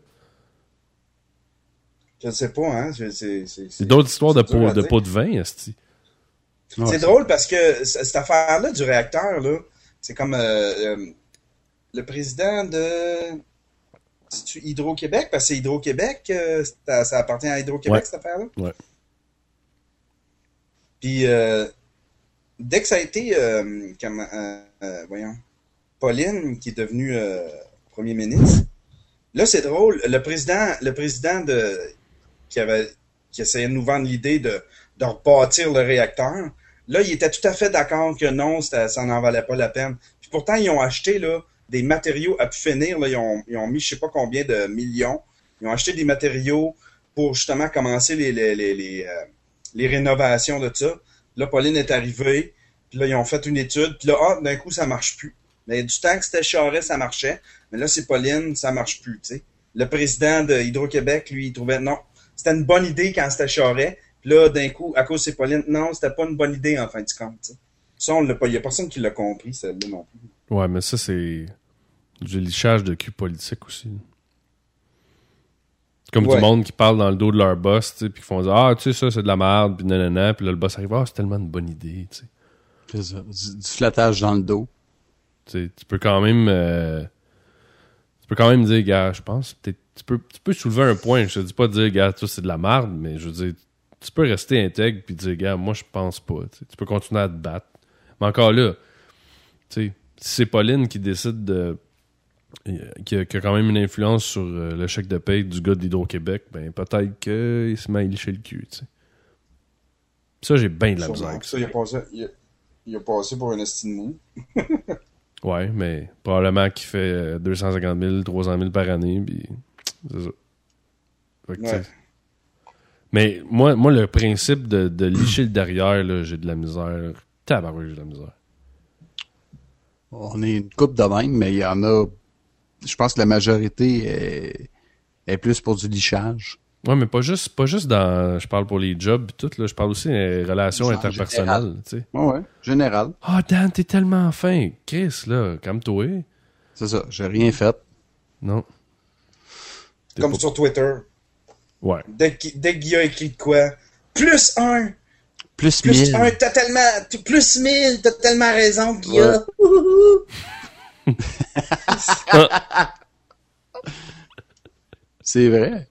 Je sais pas, hein. c'est-
d'autres histoires de pot de, pot de vin,
C'est drôle parce que cette affaire-là du réacteur, là, c'est comme euh, euh, le président de. Hydro-Québec? Parce que c'est Hydro-Québec, euh, ça, ça appartient à Hydro-Québec,
Ouais.
cette affaire-là?
Ouais.
Puis, euh, dès que ça a été, euh, comme, euh, euh, voyons, Pauline, qui est devenue euh, premier ministre, là, c'est drôle, le président, le président de, qui avait, essayait de nous vendre l'idée de, de rebâtir le réacteur, là, il était tout à fait d'accord que non, c'était- ça n'en valait pas la peine. Puis pourtant, ils ont acheté, là, des matériaux à pu finir, là, ils ont, ils ont mis je sais pas combien de millions, ils ont acheté des matériaux pour justement commencer les, les, les, les, euh, les rénovations de ça. Là, Pauline est arrivée, puis là, ils ont fait une étude, puis là, ah, d'un coup, ça marche plus. Mais du temps que c'était Charest, ça marchait. Mais là, c'est Pauline, ça marche plus. Le président de Hydro-Québec, lui, il trouvait, non, c'était une bonne idée quand c'était Charest. Puis là, d'un coup, à cause de c'est Pauline, non, c'était pas une bonne idée, en fin de compte. Ça, on l'a pas, il y a personne qui l'a compris, celle-là, non plus.
Ouais, mais ça, c'est du lichage de cul politique aussi. Comme
Ouais.
du monde qui parle dans le dos de leur boss, tu sais, puis qui font dire Ah, tu sais, ça, c'est de la merde, puis nanana, puis là, le boss arrive Ah, c'est tellement une bonne idée, tu sais.
C'est ça. Du, du flattage dans le dos.
Tu sais, tu peux quand même. euh, tu peux quand même dire, gars, je pense, peut-être. Tu peux, tu peux soulever un point. Je te dis pas de dire, gars, toi, c'est de la merde, mais je veux dire, tu peux rester intègre puis dire, gars, moi, je pense pas. Tu sais, tu peux continuer à te battre. Mais encore là, tu sais, si c'est Pauline qui décide de. Qui a, qui a quand même une influence sur euh, le chèque de paye du gars d'Hydro-Québec, ben peut-être qu'il se met à licher le cul, tu sais. Ça, j'ai bien de la avec ça.
Ça, il a passé, il a, il a passé pour un estime.
Ouais, mais probablement qu'il fait euh, 250 000, 300 000 par année, puis c'est ça. Fait que, tu sais.
Ouais.
Mais moi, moi, le principe de, de licher le derrière, là, j'ai de la misère. Tabarouille, j'ai de la misère.
On est une coupe de même, mais il y en a. Je pense que la majorité est, est plus pour du lichage.
Ouais, mais pas juste, pas juste dans. Je parle pour les jobs et tout, là. Je parle aussi des relations interpersonnelles, tu sais.
Ouais, ouais. Général.
Ah, Dan, t'es tellement fin. Chris, là, calme-toi.
C'est ça. J'ai rien fait.
Non.
Comme
pas-
sur Twitter.
Ouais.
Dès qu'il dès qu'il a écrit de quoi, plus un,
Plus
plus
1000.
un, t'as tellement, plus mille, t'as tellement raison, Guilla.
C'est vrai.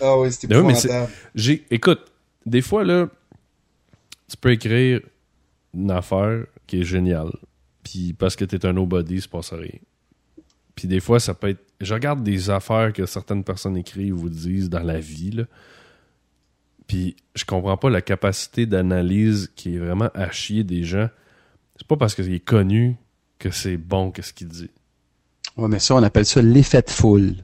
Ah oui, c'était
Ben oui. J'ai, écoute, des fois, là, tu peux écrire une affaire qui est géniale. Puis parce que t'es un nobody, il se passe rien. Puis des fois, ça peut être. Je regarde des affaires que certaines personnes écrivent ou disent dans la vie, là. Puis je comprends pas la capacité d'analyse qui est vraiment à chier des gens. C'est pas parce qu'il est connu que c'est bon qu'est-ce qu'il dit.
Ouais, mais ça, on appelle ça l'effet de foule.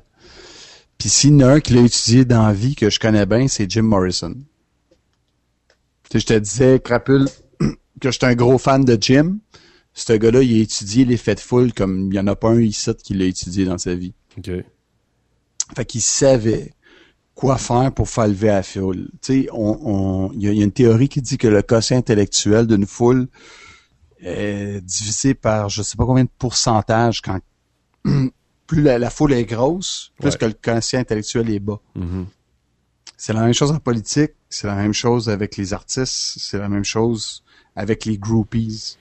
Puis s'il y en a un qui l'a étudié dans la vie que je connais bien, c'est Jim Morrison. Je te disais, Crapule, que j'étais un gros fan de Jim. Ce gars-là, il a étudié l'effet de foule comme il n'y en a pas un ici qui l'a étudié dans sa vie.
OK.
Fait qu'il savait quoi faire pour faire lever la foule. Tu sais, on, on, il y, a- il y a une théorie qui dit que le quotient intellectuel d'une foule est divisé par je sais pas combien de pourcentage quand plus la, la foule est grosse, plus
Ouais.
que le quotient intellectuel est bas.
Mhm.
C'est la même chose en politique, c'est la même chose avec les artistes, c'est la même chose avec les groupies.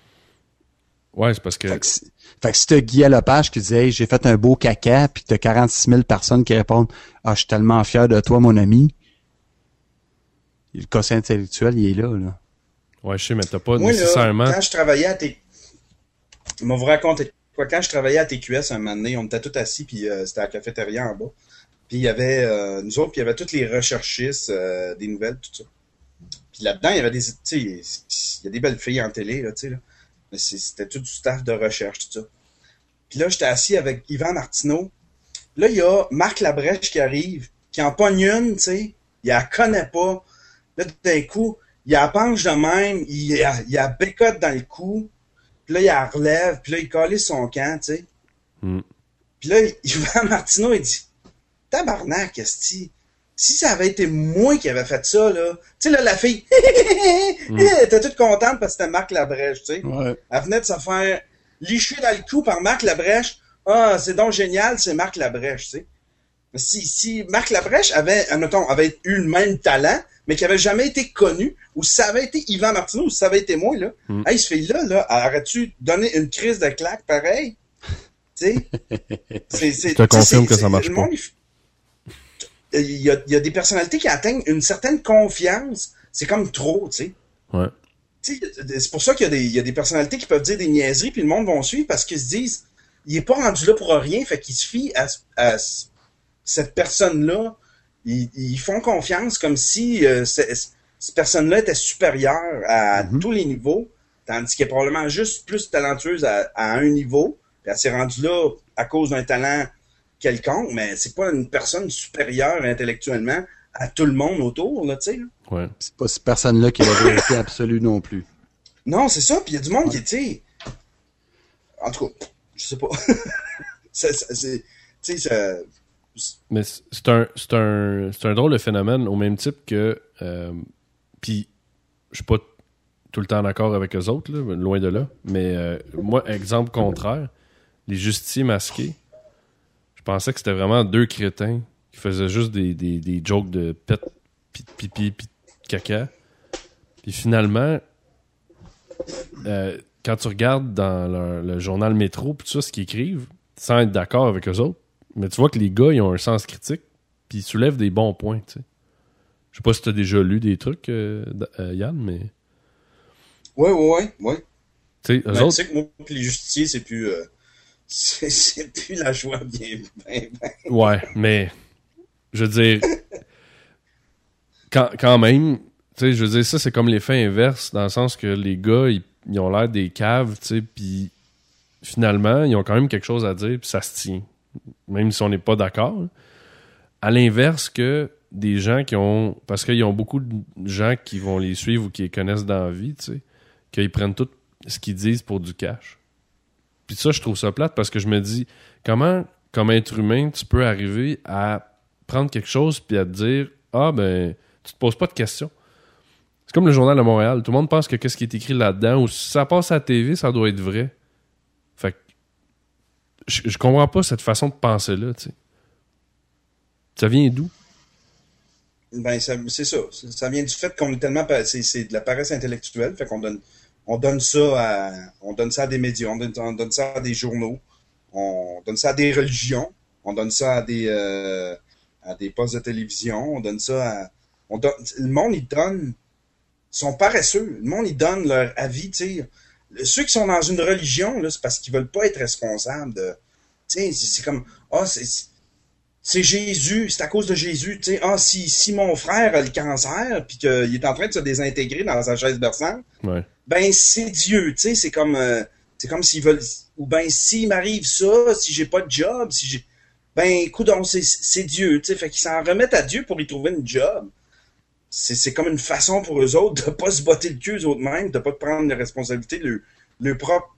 Ouais, c'est parce que.
Fait que, si- fait que si t'as Guy Lepage qui Hey, j'ai fait un beau caca, puis t'as 46 000 personnes qui répondent Ah, je suis tellement fier de toi, mon ami. Le quotient intellectuel, il est là, là.
Ouais, je sais, mais t'as pas
Moi, là,
nécessairement.
quand je travaillais à T... Je vais vous raconter quoi. Quand je travaillais à TQS un moment donné, on était tous assis, puis euh, c'était à la cafétéria en bas. Puis il y avait, euh, nous autres, puis il y avait tous les recherchistes euh, des nouvelles, tout ça. Puis là-dedans, il y avait des, tu sais, il y a des belles filles en télé, là, tu sais, là. Mais c'était tout du staff de recherche, tout ça. Puis là, j'étais assis avec Yvan Martineau. Là, il y a Marc Labrèche qui arrive, qui en pogne une, tu sais. Il la connaît pas. Là, d'un coup, il la penche de même, il a, il bécote dans le cou, puis là, il la relève, puis là, il calisse son camp, tu sais.
Hmm.
Puis là, Yvan Martineau, il dit, tabarnak, esti. Si ça avait été moi qui avait fait ça, là, tu sais, là, la fille, elle était toute contente parce que c'était Marc Labrèche, tu sais.
Ouais.
Elle venait de se faire licher dans le cou par Marc Labrèche. Ah, c'est donc génial, c'est Marc Labrèche, tu sais. Mais si, si Marc Labrèche avait, admettons, avait eu le même talent, mais qui avait jamais été connu, ou si ça avait été Yvan Martineau, ou si ça avait été moi, là,
Mm.
hey, ce fille-là, là, aurais-tu donné une crise de claque pareil? Tu sais?
Je te confirme que ça marche pas.
monde, il f- Il y, a, il y a des personnalités qui atteignent une certaine confiance. C'est comme trop, tu sais.
Ouais.
C'est pour ça qu'il y, a des- il y a des personnalités qui peuvent dire des niaiseries, puis le monde va suivre parce qu'ils se disent, il est pas rendu là pour rien, fait qu'ils se fient à, à ce- cette personne-là. Ils, ils font confiance comme si euh, ce- cette personne-là était supérieure à
Mhm.
tous les niveaux, tandis qu'elle est probablement juste plus talentueuse à, à un niveau, puis elle s'est rendue là à cause d'un talent quelconque, mais c'est pas une personne supérieure intellectuellement à tout le monde autour, là, tu sais.
Ouais.
C'est pas cette personne-là qui est la vérité absolue non plus.
Non, c'est ça. Puis il y a du monde qui, tu sais. En tout cas, je sais pas. C'est. Tu sais, ça-
Mais c'est un, c'est un, c'est un drôle de phénomène au même type que. euh, Puis, je suis pas tout le temps d'accord avec eux autres, là, loin de là. Mais euh, moi, exemple contraire, les justiciers masqués, pensais que c'était vraiment deux crétins qui faisaient juste des, des, des jokes de pète, pis de pipi, pis de caca. Puis finalement, euh, quand tu regardes dans leur- le journal Métro, puis tout ça, ce qu'ils écrivent, sans être d'accord avec eux autres, mais tu vois que les gars, ils ont un sens critique, puis ils soulèvent des bons points, tu sais. Je sais pas si t'as déjà lu des trucs, euh, euh, Yann, mais...
Ouais, ouais, ouais. ouais.
Tu sais, eux
Ben, tu
autres...
sais que moi, les justiciers, c'est plus. euh, c'est plus la joie bien.
Ouais, mais... Je veux dire... Quand, même, tu sais, je veux dire, ça, c'est comme l'effet inverse, dans le sens que les gars, ils, ont l'air des caves, tu sais, puis finalement, ils ont quand même quelque chose à dire, puis ça se tient. Même si on n'est pas d'accord. À l'inverse que des gens qui ont... Parce qu'ils ont beaucoup de gens qui vont les suivre ou qui les connaissent dans la vie, tu sais, qu'ils prennent tout ce qu'ils disent pour du cash. Puis ça, je trouve ça plate parce que je me dis, comment, comme être humain, tu peux arriver à prendre quelque chose puis à te dire, ah ben, tu te poses pas de questions. C'est comme le journal de Montréal. Tout le monde pense que qu'est-ce qui est écrit là-dedans, ou si ça passe à la TV, ça doit être vrai. Fait que, je, je comprends pas cette façon de penser-là, tu sais. Ça vient d'où?
Ben, c'est ça. Ça vient du fait qu'on est tellement. c'est de la paresse intellectuelle. Fait qu'on donne, on donne ça à, on donne ça à des médias, on donne, on donne ça à des journaux, on donne ça à des religions, on donne ça à des, euh, à des postes de télévision, on donne ça à, on donne, le monde, il donne, ils sont paresseux. Le monde, il donne leur avis, tu sais. Ceux qui sont dans une religion, c'est parce qu'ils veulent pas être responsables de, c'est comme, ah, c'est, c'est Jésus, c'est à cause de Jésus, tu sais, ah, si, si mon frère a le cancer, puis qu'il est en train de se désintégrer dans sa chaise berçante,
Ouais.
ben c'est Dieu, tu sais, c'est comme, euh, c'est comme s'ils veulent, ou ben s'il m'arrive ça, si j'ai pas de job, si j'ai, ben écoute, c'est, c'est Dieu, tu sais, fait qu'ils s'en remettent à Dieu pour y trouver une job. C'est, c'est comme une façon pour eux autres de pas se botter le cul eux autres mêmes, de pas prendre les responsabilités leur, leur propre,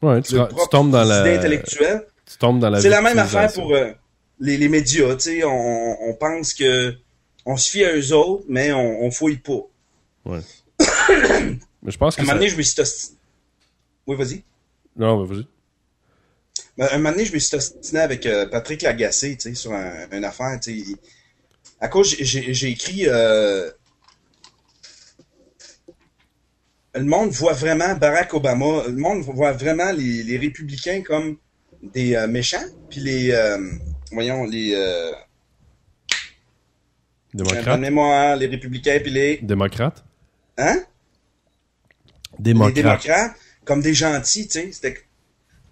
Ouais, tu, tu
propre
tombes dans la...
intellectuelle.
Tu tombes dans la
C'est la même affaire pour euh, les, les médias, tu sais, on, on pense que on se fie à eux autres, mais on, on fouille pas.
Mais je pense
À
que
un
ça...
moment donné, je me suis osti- Oui, vas-y.
Non, vas-y.
Ben, Un moment donné, je me suis ostiné avec euh, Patrick Lagacé, tu sais, sur un- une affaire, tu sais. À cause, j'ai écrit... euh, Le monde voit vraiment Barack Obama, le monde voit vraiment les, les républicains comme des euh, méchants, puis les... euh, voyons, les... Euh,
Démocrate.
mémoire, les républicains, puis les...
Démocrate.
Hein?
Démocrate.
les démocrates comme des gentils, tu sais. C'était,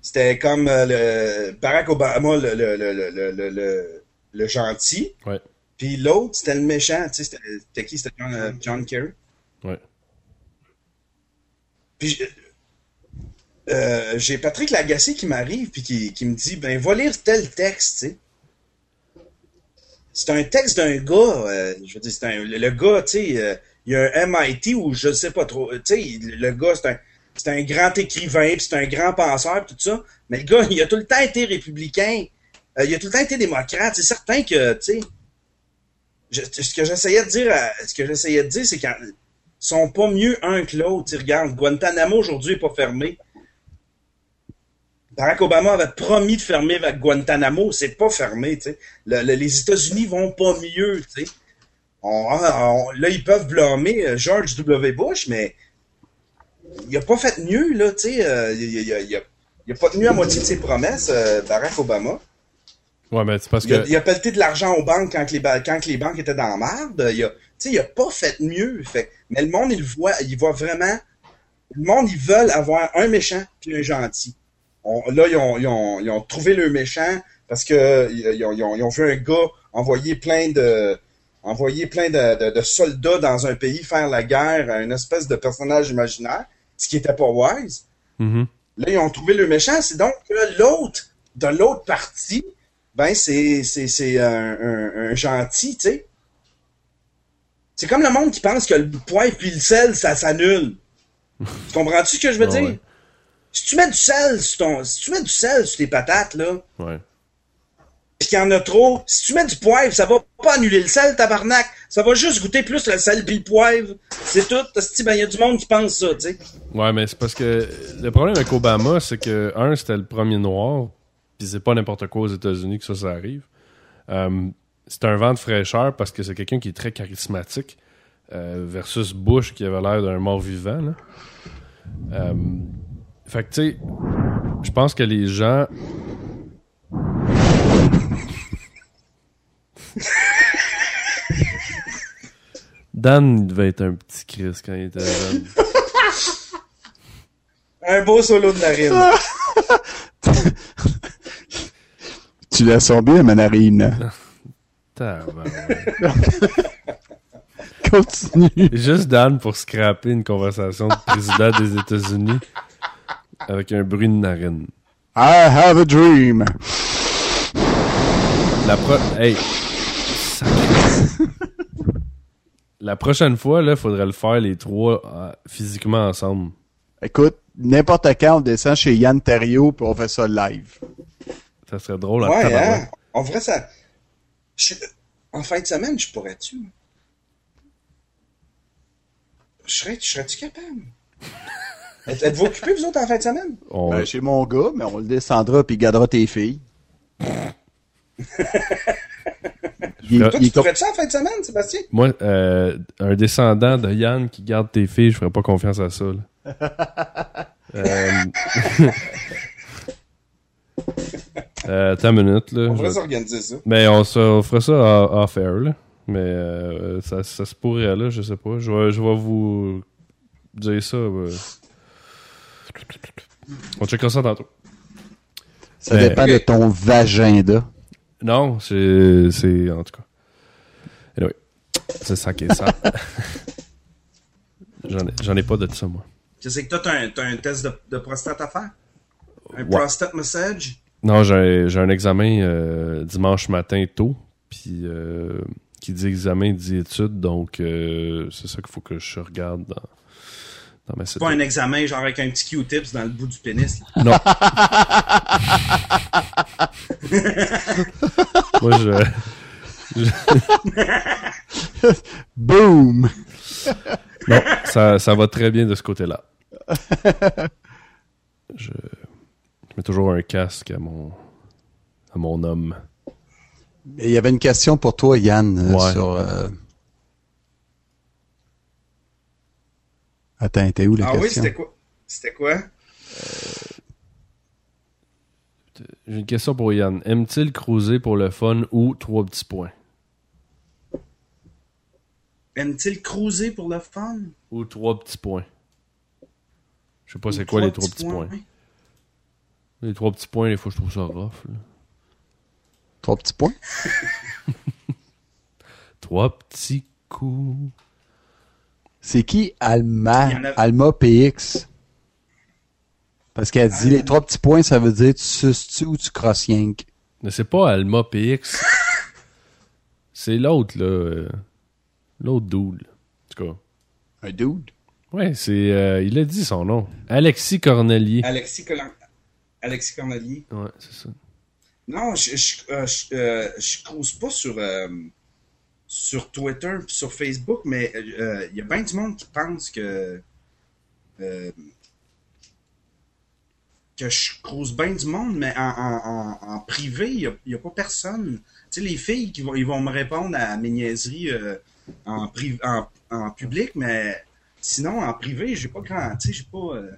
c'était comme euh, le Barack Obama, le, le, le, le, le, gentil.
Ouais.
Puis l'autre, c'était le méchant, tu sais. C'était, c'était qui? C'était John, euh, John Kerry.
Ouais.
Puis euh, j'ai Patrick Lagacé qui m'arrive puis qui, qui me dit, ben, va lire tel texte, tu sais. C'est un texte d'un gars, euh, je veux dire, c'est un, le, gars, tu sais, euh, il y a un MIT où je sais pas trop. Tu sais, le gars, c'est un, c'est un grand écrivain, puis c'est un grand penseur, pis tout ça. Mais le gars, il a tout le temps été républicain. Euh, il a tout le temps été démocrate. C'est certain que, tu sais, ce que j'essayais de dire, ce que j'essayais de dire, c'est qu'ils sont pas mieux un que l'autre. Regarde, Guantanamo aujourd'hui est pas fermé. Barack Obama avait promis de fermer avec Guantanamo, c'est pas fermé, tu sais. Le- le- les États-Unis vont pas mieux, tu sais. On- on- là, ils peuvent blâmer euh, George W. Bush, mais il a pas fait mieux, là, tu sais. euh, il, il- il- il a, pas tenu à moitié de ses promesses, euh, Barack Obama.
Ouais, mais c'est parce
Il a,
que.
il a pelleté de l'argent aux banques quand que les, quand les banques étaient dans la merde. Il a, tu sais, il a pas fait mieux. Fait, mais le monde, il voit, il voit vraiment. Le monde, ils veulent avoir un méchant puis un gentil. On- là, ils ont, ils, ont, ils ont trouvé le méchant parce que ils, ont, ils ont- ils ont vu un gars envoyer plein de envoyer plein de, de- de soldats dans un pays faire la guerre à une espèce de personnage imaginaire, ce qui était pas wise.
Mhm.
Là, ils ont trouvé le méchant. C'est donc que l'autre, de l'autre partie, ben, c'est, un, un, un gentil, tu sais. C'est comme le monde qui pense que le poivre puis le sel, ça s'annule. tu comprends-tu ce que je veux
Ah
dire?
ouais.
Si tu mets du sel sur ton, si tu mets du sel sur tes patates, là,
Ouais.
pis qu'il y en a trop, si tu mets du poivre, ça va pas annuler le sel, tabarnak. Ça va juste goûter plus le sel puis le poivre. C'est tout. Esti, Ben, il y a du monde qui pense ça, tu sais.
Ouais, mais c'est parce que le problème avec Obama, c'est que, un, c'était le premier noir, puis c'est pas n'importe quoi aux États-Unis que ça, ça arrive. Euh, c'est un vent de fraîcheur parce que c'est quelqu'un qui est très charismatique, euh, versus Bush qui avait l'air d'un mort-vivant, là. Euh, fait que, tu sais, je pense que les gens. Dan, il devait être un petit Chris quand il était jeune.
Un beau solo de narine.
Tu la sens bien, ma narine. Continue.
Juste Dan pour scraper une conversation de président des États-Unis avec un bruit de narine.
I have a dream.
La pro... Hey! La prochaine fois, là, faudrait le faire les trois euh, physiquement ensemble.
Écoute, n'importe quand, on descend chez Yann Terrio puis on fait ça live.
Ça serait drôle à
Ouais, hein? On ferait ça. Je- En fin de semaine, je pourrais-tu? Je serais, je serais-tu capable? Êtes- Êtes-vous occupés, vous autres, en fin de semaine?
On-
Ben, chez mon gars, mais on le descendra puis il gardera tes filles. il,
Toi,
il-
tu pourrais-tu en fin de semaine, Sébastien?
Moi, euh, un descendant de Yann qui garde tes filles, je ferais pas confiance à ça. là. euh... euh, attends une minute, là.
On
vais-
s'organiser ça.
Mais on, se, on fera ça en- off air, là. Mais euh, ça, ça se pourrait, là, je sais pas. Je vais, je vais vous dire ça. euh. On checkera ça tantôt.
ça
Ben,
dépend de ton vagin
Non, c'est. c'est- En tout cas. Anyway, c'est ça qui est ça. J'en ai, j'en ai pas de ça, moi.
Qu'est-ce que toi, t'as un, t'as un test de, de prostate à faire? Un
Ouais.
prostate massage?
Non, j'ai j'ai un examen euh, dimanche matin tôt, puis euh, qui dit examen dit études, donc euh, c'est ça qu'il faut que je regarde dans, dans ma
Pas un examen genre avec un petit Q-tips dans le bout du pénis. là.
Non. Moi, je,
Boom!
non, ça, ça va très bien de ce côté-là. Je, je mets toujours un casque à mon, à mon homme.
Il y avait une question pour toi, Yann, euh,
Ouais.
sur... euh, Attends, t'es où la
Ah oui,
question?
c'était quoi? C'était quoi?
J'ai une question pour Yann. Aime-t-il cruiser pour le fun ou trois petits points?
Aime-t-il cruiser pour le fun?
Ou trois petits points? Je sais pas c'est quoi les trois petits points. Les trois petits points, des fois, je trouve ça rough. là.
Trois petits points?
Trois petits coups.
C'est qui Alma,
a-
Alma PX? Parce qu'elle dit, les trois petits points, ça veut dire tu suces-tu ou tu crosses yank?
Mais c'est pas Alma PX. c'est l'autre, là. L'autre dude. En tout cas,
Un dude?
Ouais, c'est. euh, il a dit son nom. Alexis Cornelier.
Alexis, Alexis Cornelier.
Ouais, c'est ça.
Non, je je, euh, je, euh, je cruise pas sur, euh, sur Twitter puis sur Facebook, mais il y a bien du monde qui pense que euh, que je cruise bien du monde, mais en, en, en, en privé, il n'y a, pas personne. Tu sais, les filles qui vont, ils vont me répondre à mes niaiseries euh, en, priv- en, public, mais sinon, en privé, j'ai pas grand. Tu sais, j'ai pas. euh,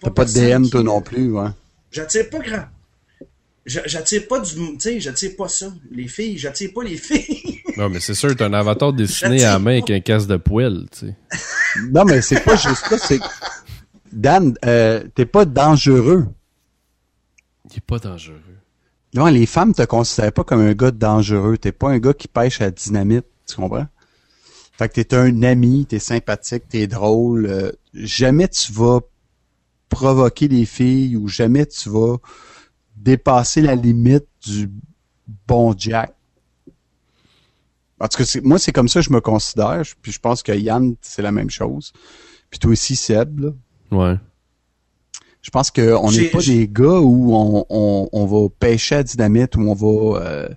T'as pas de DM,
qui-
toi non plus, ouais.
J'attire pas grand. J'a- J'attire pas du. Tu sais, j'attire pas ça. Les filles, j'attire pas les filles.
Non, mais c'est sûr, t'as un avatar dessiné à la main
pas.
avec un casque de poêle, tu sais.
Non, mais c'est pas juste ça, c'est... Dan, euh, t'es pas dangereux.
Il est pas dangereux.
Non, les femmes te considèrent pas comme un gars dangereux. T'es pas un gars qui pêche à la dynamite, tu comprends? Fait que t'es un ami, t'es sympathique, t'es drôle. euh, jamais tu vas provoquer les filles ou jamais tu vas dépasser la limite du bon Jack. En tout cas, c'est- moi, c'est comme ça que je me considère. Puis je pense que Yann, c'est la même chose. Puis toi aussi, Seb, là.
Ouais.
Je pense qu'on n'est pas des gars où on, on, on va pêcher à dynamite, où on va euh,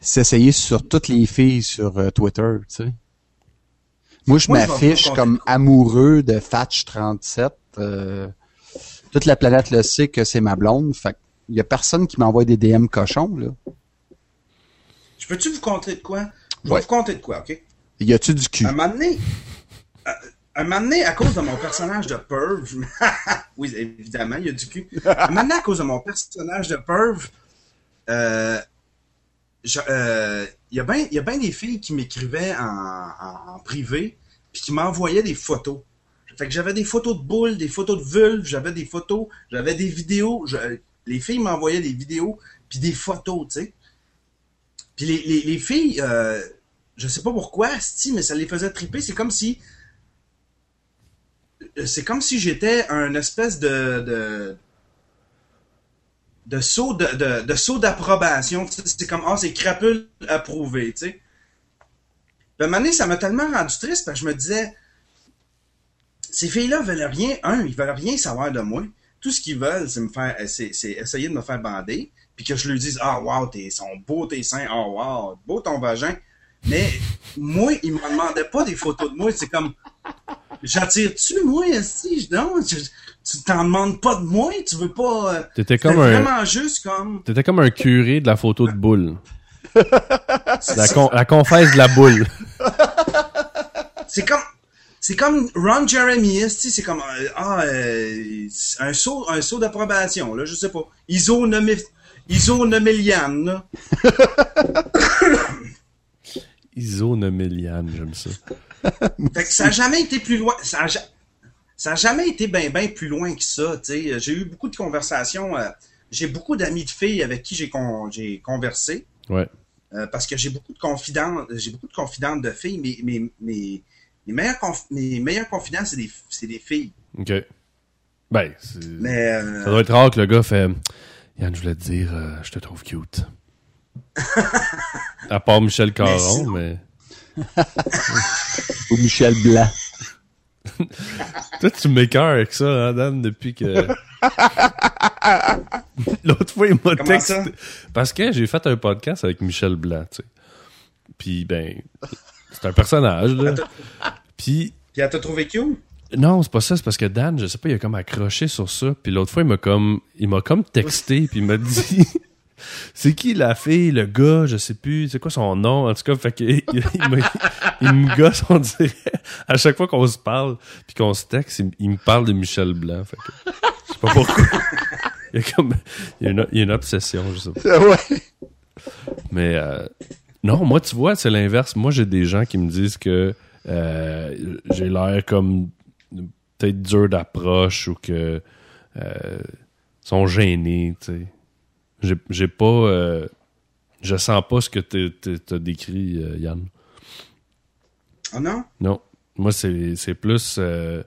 s'essayer sur toutes les filles sur euh, Twitter, tu sais. Moi, je m'affiche comme amoureux de Fatch37. euh, toute la planète le sait que c'est ma blonde. Fait il y a personne qui m'envoie des DM cochons, là.
Je peux-tu vous conter de quoi? Je vais
Ouais.
vous conter de quoi, OK?
Y a-tu du cul?
Un moment donné, à- un moment donné, à cause de mon personnage de Perv, oui, évidemment, il y a du cul. Un moment donné, à cause de mon personnage de Perv, euh, euh, il y a bien ben des filles qui m'écrivaient en, en, en privé, puis qui m'envoyaient des photos. Fait que j'avais des photos de boules, des photos de vulves, j'avais des photos, j'avais des vidéos. je- les filles m'envoyaient des vidéos, puis des photos, tu sais. Puis les, les, les filles, euh, je sais pas pourquoi, sti, mais ça les faisait triper. C'est comme si. C'est comme si j'étais un espèce de. de de saut de, de, saut d'approbation. C'est comme Ah, c'est crapule approuvé, tu sais. Puis à un moment donné, ça m'a tellement rendu triste parce que je me disais ces filles-là veulent rien, un, ils veulent rien savoir de moi. Tout ce qu'ils veulent, c'est me faire c'est, c'est essayer de me faire bander, puis que je leur dise Ah wow, t'es sont beaux tes seins, ah wow, beau ton vagin. Mais moi, ils me demandaient pas des photos de moi, c'est comme J'attire-tu, moi, si Non, je- tu t'en demandes pas de moi, tu veux pas. euh,
T'étais comme un,
vraiment juste comme.
t'étais comme un curé de la photo de boule. con- la confesse de la boule.
C'est comme c'est comme Ron Jeremy, c'est comme euh, ah euh, un saut un saut d'approbation là, je sais pas. Iso nommé Iso Nomelian, là.
Isonomeliane, j'aime ça.
Fait que ça a jamais été plus loin, ça a, ja- ça a jamais été ben ben plus loin que ça, tu sais. J'ai eu beaucoup de conversations, euh, j'ai beaucoup d'amis de filles avec qui j'ai con- j'ai conversé.
Ouais.
Euh, parce que j'ai beaucoup de confidentes, j'ai beaucoup de confidentes de filles, mais mes, mes, mes meilleures conf- confidentes, c'est des, c'est des filles.
OK. Ben,
Mais euh,
ça doit être rare que le gars fait Yann, je voulais te dire, euh, je te trouve cute. à part Michel Caron, mais.
Ou Michel Blanc.
Toi, tu m'écœures avec ça, hein, Dan, depuis que. L'autre fois, il m'a texté. Parce que j'ai fait un podcast avec Michel Blanc, tu sais. Puis, ben, c'est un personnage, là. Puis,
puis elle t'a trouvé cute?
non, c'est pas ça, c'est parce que Dan, je sais pas, il a comme accroché sur ça. Puis l'autre fois, il m'a comme, il m'a comme texté, puis il m'a dit, c'est qui la fille, le gars, je sais plus, c'est quoi son nom, en tout cas, fait que, il, il me- il me gosse, on dirait, à chaque fois qu'on se parle, puis qu'on se texte, il, il me parle de Michel Blanc, fait que, je sais pas pourquoi. Il y a comme, il y a une, il y a une obsession, je sais pas.
ouais.
Mais euh, non, moi, tu vois, c'est l'inverse. Moi, j'ai des gens qui me disent que euh, j'ai l'air comme peut-être dur d'approche ou que euh, sont gênés, tu sais. J'ai, pas... euh, je sens pas ce que t'as décrit, Yann.
Oh non?
Non. Moi, c'est, plus... je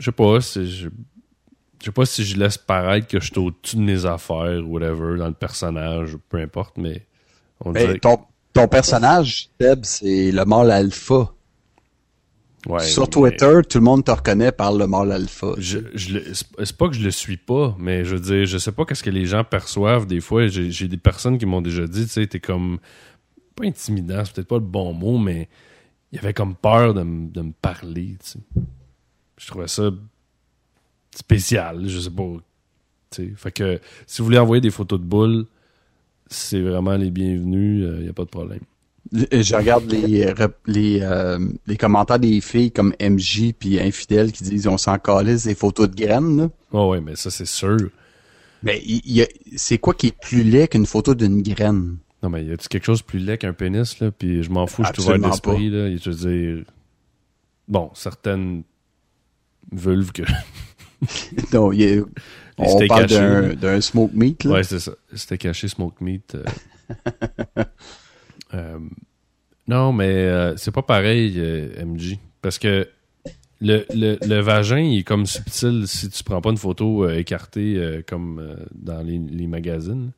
sais pas, c'est... Je sais pas si je laisse paraître que je suis au-dessus de mes affaires ou whatever dans le personnage, peu importe, mais on
Ben, ton, ton personnage, Seb, c'est le mâle alpha.
Ouais,
Sur
mais
Twitter, tout le monde te reconnaît par le mâle alpha.
Je, c'est pas que je le suis pas, mais je veux dire, je sais pas qu'est-ce que les gens perçoivent. Des fois, j'ai des personnes qui m'ont déjà dit, tu sais, t'es comme. Pas intimidant, c'est peut-être pas le bon mot, mais il y avait comme peur de, me- de me parler, tu sais. Je trouvais ça spécial, je sais pas. tu sais. Fait que si vous voulez envoyer des photos de boules, c'est vraiment les bienvenus, il y a pas de problème.
Je regarde les, rep- les, euh, les commentaires des filles comme MJ puis Infidèle qui disent on s'en calisse des photos de graines. Là.
Oh ouais, mais ça c'est sûr.
Mais c'est quoi qui est plus laid qu'une photo d'une graine?
Non, mais y a-tu quelque chose de plus laid qu'un pénis, là? Puis je m'en fous, je suis ouvert d'esprit, là. Et je veux dire. Bon, certaines vulves que.
Non, il y a- on parle d'un, smoke meat. Là.
Ouais, c'est ça. C'était caché smoke meat. euh. Euh, non, mais euh, c'est pas pareil, MJ. Parce que le, le, le vagin, il est comme subtil si tu prends pas une photo écartée comme dans les, les magazines.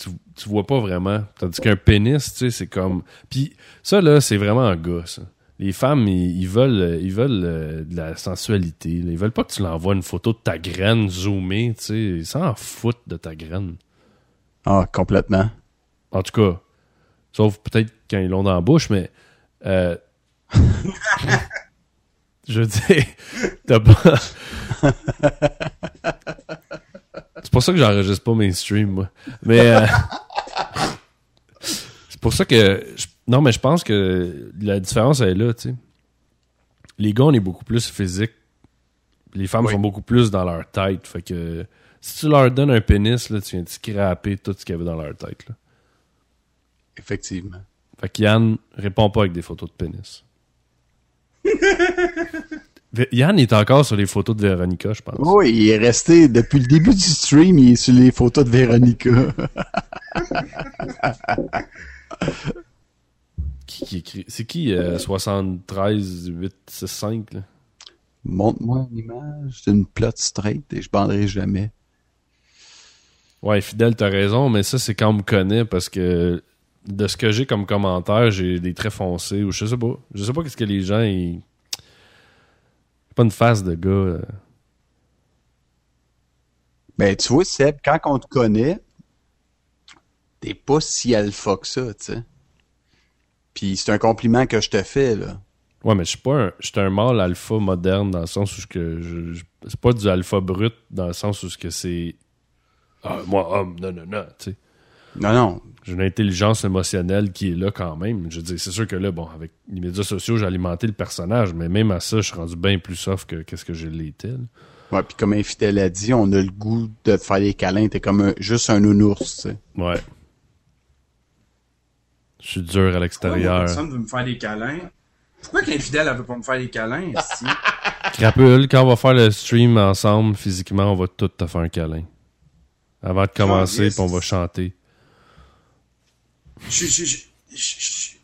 Tu, tu vois pas vraiment. Tandis qu'un pénis, tu sais, c'est comme. Puis ça, là, c'est vraiment un gars, ça. Les femmes, ils, ils veulent, euh, ils veulent euh, de la sensualité. Ils veulent pas que tu leur envoies une photo de ta graine zoomée, tu sais. Ils s'en foutent de ta graine.
Ah, complètement.
En tout cas, sauf peut-être quand ils l'ont dans la bouche, mais euh, je veux dire, t'as pas. c'est pour ça que j'enregistre pas mainstream, moi. Mais euh, c'est pour ça que je- non, mais je pense que la différence elle est là, tu sais. Les gars, on est beaucoup plus physique. Les femmes
Oui.
sont beaucoup plus dans leur tête. Fait que si tu leur donnes un pénis, là, tu viens de scraper tout ce qu'il y avait dans leur tête. Là.
Effectivement.
Fait que Yann répond pas avec des photos de pénis. Yann est encore sur les photos de Véronica, je pense.
Oui, il est resté depuis le début du stream, il est sur les photos de Véronica.
Qui, qui écrit... C'est qui euh, 73 8 6 5 là?
Montre-moi une image d'une plot straight et je banderai jamais.
Ouais, fidèle, t'as raison, mais ça c'est quand on me connaît parce que de ce que j'ai comme commentaire, j'ai des traits foncés ou je sais pas. Je sais pas qu'est-ce que les gens ils. Pas une face de gars. euh.
Ben, tu vois, Seb, quand on te connaît, t'es pas si alpha que ça, tu sais. Puis c'est un compliment que je te fais, là.
Ouais, mais je suis pas un, je suis un mâle alpha moderne dans le sens où je, que je, je- c'est pas du alpha brut dans le sens où ce que c'est ah, moi homme non non non, tu sais.
Non, non.
J'ai une intelligence émotionnelle qui est là quand même. Je veux dire, c'est sûr que là, bon, avec les médias sociaux, j'ai alimenté le personnage, mais même à ça, je suis rendu bien plus soft que qu'est-ce que je l'étais. là.
Ouais, puis comme Infidèle a dit, on a le goût de te faire des câlins. T'es comme un- juste un nounours, tu sais.
Ouais. Je suis dur à l'extérieur.
personne veut me faire des câlins? Pourquoi qu'Infidèle, elle veut pas me faire des câlins, esti?
Crapule, quand on va faire le stream ensemble, physiquement, on va tout te faire un câlin. Avant de commencer, puis on va chanter.
Je- je- je- je- je-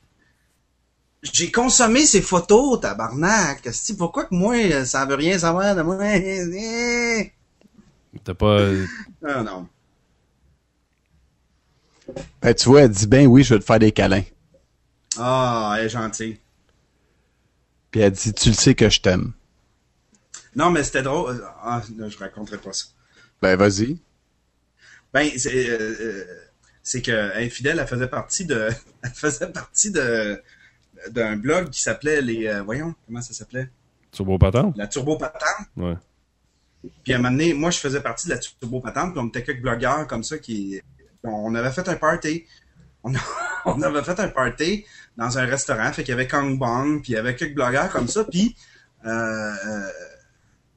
J'ai consommé ces photos, tabarnak. Pourquoi que moi, ça veut rien savoir de moi?
T'as pas.
Ah non.
Ben, tu vois, elle dit, ben oui, je vais te faire des câlins.
Ah, elle est gentille.
Puis elle dit, tu le sais que je t'aime.
Non, mais c'était drôle. Ah, non, je raconterai pas ça.
Ben, vas-y.
Ben, c'est euh, euh, c'est que Infidèle, elle faisait partie de, elle faisait partie de d'un blog qui s'appelait les, euh, voyons, comment ça s'appelait,
Turbo Patente?
la Turbo Patente.
Ouais.
Puis à un moment donné, moi, je faisais partie de la Turbo Patente, puis on était quelques blogueurs comme ça qui, on avait fait un party. On, avait fait un party dans un restaurant, fait qu'il y avait Kong Bong, puis il y avait quelques blogueurs comme ça, puis euh, euh,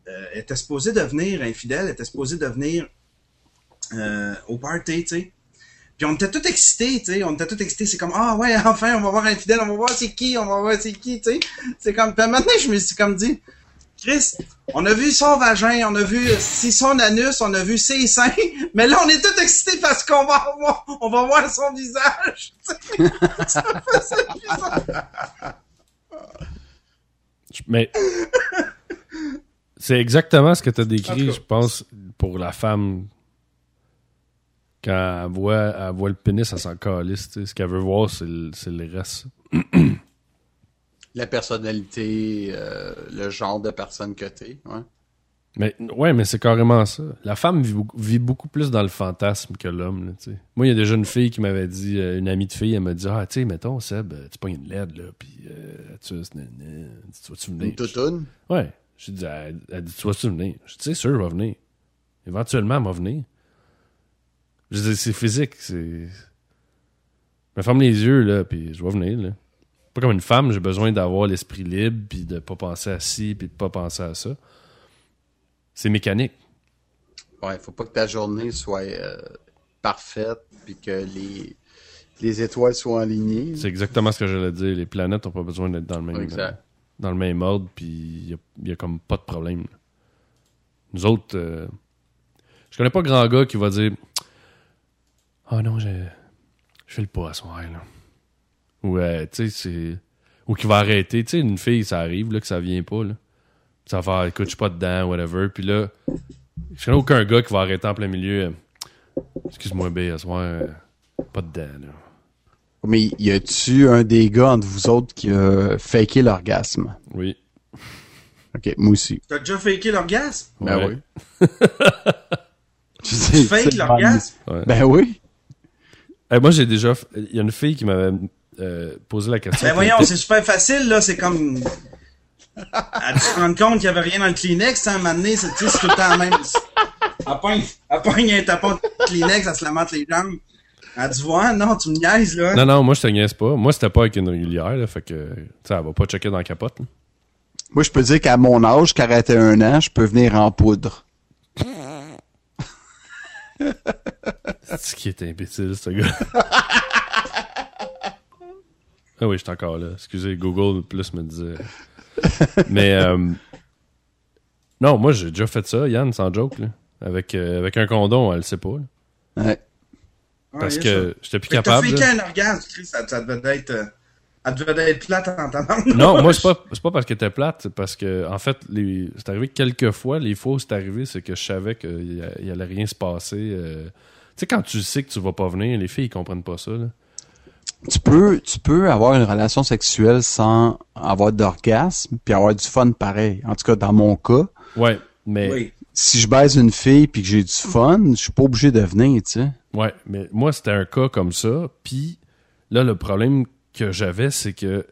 euh, était supposée devenir infidèle, était supposée devenir euh, au party, tu sais. Puis on était tout excités, tu sais, on était tout excités, c'est comme ah ouais, enfin on va voir infidèle, on va voir c'est qui, on va voir c'est qui, tu sais. C'est comme puis maintenant je me suis comme dit Chris, on a vu son vagin, on a vu euh, si son anus, on a vu ses seins, mais là on est tout excités parce qu'on va voir, on va voir son visage. Ça
Mais. C'est exactement ce que tu as décrit, je pense, pour la femme. Quand elle voit, elle voit le pénis, elle s'en calisse. Ce qu'elle veut voir, c'est le, c'est le reste.
La personnalité, euh, le genre de personne que t'es, ouais.
Mais ouais, mais c'est carrément ça. La femme vit, beaucoup- vit beaucoup plus dans le fantasme que l'homme. Moi, il y a déjà une fille qui m'avait dit, euh, une amie de fille, elle m'a dit Ah, tu sais, mettons, Seb, euh, tu pognes une LED, là, puis euh, tu vas-tu venir
Une toutoune?
Ouais. J'ai dit, elle, elle dit, tu vas-tu venir Je dis, c'est sûr, elle va venir. Éventuellement, elle va venir. Je dis, c'est physique, c'est. Je me ferme les yeux, là, puis je vais venir, là. Pas comme une femme, j'ai besoin d'avoir l'esprit libre, puis de pas penser à ci, puis de pas penser à ça. C'est mécanique.
Ouais, faut pas que ta journée soit euh, parfaite, puis que les, les étoiles soient alignées.
C'est exactement ce que j'allais dire. Les planètes ont pas besoin d'être dans le même,
Exact.
dans le même ordre, puis il y a, y a comme pas de problème. là. Nous autres, euh, je connais pas grand gars qui va dire Ah non, je, je fais le pas à soir, là. Ou, euh, tu sais, c'est. Ou qui va arrêter. Tu sais, une fille, ça arrive, là, que ça vient pas, là. Ça va faire, écoute, je suis pas dedans, whatever. Puis là, je connais aucun gars qui va arrêter en plein milieu. euh, Excuse-moi, B, à soir, euh, pas dedans, là.
Mais y a-tu un des gars entre vous autres qui a faké l'orgasme?
Oui.
Ok, moi aussi.
T'as déjà faké l'orgasme?
Ben
Ouais.
oui. tu sais,
Tu fakes l'orgasme?
Ben oui.
Eh, moi, j'ai déjà. f- Il y a une fille qui m'avait euh, posé la question.
Ben voyons, c'est super facile, là. C'est comme... Elle dû se rendre compte qu'il y avait rien dans le Kleenex, hein, à un moment donné, c'est, tout le temps la même. Elle pogne, elle pogne un tapon de Kleenex, elle se lamente les jambes. Elle a dû voir, non, tu me niaises, là.
Non, non, moi, je te niaise pas. Moi, c'était pas avec une régulière, là, fait que. Tu sais, elle va pas checker dans la capote. là.
Moi, je peux dire qu'à mon âge, 41 ans, je peux venir en poudre.
C'est ce qui est imbécile, ce gars? ah oui, je suis encore là. Excusez, Google Plus me disait. Mais. euh, non, moi, j'ai déjà fait ça, Yann, sans joke, là. Avec, euh, avec un condom, elle le sait pas. là.
Ouais.
Parce
Ouais, y a ça.
que j'étais plus
Fait que
capable.
T'as fait un orgasme, Chris, ça, ça devait être, euh, elle devait être plate en t'entendant.
Non, moi, c'est pas, c'est pas parce qu'elle était plate, c'est parce que, en fait, les, c'est arrivé quelques fois. Les fois où c'est arrivé, c'est que je savais qu'il y- il allait rien se passer. euh. Tu sais, quand tu sais que tu vas pas venir, les filles, ils comprennent pas ça, là.
Tu peux, tu peux avoir une relation sexuelle sans avoir d'orgasme, puis avoir du fun pareil. En tout cas, dans mon cas,
Ouais, mais,
Oui.
si je baise une fille puis que j'ai du fun, je suis pas obligé de venir, tu sais.
ouais, mais moi, c'était un cas comme ça. Puis, là, le problème que j'avais, c'est que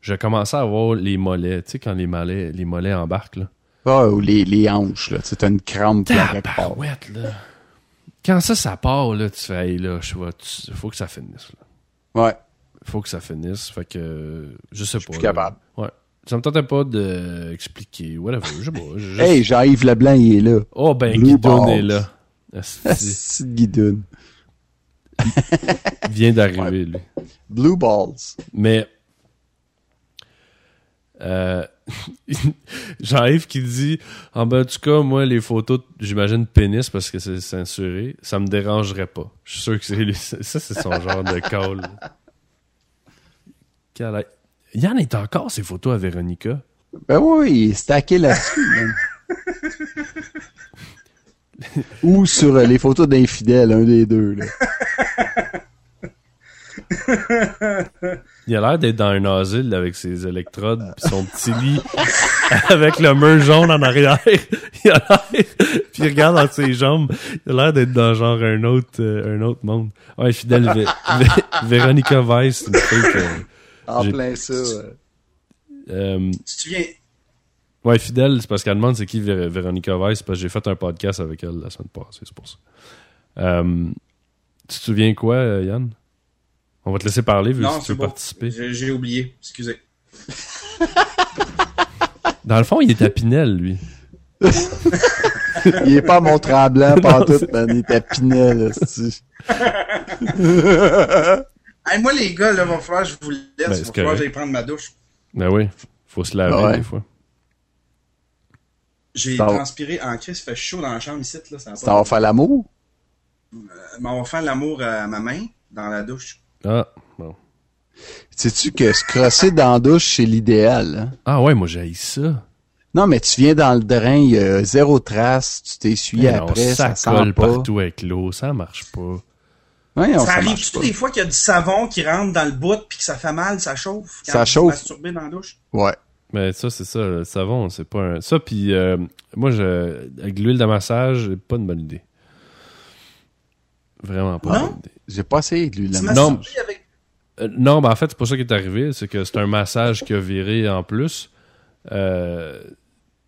je commençais à avoir les mollets. Tu sais, quand les mollets, les mollets embarquent, là.
Ah, ou les, les hanches, là. Tu sais, t'as une crampe puis à quelque part.
Tabarouette, là. Quand ça, ça part, là, tu fais, hey, là, je vois, tu- faut que ça finisse, là.
Ouais.
faut que ça finisse. Fait que je sais pas.
plus
là.
capable.
Ouais. Ça me tentait pas d'expliquer. Whatever. Je sais pas. je- juste-
Hey, Jean-Yves Leblanc, il est là.
Oh ben
Blue
Guidon
balls.
est là. Asti,
C'est de guidoune.
Il vient d'arriver, lui.
Blue Balls.
Mais euh, Jean-Yves qui dit En ben, en tout cas, moi, les photos, j'imagine pénis parce que c'est censuré, ça me dérangerait pas. Je suis sûr que c'est lui. Ça, c'est son genre de call. Quel a- Yann est encore ses photos à Véronica.
Ben oui, il est stacké là-dessus. Ou sur euh, les photos d'infidèles, un des deux, là.
Il a l'air d'être dans un asile avec ses électrodes pis son petit lit avec le mur jaune en arrière. Il a l'air, puis il regarde dans ses jambes. Il a l'air d'être dans genre un autre, euh, un autre monde. Ouais, fidèle Vé- Vé- Véronica Weiss, c'est une fille que,
En
J'ai-
plein ça. ouais.
euh,
Tu te souviens,
ouais, fidèle, c'est parce qu'elle demande c'est qui Vé- Véronica Weiss, parce que j'ai fait un podcast avec elle la semaine passée, c'est pour ça. Euh, tu te souviens quoi, euh, Yann? On va te laisser parler vu
non,
que tu veux
bon.
participer.
J'ai j'ai oublié, excusez.
Dans le fond, il est à Pinel, lui.
Il est pas à Mont-Tremblant, pantoute, man. Il est à Pinel.
Hey, moi, les gars, là, va falloir que je vous laisse.
Ben,
va falloir que j'aille prendre ma douche.
Ben oui, faut se laver
Ouais.
des fois.
J'ai transpiré en crise, il fait chaud dans la chambre ici, là. Ça va
Ça
pas.
va faire l'amour?
Mais on va faire l'amour à ma main dans la douche.
Ah, bon.
Sais-tu que se crosser dans la douche, c'est l'idéal, hein?
Ah ouais, moi j'ai ça.
Non, mais tu viens dans le drain, il y a zéro trace, tu t'essuies après, ça,
ça
sent
colle
pas.
partout avec l'eau, ça marche pas.
Ça arrive-tu des fois qu'il y a du savon qui rentre dans le bout puis que ça fait mal, ça chauffe? quand
Ça
tu
chauffe.
masturbes dans la douche?
Ouais.
Mais ça, c'est ça. Le savon, c'est pas un. Ça, puis euh, moi, je... avec l'huile de massage, c'est pas une bonne idée. Vraiment pas
Non?
une bonne idée.
J'ai pas essayé de lui la
Non.
avec...
Euh, non, ben en fait, c'est pas ça qui est arrivé. C'est que c'est un massage qui a viré en plus. Euh,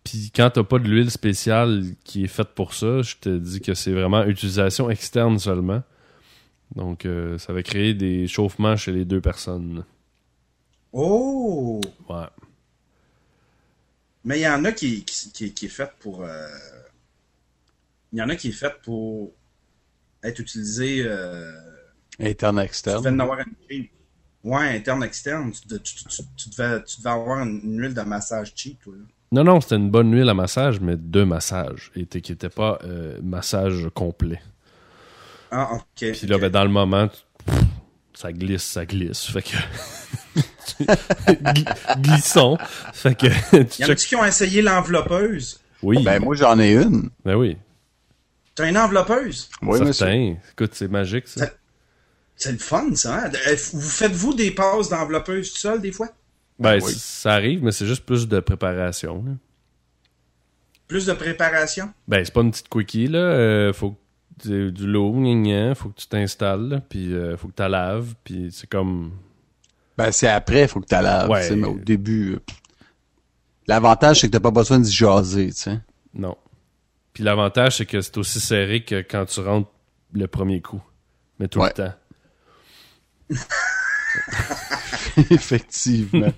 Puis quand t'as pas de l'huile spéciale qui est faite pour ça, je te dis que c'est vraiment utilisation externe seulement. Donc, euh, ça va créer des chauffements chez les deux personnes.
Oh!
Ouais.
Mais il y en a qui, qui, qui, qui est fait pour... euh, Il y en a qui est fait pour être utilisé... Euh...
Interne
Tu devais
externe.
en avoir une cheap. Ouais, interne, externe. Tu, tu, tu, tu devais, tu devais avoir une, une huile de massage cheap, toi. là.
Non, non, c'était une bonne huile à massage, mais deux massages. Et qui n'était pas euh, massage complet.
Ah, ok.
Puis là,
ok.
ben, dans le moment, tu- pff, ça glisse, ça glisse. Fait que. Gl- Glissons. Fait que.
Y en
check-
a-tu qui ont essayé l'enveloppeuse?
Oui.
Ben, moi, j'en ai une.
Ben oui.
T'as une enveloppeuse?
Oui, monsieur.
certain. Écoute, c'est magique, ça.
Ça- C'est le fun, ça. hein? Euh, Vous faites-vous des passes d'enveloppeuse tout seul, des fois?
Ben,
oui.
ça arrive, mais c'est juste plus de préparation. là.
Plus de préparation?
Ben, c'est pas une petite quickie, là. Euh, faut que tu du lot, gna faut que tu t'installes, là, puis euh, faut que tu laves, puis c'est comme.
Ben, c'est après, il faut que tu laves.
Ouais.
tu sais, Mais au début, euh, l'avantage, c'est que t'as pas besoin d'y jaser, tu sais.
Non. Puis l'avantage, c'est que c'est aussi serré que quand tu rentres le premier coup. Mais tout
Ouais.
le temps.
Effectivement.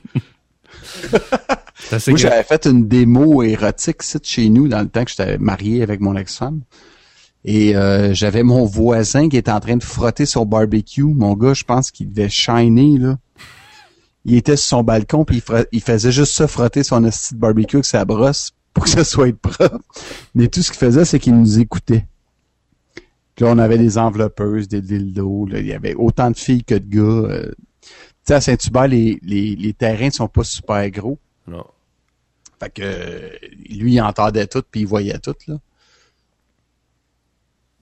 Moi, j'avais fait une démo érotique chez nous dans le temps que j'étais marié avec mon ex-femme. Et euh, j'avais mon voisin qui était en train de frotter son barbecue. Mon gars, je pense qu'il devait shiner, là. Il était sur son balcon, puis il, faisait juste ça, frotter son de barbecue avec sa brosse pour que ça soit propre. Mais tout ce qu'il faisait, c'est qu'il nous écoutait. Puis là, on avait des enveloppeuses, des dildos. Là. Il y avait autant de filles que de gars. euh. Tu sais, à Saint-Hubert, les, les, les terrains sont pas super gros.
Non.
Fait que euh, lui, il entendait tout puis il voyait tout, là.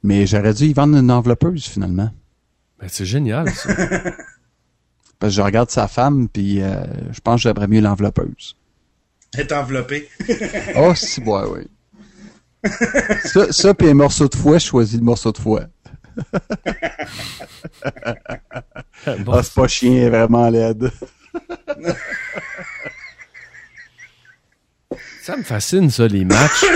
Mais j'aurais dû y vendre une enveloppeuse, finalement.
Ben, c'est génial, ça.
Parce que je regarde sa femme, puis euh, je pense que j'aimerais mieux l'enveloppeuse.
Être enveloppé.
Oh, si, ouais, oui. Ça, ça puis un morceau de foie, je choisis le morceau de foie.
Bon,
Ah, c'est pas chien, vraiment laide.
ça me fascine, ça, les matchs.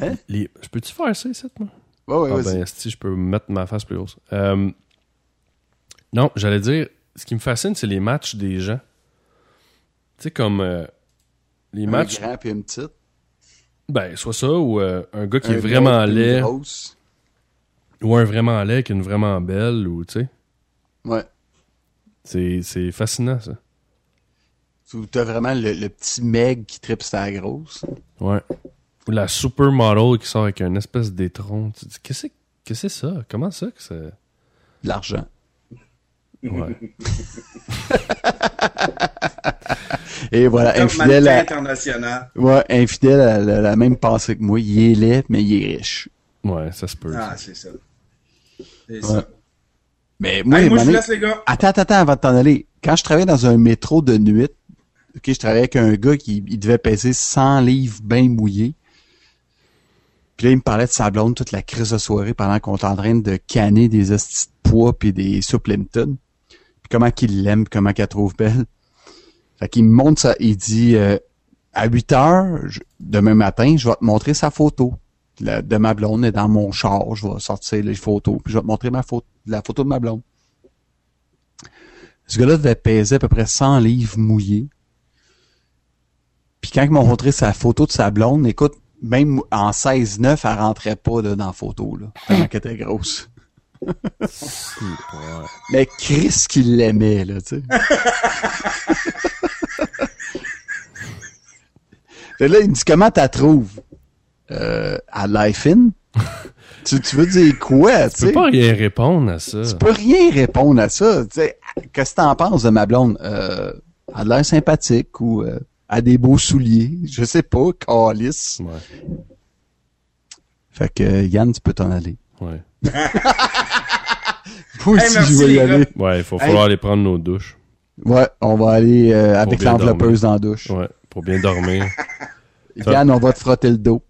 Hein?
Les... Je peux-tu faire ça, ici, moi?
Ouais, ouais,
Ah ben, si je peux mettre ma face plus haute. Euh, non, j'allais dire, ce qui me fascine, c'est les matchs des gens. Tu sais, comme euh, les
Un
matchs,
grand puis une petite.
Ben, soit ça, ou euh, un gars qui
Un
est vraiment laid,
grosse.
ou un vraiment laid qui est une vraiment belle, ou tu sais.
Ouais.
C'est c'est fascinant, ça.
Ou t'as vraiment le, le petit meg qui tripe sa grosse.
Ouais. Ou la supermodel qui sort avec une espèce d'étron. Tu te dis, Qu'est-ce que c'est ça? Comment ça que.
De l'argent.
Ouais.
Et voilà,
Comme
infidèle à,
international.
ouais, infidèle à la, la même pensée que moi. Il est laid, mais il est riche.
Ouais, ça se peut.
Ah,
ça.
c'est ça. C'est
Ouais.
ça.
Mais moi,
moi, je vous
manées-
laisse, les gars.
Attends, attends, attends, avant de t'en aller. Quand je travaillais dans un métro de nuit, ok, je travaillais avec un gars qui il devait peser 100 livres bien mouillés. Puis là, il me parlait de sa blonde toute la crise de soirée pendant qu'on était en train de canner des hosties de poids puis des soupes Plimpton. Comment qu'il l'aime, comment qu'elle trouve belle. Fait qu'il me montre ça, il dit euh, à 8 heures, demain matin, je vais te montrer sa photo. De ma blonde est dans mon char, je vais sortir les photos, puis je vais te montrer ma photo, la photo de ma blonde. Ce gars-là devait peser à peu près 100 livres mouillés. Puis quand ils m'ont montré sa photo de sa blonde, écoute, même en 16-9, elle rentrait pas là, dans la photo, là, tellement qu'elle était grosse. Mais Chris qui l'aimait, là, tu sais. Là, il me dit, comment t'as trouves? Euh, à Life In? tu, tu veux dire quoi, tu
Tu peux
sais?
pas rien répondre à ça.
Tu peux rien répondre à ça. Tu sais, qu'est-ce que t'en penses de ma blonde? Euh, elle a l'air sympathique ou euh, a des beaux souliers. Je sais pas, calice.
Ouais.
Fait que Yann, tu peux t'en aller.
Ouais.
Moi
Hey,
aussi,
merci,
je vais y
les
aller.
Ouais, il faut
Hey.
falloir aller prendre nos douches.
Ouais, on va aller euh, avec l'enveloppeuse dans la douche.
Ouais, pour bien dormir.
Yann, on va te frotter le dos.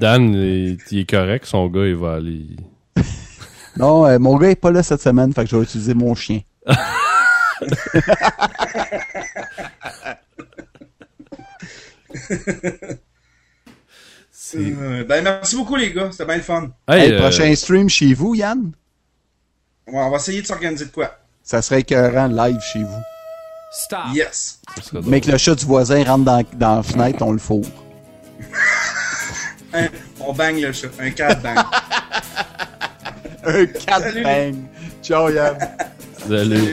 Dan, il, il est correct, son gars, il va aller.
Non, euh, mon gars est pas là cette semaine, fait que je vais utiliser mon chien.
Euh, ben, merci beaucoup, les gars. C'était bien le fun.
Hey,
Hey,
euh,
prochain stream chez vous, Yann?
Ouais, on va essayer de s'organiser de quoi?
Ça serait écœurant live chez vous.
Stop.
Yes.
ça serait drôle.
Mais que le chat du voisin rentre dans, dans la fenêtre, on le fourre.
Un- on bang le chat. Un 4 bang.
Un 4
Salut.
bang. Ciao, Yann.
Salut.
Salut.